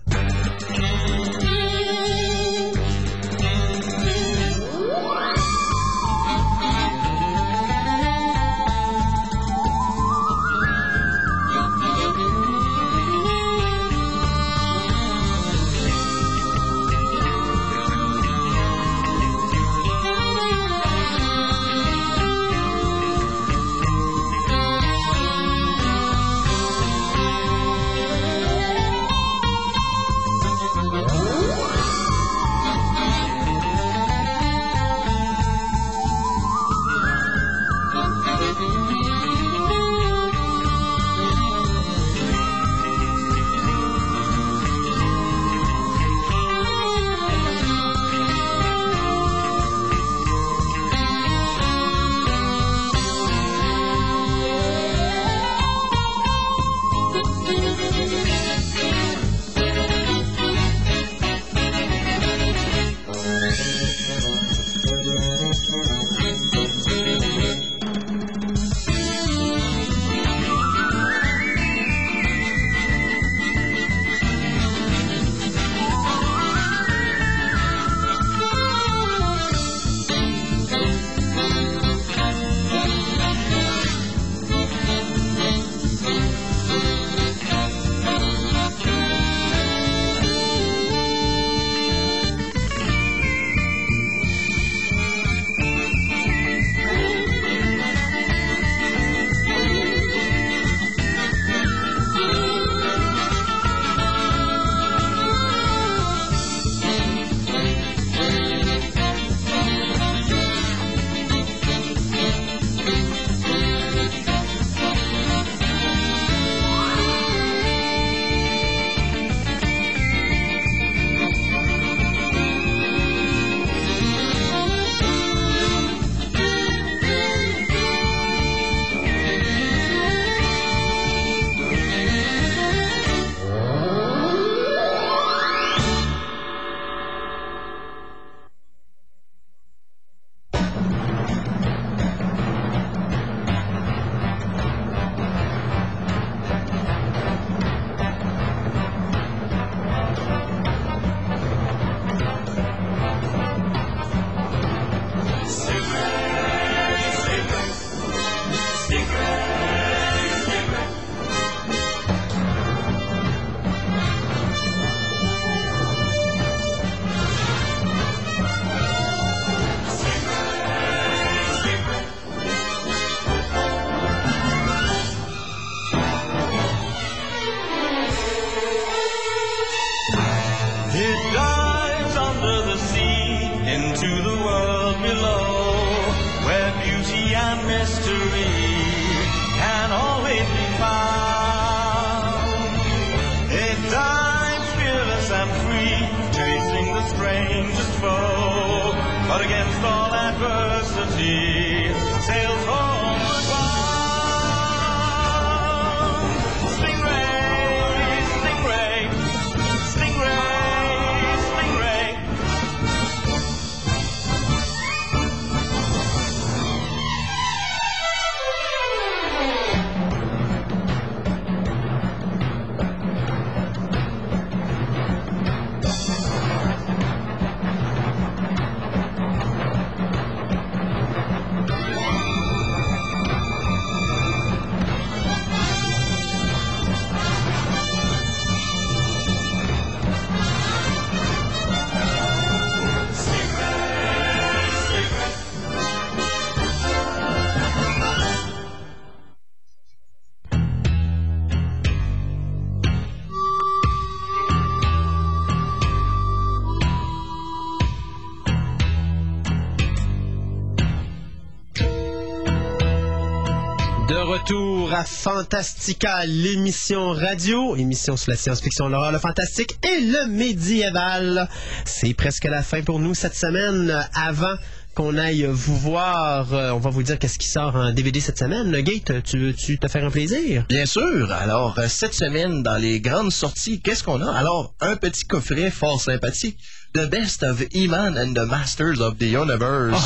À Fantastica, l'émission radio, émission sur la science-fiction, l'horreur, le fantastique et le médiéval. C'est presque la fin pour nous cette semaine. Avant qu'on aille vous voir, euh, on va vous dire qu'est-ce qui sort en DVD cette semaine. Gate, tu veux-tu te faire un plaisir? Bien sûr. Alors, euh, cette semaine, dans les grandes sorties, qu'est-ce qu'on a? Alors, un petit coffret fort sympathique. The Best of He-Man and the Masters of the Universe.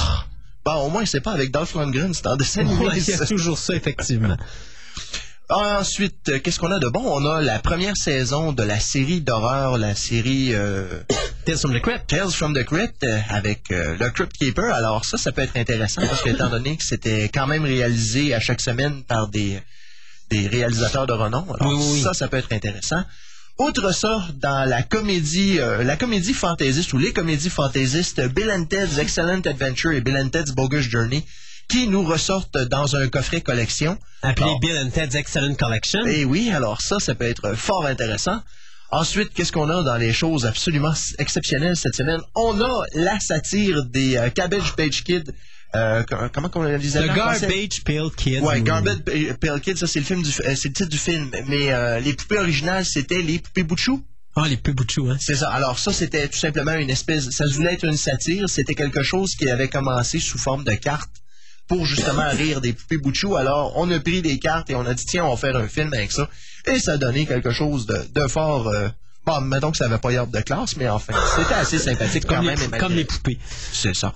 Bon, au moins, c'est pas avec Dolph Lundgren, c'est en dessin animé, [LAUGHS] Ouais, il y a toujours ça, effectivement. Ensuite, euh, qu'est-ce qu'on a de bon? On a la première saison de la série d'horreur, la série euh, [COUGHS] Tales from the Crypt. Tales from the Crypt euh, avec euh, le Crypt Keeper. Alors ça, ça peut être intéressant parce que étant donné que c'était quand même réalisé à chaque semaine par des, des réalisateurs de renom, alors Oui, oui, oui. ça, ça peut être intéressant. Outre ça, dans la comédie, euh, la comédie fantaisiste ou les comédies fantaisistes, Bill and Ted's Excellent Adventure et Bill and Ted's Bogus Journey, qui nous ressortent dans un coffret collection. Appelé Alors, Bill and Ted's Excellent Collection. eh oui, alors ça, ça peut être fort intéressant. Ensuite, qu'est-ce qu'on a dans les choses absolument exceptionnelles cette semaine? On a la satire des euh, Cabbage Page Kid. Euh, co- comment qu'on les en français? Garbage Pail Kids. Ouais, ou- Garbage Pa- Pail Kid, ça c'est le film du, f- euh, c'est le titre du film. Mais euh, les poupées originales, c'était les poupées Bouchou. Ah, les plus boutchous, hein. C'est ça. Alors ça, c'était tout simplement une espèce, ça voulait être une satire. C'était quelque chose qui avait commencé sous forme de cartes pour justement rire des poupées Bouchou. Alors, on a pris des cartes et on a dit, tiens, on va faire un film avec ça. Et ça a donné quelque chose de, de fort... euh, bon, mettons que ça avait pas l'air de classe, mais enfin, c'était assez sympathique quand Comme, même. les, comme les poupées. C'est ça.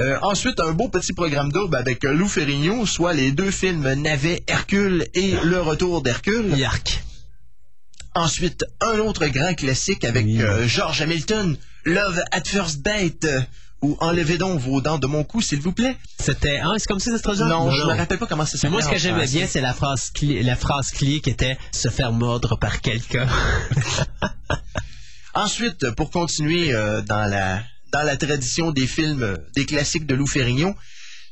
Euh, ensuite, un beau petit programme double avec euh, Lou Ferrigno, soit les deux films Navet, Hercule et Le Retour d'Hercule. Yark. Ensuite, un autre grand classique avec Oui. euh, George Hamilton, Love at First Date, ou Enlevez donc vos dents de mon cou, s'il vous plaît. C'était. Ah, c'est comme ça, se traduit? Non, je me rappelle pas comment ça s'appelle. moi, ce que j'aimais bien, c'est la phrase clé, la phrase clé qui était se faire mordre par quelqu'un. [LAUGHS] Ensuite, pour continuer euh, dans la dans la tradition des films, euh, des classiques de Lou Ferrigno,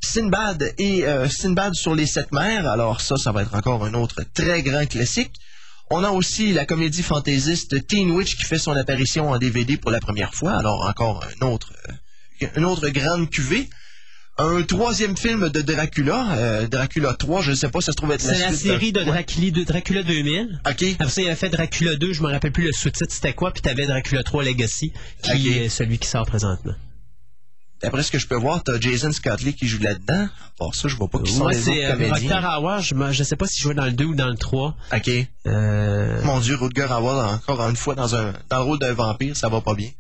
Sinbad et euh, Sinbad sur les sept mers. Alors ça, ça va être encore un autre très grand classique. On a aussi la comédie fantaisiste Teen Witch qui fait son apparition en DVD pour la première fois. Alors encore un autre, euh, une autre grande cuvée. Un troisième film de Dracula, euh, Dracula 3, je ne sais pas, ça se trouve être la C'est la suite, série de Ouais. Dracula, de Dracula 2000. OK. Après ça, il a fait Dracula 2, je me rappelle plus le sous-titre c'était quoi, puis t'avais Dracula 3 Legacy, qui est celui qui sort présentement. D'après ce que je peux voir, t'as Jason Scott Lee qui joue là-dedans. Bon, ça, je vois pas qui sont Moi, les autres euh, comédiens. Rutger Hauer, je, me- je sais pas si je jouais dans le 2 ou dans le 3. OK. Euh, Mon Dieu, Rutger Hauer, encore une fois, dans, un, dans le rôle d'un vampire, ça va pas bien.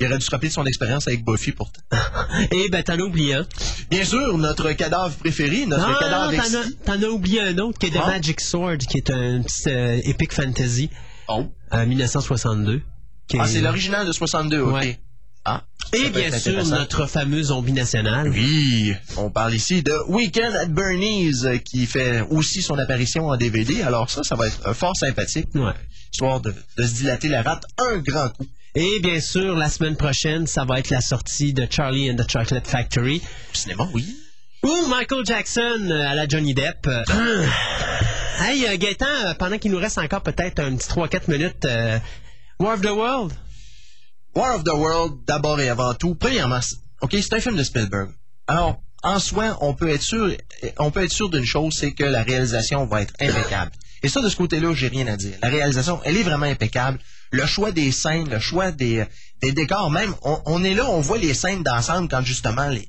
Il aurait dû se rappeler de son expérience avec Buffy, pourtant. [LAUGHS] Et ben, t'en as oublié un. Bien sûr, notre cadavre préféré, notre Non, cadavre non, t'en as, exquis. t'en as oublié un autre qui est The Ah. Magic Sword, qui est un petit euh, epic fantasy Oh. euh, 1962. qui Ah, est- c'est l'original de 62, OK. Ouais. Ah. Et bien sûr, notre fameux zombie national. Oui, on parle ici de Weekend at Bernie's euh, qui fait aussi son apparition en DVD. Alors ça, ça va être euh, fort sympathique, Ouais. histoire de, de se dilater la rate un grand coup. Et bien sûr, la semaine prochaine, ça va être la sortie de Charlie and the Chocolate Factory. Au cinéma, oui. Ou Michael Jackson euh, à la Johnny Depp. Euh, hey, euh, Gaëtan, euh, pendant qu'il nous reste encore peut-être un petit 3-4 minutes, euh, War of the World. War of the World, d'abord et avant tout, premièrement, OK, c'est un film de Spielberg. Alors, en soi, on peut être sûr, on peut être sûr d'une chose, c'est que la réalisation va être impeccable. Et ça, de ce côté-là, j'ai rien à dire. La réalisation, elle est vraiment impeccable. Le choix des scènes, le choix des, des décors, même, on, on est là, on voit les scènes d'ensemble quand justement les,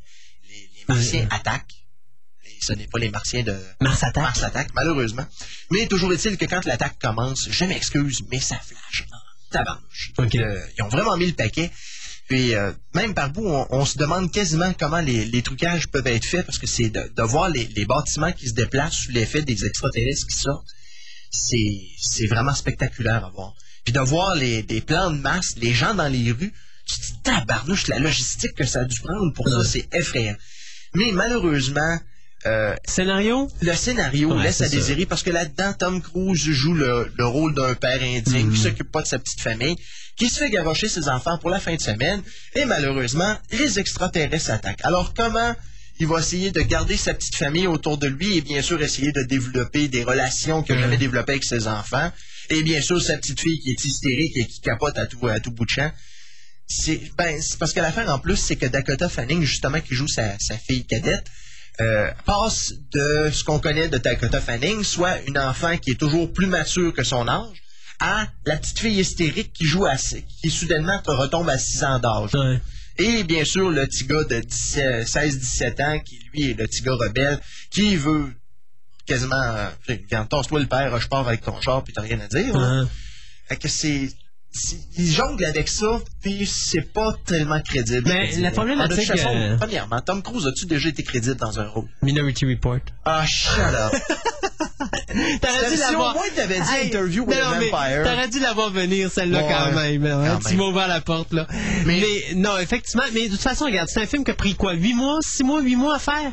les, les Martiens attaquent. Et ce n'est pas les Martiens de Mars attaque. Mars attaque, malheureusement. Mais toujours est-il que quand l'attaque commence, je m'excuse, mais ça flash en tabarnouche. Ok. Euh, ils ont vraiment mis le paquet. Puis euh, même par bout, on, on se demande quasiment comment les, les trucages peuvent être faits parce que c'est de, de voir les, les bâtiments qui se déplacent sous l'effet des extraterrestres qui sortent. C'est c'est vraiment spectaculaire à voir. Puis de voir les, des plans de masse, les gens dans les rues, tu te dis tabarnouche, la logistique que ça a dû prendre pour ça, c'est effrayant. Mais malheureusement, euh, Scénario? le scénario Ouais, laisse à ça. désirer parce que là-dedans, Tom Cruise joue le, le rôle d'un père indigne Mhm. qui s'occupe pas de sa petite famille, qui se fait garrocher ses enfants pour la fin de semaine, et malheureusement, les extraterrestres attaquent. Alors comment il va essayer de garder sa petite famille autour de lui et bien sûr essayer de développer des relations qu'il n'a jamais développées avec ses enfants, et bien sûr sa petite fille qui est hystérique et qui capote à tout, à tout bout de champ. C'est ben, parce que l'affaire en plus, c'est que Dakota Fanning, justement, qui joue sa, sa fille cadette, euh, passe de ce qu'on connaît de Dakota Fanning, soit une enfant qui est toujours plus mature que son âge, à la petite fille hystérique qui joue à qui soudainement retombe à 6 ans d'âge. Ouais. Et bien sûr, le petit gars de 16-17 ans, qui lui est le petit gars rebelle, qui veut quasiment, euh, regarde, tasse-toi le père, je pars avec ton char, puis t'as rien à dire. hein. Fait que c'est. c'est- Il jongle avec ça, puis c'est pas tellement crédible. Mais la problématique, de toute façon, euh, Premièrement, Tom Cruise, as-tu déjà été crédible dans un rôle? Minority Report. Ah, shut up! [LAUGHS] T'aurais dû Si l'avoir. au moins t'avais dit Hey, Interview with non, a mais Vampire. T'aurais dû l'avoir venir, celle-là, Ouais, quand même. hein. quand tu m'as ouvert la porte, là. Mais... Mais- non, effectivement. Mais de toute façon, regarde, c'est un film qui a pris quoi? 8 mois, 6 mois, 8 mois à faire?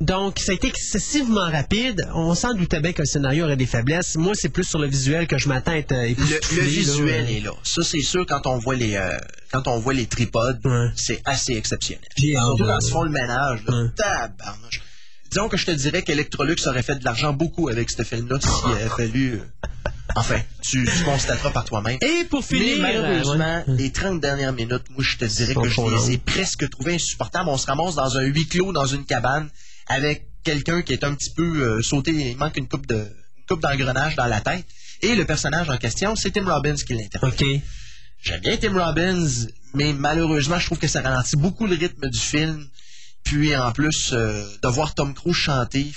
Donc, ça a été excessivement rapide. On s'en doutait bien que le scénario aurait des faiblesses. Moi, c'est plus sur le visuel que je m'attends à être euh, Le, le là. visuel est là. Ça, c'est sûr, quand on voit les, euh, quand on voit les tripodes, Ouais. c'est assez exceptionnel. Surtout quand ils font le ménage, là. Ouais. Tabarnouche. Disons que je te dirais qu'Electrolux aurait fait de l'argent beaucoup avec ce film-là s'il [LAUGHS] avait fallu. euh, Enfin, tu, tu constateras par toi-même. Et pour Mais finir. malheureusement, euh, ouais. les 30 dernières minutes, moi, je te dirais que je les ai presque trouvées insupportables. On se ramasse dans un huis clos, dans une cabane, avec quelqu'un qui est un petit peu euh, sauté, il manque une coupe de une coupe d'engrenage dans la tête. Et le personnage en question, c'est Tim Robbins qui l'interprète. OK. J'aime bien Tim Robbins, mais malheureusement, je trouve que ça ralentit beaucoup le rythme du film. Puis en plus, euh, de voir Tom Cruise chanter.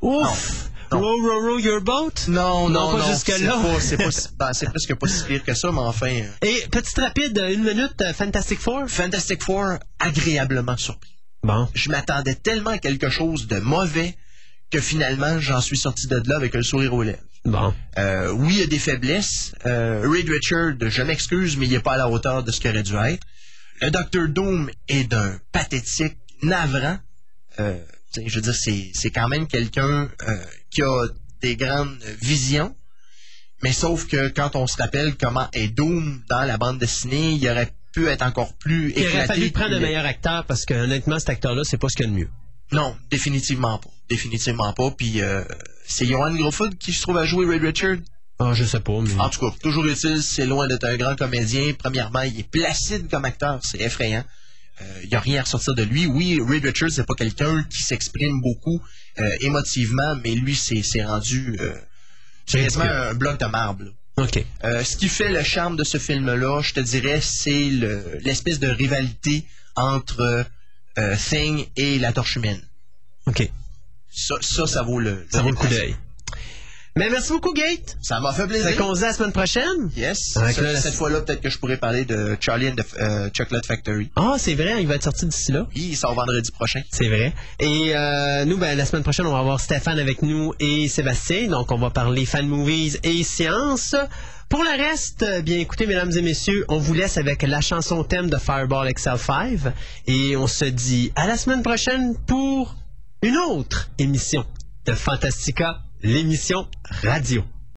Ouf! Non. Row, row, row your boat? Non, Non, non, pas jusque-là. c'est pas- C'est ben, c'est [LAUGHS] presque pas si pire que ça, mais enfin. euh, Et petite rapide, une minute, Fantastic Four? Fantastic Four, agréablement surpris. Bon. Je m'attendais tellement à quelque chose de mauvais que finalement, j'en suis sorti de là avec un sourire aux lèvres. Bon. Euh, oui, il y a des faiblesses. Euh, Reed Richard, je m'excuse, mais il n'est pas à la hauteur de ce qu'il aurait dû être. Le Docteur Doom est d'un pathétique navrant. Euh, je veux dire, c'est, c'est quand même quelqu'un euh, qui a des grandes visions. Mais sauf que quand on se rappelle comment est Doom dans la bande dessinée, il aurait pu être encore plus Il aurait fallu prendre un meilleur acteur parce que honnêtement, cet acteur-là, c'est pas ce qu'il y a de mieux. Non, définitivement pas. Définitivement pas. Puis euh, c'est Johan Grofud qui se trouve à jouer Ray Richard. Ah, je sais pas, mais. En tout cas, toujours utile, c'est loin d'être un grand comédien. Premièrement, il est placide comme acteur, c'est effrayant. Euh, Il n'y a rien à ressortir de lui. Oui, Ray Richards, c'est pas quelqu'un qui s'exprime beaucoup euh, émotivement, mais lui, c'est rendu euh, c'est quasiment un bloc de marbre. OK. Euh, ce qui fait le charme de ce film-là, je te dirais, c'est le- l'espèce de rivalité entre euh, Thing et la Torche humaine. OK. Ça, ça, ça vaut le, Ça vaut le coup d'œil. Mais merci beaucoup, Gate. Ça m'a fait plaisir. Fait qu'on se dit à la semaine prochaine. Yes. Avec Ce- là, la- cette fois-là, peut-être que je pourrais parler de Charlie and the euh, Chocolate Factory. Ah, c'est vrai, il va être sorti d'ici là. Oui, il sort vendredi prochain. C'est vrai. Et euh, nous, ben, la semaine prochaine, on va avoir Stéphane avec nous et Sébastien. Donc, on va parler fan movies et science. Pour le reste, euh, bien écoutez, mesdames et messieurs, on vous laisse avec la chanson thème de Fireball XL5. Et on se dit à la semaine prochaine pour une autre émission de Fantastica, l'émission radio.